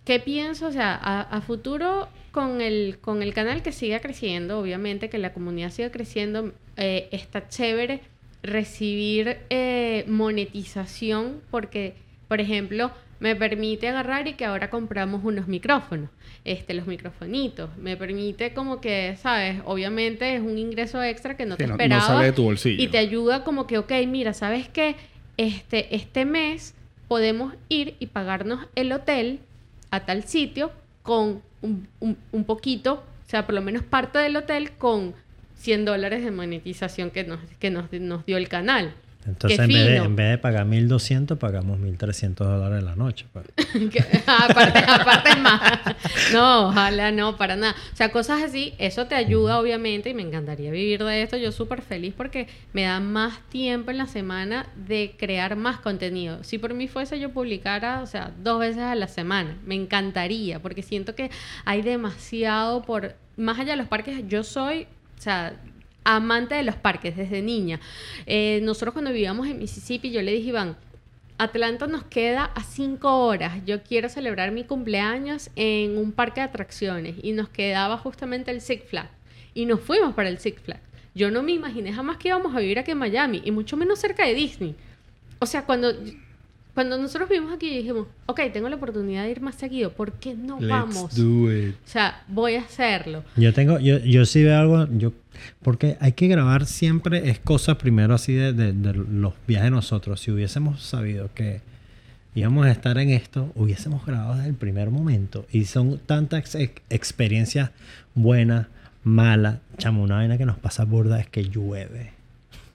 ¿qué pienso? O sea, a, futuro con el, con el canal que siga creciendo, obviamente, que la comunidad siga creciendo, eh, está chévere recibir eh, monetización porque, por ejemplo, me permite agarrar y que ahora compramos unos micrófonos, este, los microfonitos. Me permite como que, ¿sabes? Obviamente es un ingreso extra que no te esperaba. No sale de tu bolsillo. Y te ayuda como que, ok, mira, ¿sabes qué? Este, este mes podemos ir y pagarnos el hotel a tal sitio con un, un poquito, o sea, por lo menos parte del hotel con 100 dólares de monetización que nos, que nos, nos dio el canal. Entonces, en vez, de, en vez, de, pagar 1.200, pagamos 1.300 dólares la noche. Pues. <laughs> aparte, aparte más. No, ojalá no, para nada. O sea, cosas así, eso te ayuda, obviamente, y me encantaría vivir de esto. Yo súper feliz porque me da más tiempo en la semana de crear más contenido. Si por mí fuese yo publicara, o sea, dos veces a la semana, me encantaría, porque siento que hay demasiado por... Más allá de los parques, yo soy, o sea, amante de los parques desde niña. Eh, nosotros cuando vivíamos en Mississippi, yo le dije, Iván, Atlanta nos queda a cinco horas. Yo quiero celebrar mi cumpleaños en un parque de atracciones y nos quedaba justamente el Six Flags. Y nos fuimos para el Six Flags. Yo no me imaginé jamás que íbamos a vivir aquí en Miami y mucho menos cerca de Disney. O sea, cuando cuando nosotros vimos aquí dijimos, ok, tengo la oportunidad de ir más seguido, ¿por qué no vamos? O sea, voy a hacerlo. Yo tengo, yo, yo sí veo algo, yo, porque hay que grabar siempre, es cosa primero así de, de, los viajes de nosotros. Si hubiésemos sabido que íbamos a estar en esto, hubiésemos grabado desde el primer momento. Y son tantas experiencias buenas, malas. Chamo, una vaina que nos pasa burda es que llueve.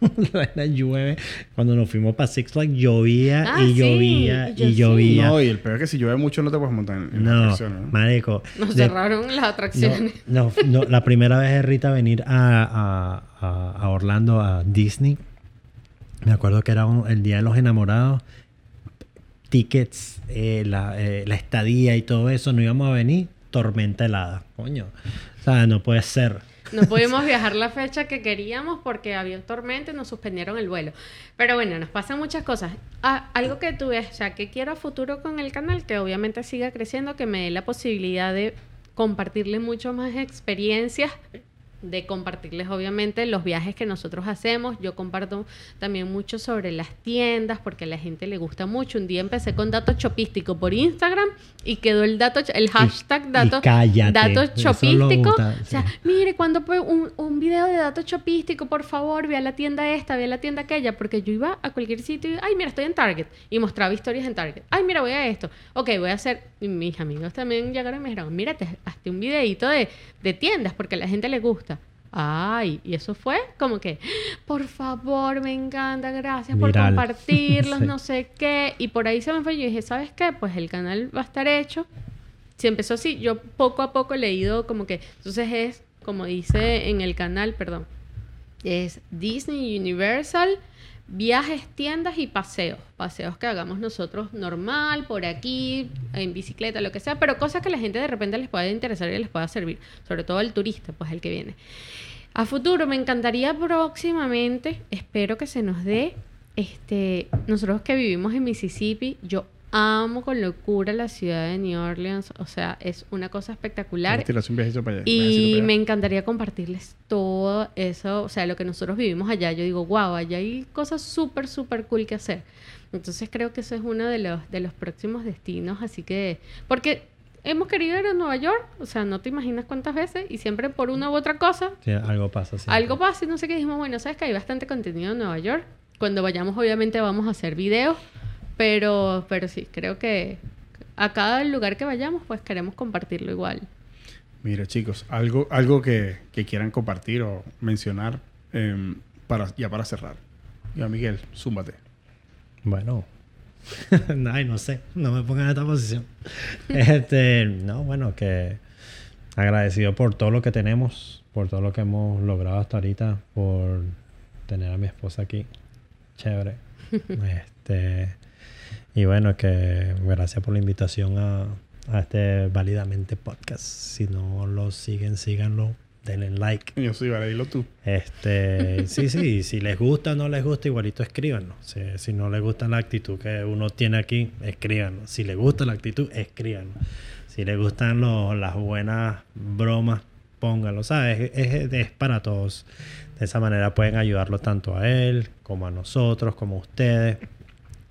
<laughs> la llueve. Cuando nos fuimos para Six Flags llovía ah, y llovía y llovía. No, y el peor es que si llueve mucho no te puedes montar en, no, las atracciones. ¿no? Marico. Nos cerraron las atracciones. No, no, la primera vez de Rita venir a, a, a, Orlando, a Disney, me acuerdo que era el Día de los Enamorados. Tickets, eh, la, eh, la estadía y todo eso, no íbamos a venir. Tormenta helada. Coño. O sea, no puede ser. No pudimos viajar la fecha que queríamos porque había tormenta y nos suspendieron el vuelo. Pero bueno, nos pasan muchas cosas. Ah, algo que tú ves, o sea, que quiero futuro con el canal, que obviamente siga creciendo, que me dé la posibilidad de compartirle mucho más experiencias de compartirles obviamente los viajes que nosotros hacemos. Yo comparto también mucho sobre las tiendas porque a la gente le gusta mucho. Un día empecé con datos chopístico por Instagram y quedó el dato el hashtag datos datos chopístico. o sea, mire, cuando un, un video de datos chopístico, por favor, ve a la tienda esta, ve a la tienda aquella, porque yo iba a cualquier sitio y, ay, mira, estoy en Target y mostraba historias en Target. Ay, mira, voy a esto. Ok, voy a hacer, mis amigos también llegaron y me dijeron, mira, hazte un videito de, de tiendas porque a la gente le gusta. Ay, y eso fue como que, por favor, me encanta, gracias por <laughs> compartirlos, no sé qué. Y por ahí se me fue. Yo dije, ¿sabes qué? Pues el canal va a estar hecho. Si empezó así, yo poco a poco he leído como que, entonces es, como dice en el canal, perdón, es Disney Universal viajes, tiendas y paseos. Paseos que hagamos nosotros normal, por aquí, en bicicleta, lo que sea, pero cosas que la gente de repente les pueda interesar y les pueda servir, sobre todo el turista, pues el que viene. A futuro me encantaría próximamente, espero que se nos dé, este, nosotros que vivimos en Mississippi, yo amo con locura la ciudad de New Orleans. O sea, es una cosa espectacular. Y me encantaría compartirles todo eso. O sea, lo que nosotros vivimos allá. Yo digo, wow, allá hay cosas súper, súper cool que hacer. Entonces creo que eso es uno de los, de los próximos destinos. Así que, porque hemos querido ir a Nueva York, o sea, no te imaginas cuántas veces, y siempre por una u otra cosa. Sí, algo pasa. Algo pasa y no sé qué. Dijimos, bueno, sabes que hay bastante contenido en Nueva York. Cuando vayamos, obviamente, vamos a hacer videos pero, pero sí, creo que a cada lugar que vayamos, pues queremos compartirlo igual. Mira, chicos, algo, algo que, quieran compartir o mencionar em, para, ya para cerrar. Ya, Miguel, zúmbate. Bueno, <laughs> Ay, no sé, no me pongan en esta posición. <laughs> este, no, bueno, que agradecido por todo lo que tenemos, por todo lo que hemos logrado hasta ahorita, por tener a mi esposa aquí. Chévere. <laughs> este, y bueno, que gracias por la invitación a, a este Válidamente Podcast. Si no lo siguen, síganlo. Denle like. Yo soy, vale, dilo tú. Este, <laughs> sí, sí, si les gusta o no les gusta, igualito escríbanlo. Si, si no les gusta la actitud que uno tiene aquí, escríbanlo. Si les gusta la actitud, escríbanlo. Si les gustan las buenas bromas, pónganlo. ¿Sabes? Es, es- es para todos. De esa manera pueden ayudarlo tanto a él, como a nosotros, como a ustedes.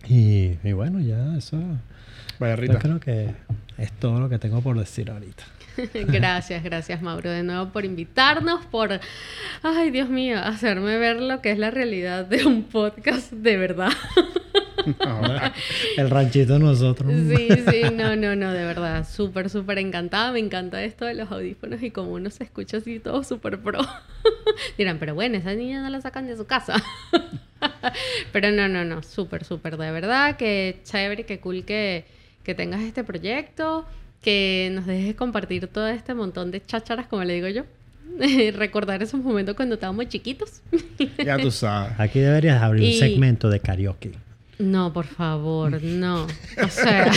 Y, y bueno, ya eso. Vaya, Yo Rita. creo que es todo lo que tengo por decir ahorita. <laughs> Gracias, gracias Mauro de nuevo por invitarnos, por, ay Dios mío, hacerme ver lo que es la realidad de un podcast de verdad. <laughs> El ranchito de nosotros. Sí, sí, no, no, no, de verdad, súper, súper encantada, me encanta esto de los audífonos y como uno se escucha así todo súper pro. <laughs> Dirán, pero bueno, esa niña no la sacan de su casa. <laughs> pero no, no, no, súper, súper, de verdad, que chévere, que cool que, que tengas este proyecto, que nos dejes compartir todo este montón de chácharas, como le digo yo. <laughs> Recordar esos momentos cuando estábamos chiquitos. <laughs> ya tú sabes. Aquí deberías abrir Y- un segmento de karaoke. No, por favor, no. O sea,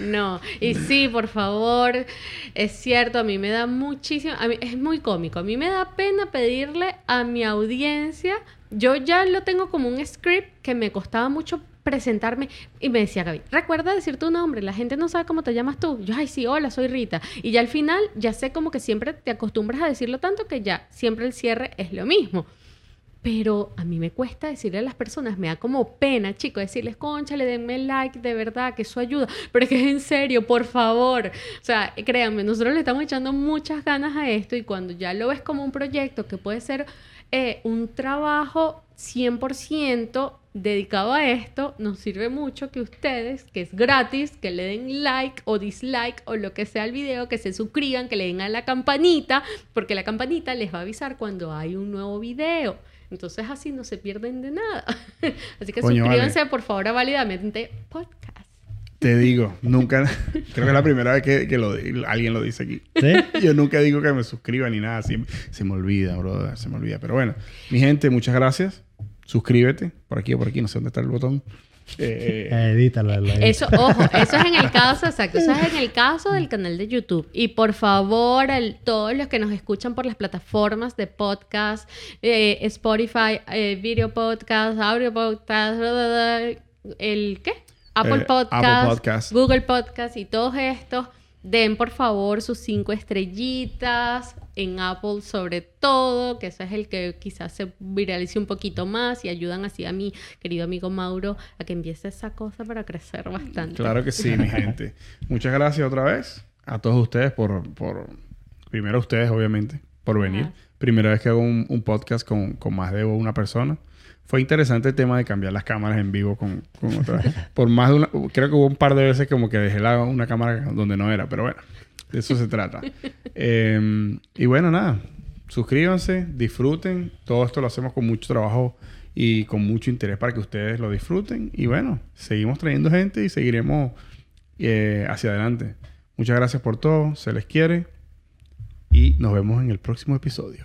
no. Y sí, por favor, es cierto, a mí me da muchísimo, a mí, es muy cómico, a mí me da pena pedirle a mi audiencia, yo ya lo tengo como un script que me costaba mucho presentarme y me decía Gaby, recuerda decir tu nombre, la gente no sabe cómo te llamas tú. Yo, ay, sí, hola, soy Rita. Y ya al final, ya sé como que siempre te acostumbras a decirlo tanto que ya siempre el cierre es lo mismo. Pero a mí me cuesta decirle a las personas, me da como pena, chicos, decirles, concha, le denme like, de verdad, que eso ayuda. Pero es que es en serio, por favor. O sea, créanme, nosotros le estamos echando muchas ganas a esto y cuando ya lo ves como un proyecto que puede ser eh, un trabajo 100% dedicado a esto, nos sirve mucho que ustedes, que es gratis, que le den like o dislike o lo que sea al video, que se suscriban, que le den a la campanita, porque la campanita les va a avisar cuando hay un nuevo video. Entonces así no se pierden de nada. <laughs> Así que Coño, suscríbanse vale. por favor a Válidamente Podcast. Te digo, nunca, <laughs> creo que es la primera vez que, que lo, di- alguien lo dice aquí. ¿Sí? <laughs> Yo nunca digo que me suscriba ni nada. Siempre, se me olvida, brother. Se me olvida. Pero bueno, mi gente, muchas gracias. Suscríbete. Por aquí o por aquí. No sé dónde está el botón. <laughs> Eh, eh, Edítalo. edítalo. Eso, ojo, eso es en el caso, exacto, eso es en el caso del canal de YouTube. Y por favor, el- todos los que nos escuchan por las plataformas de podcast, eh, Spotify, eh, Video Podcast, Audio Podcast, bla, bla, bla, el ¿qué? Apple Eh, Podcast, Apple Podcast. Google Podcast y todos estos, den por favor sus cinco estrellitas en Apple sobre todo, que ese es el que quizás se viralice un poquito más y ayudan así a mi querido amigo Mauro a que empiece esa cosa para crecer bastante. Claro que sí, mi gente. Muchas gracias otra vez a todos ustedes por, por primero a ustedes, obviamente, por venir. Ajá. Primera vez que hago un, un podcast con, con más de una persona. Fue interesante el tema de cambiar las cámaras en vivo con, con otra. por más de una... Creo que hubo un par de veces como que dejé la- una cámara donde no era, pero bueno, de eso se trata. <laughs> Eh, y bueno, nada. Suscríbanse, disfruten. Todo esto lo hacemos con mucho trabajo y con mucho interés para que ustedes lo disfruten. Y bueno, seguimos trayendo gente y seguiremos eh, hacia adelante. Muchas gracias por todo. Se les quiere. Y nos vemos en el próximo episodio.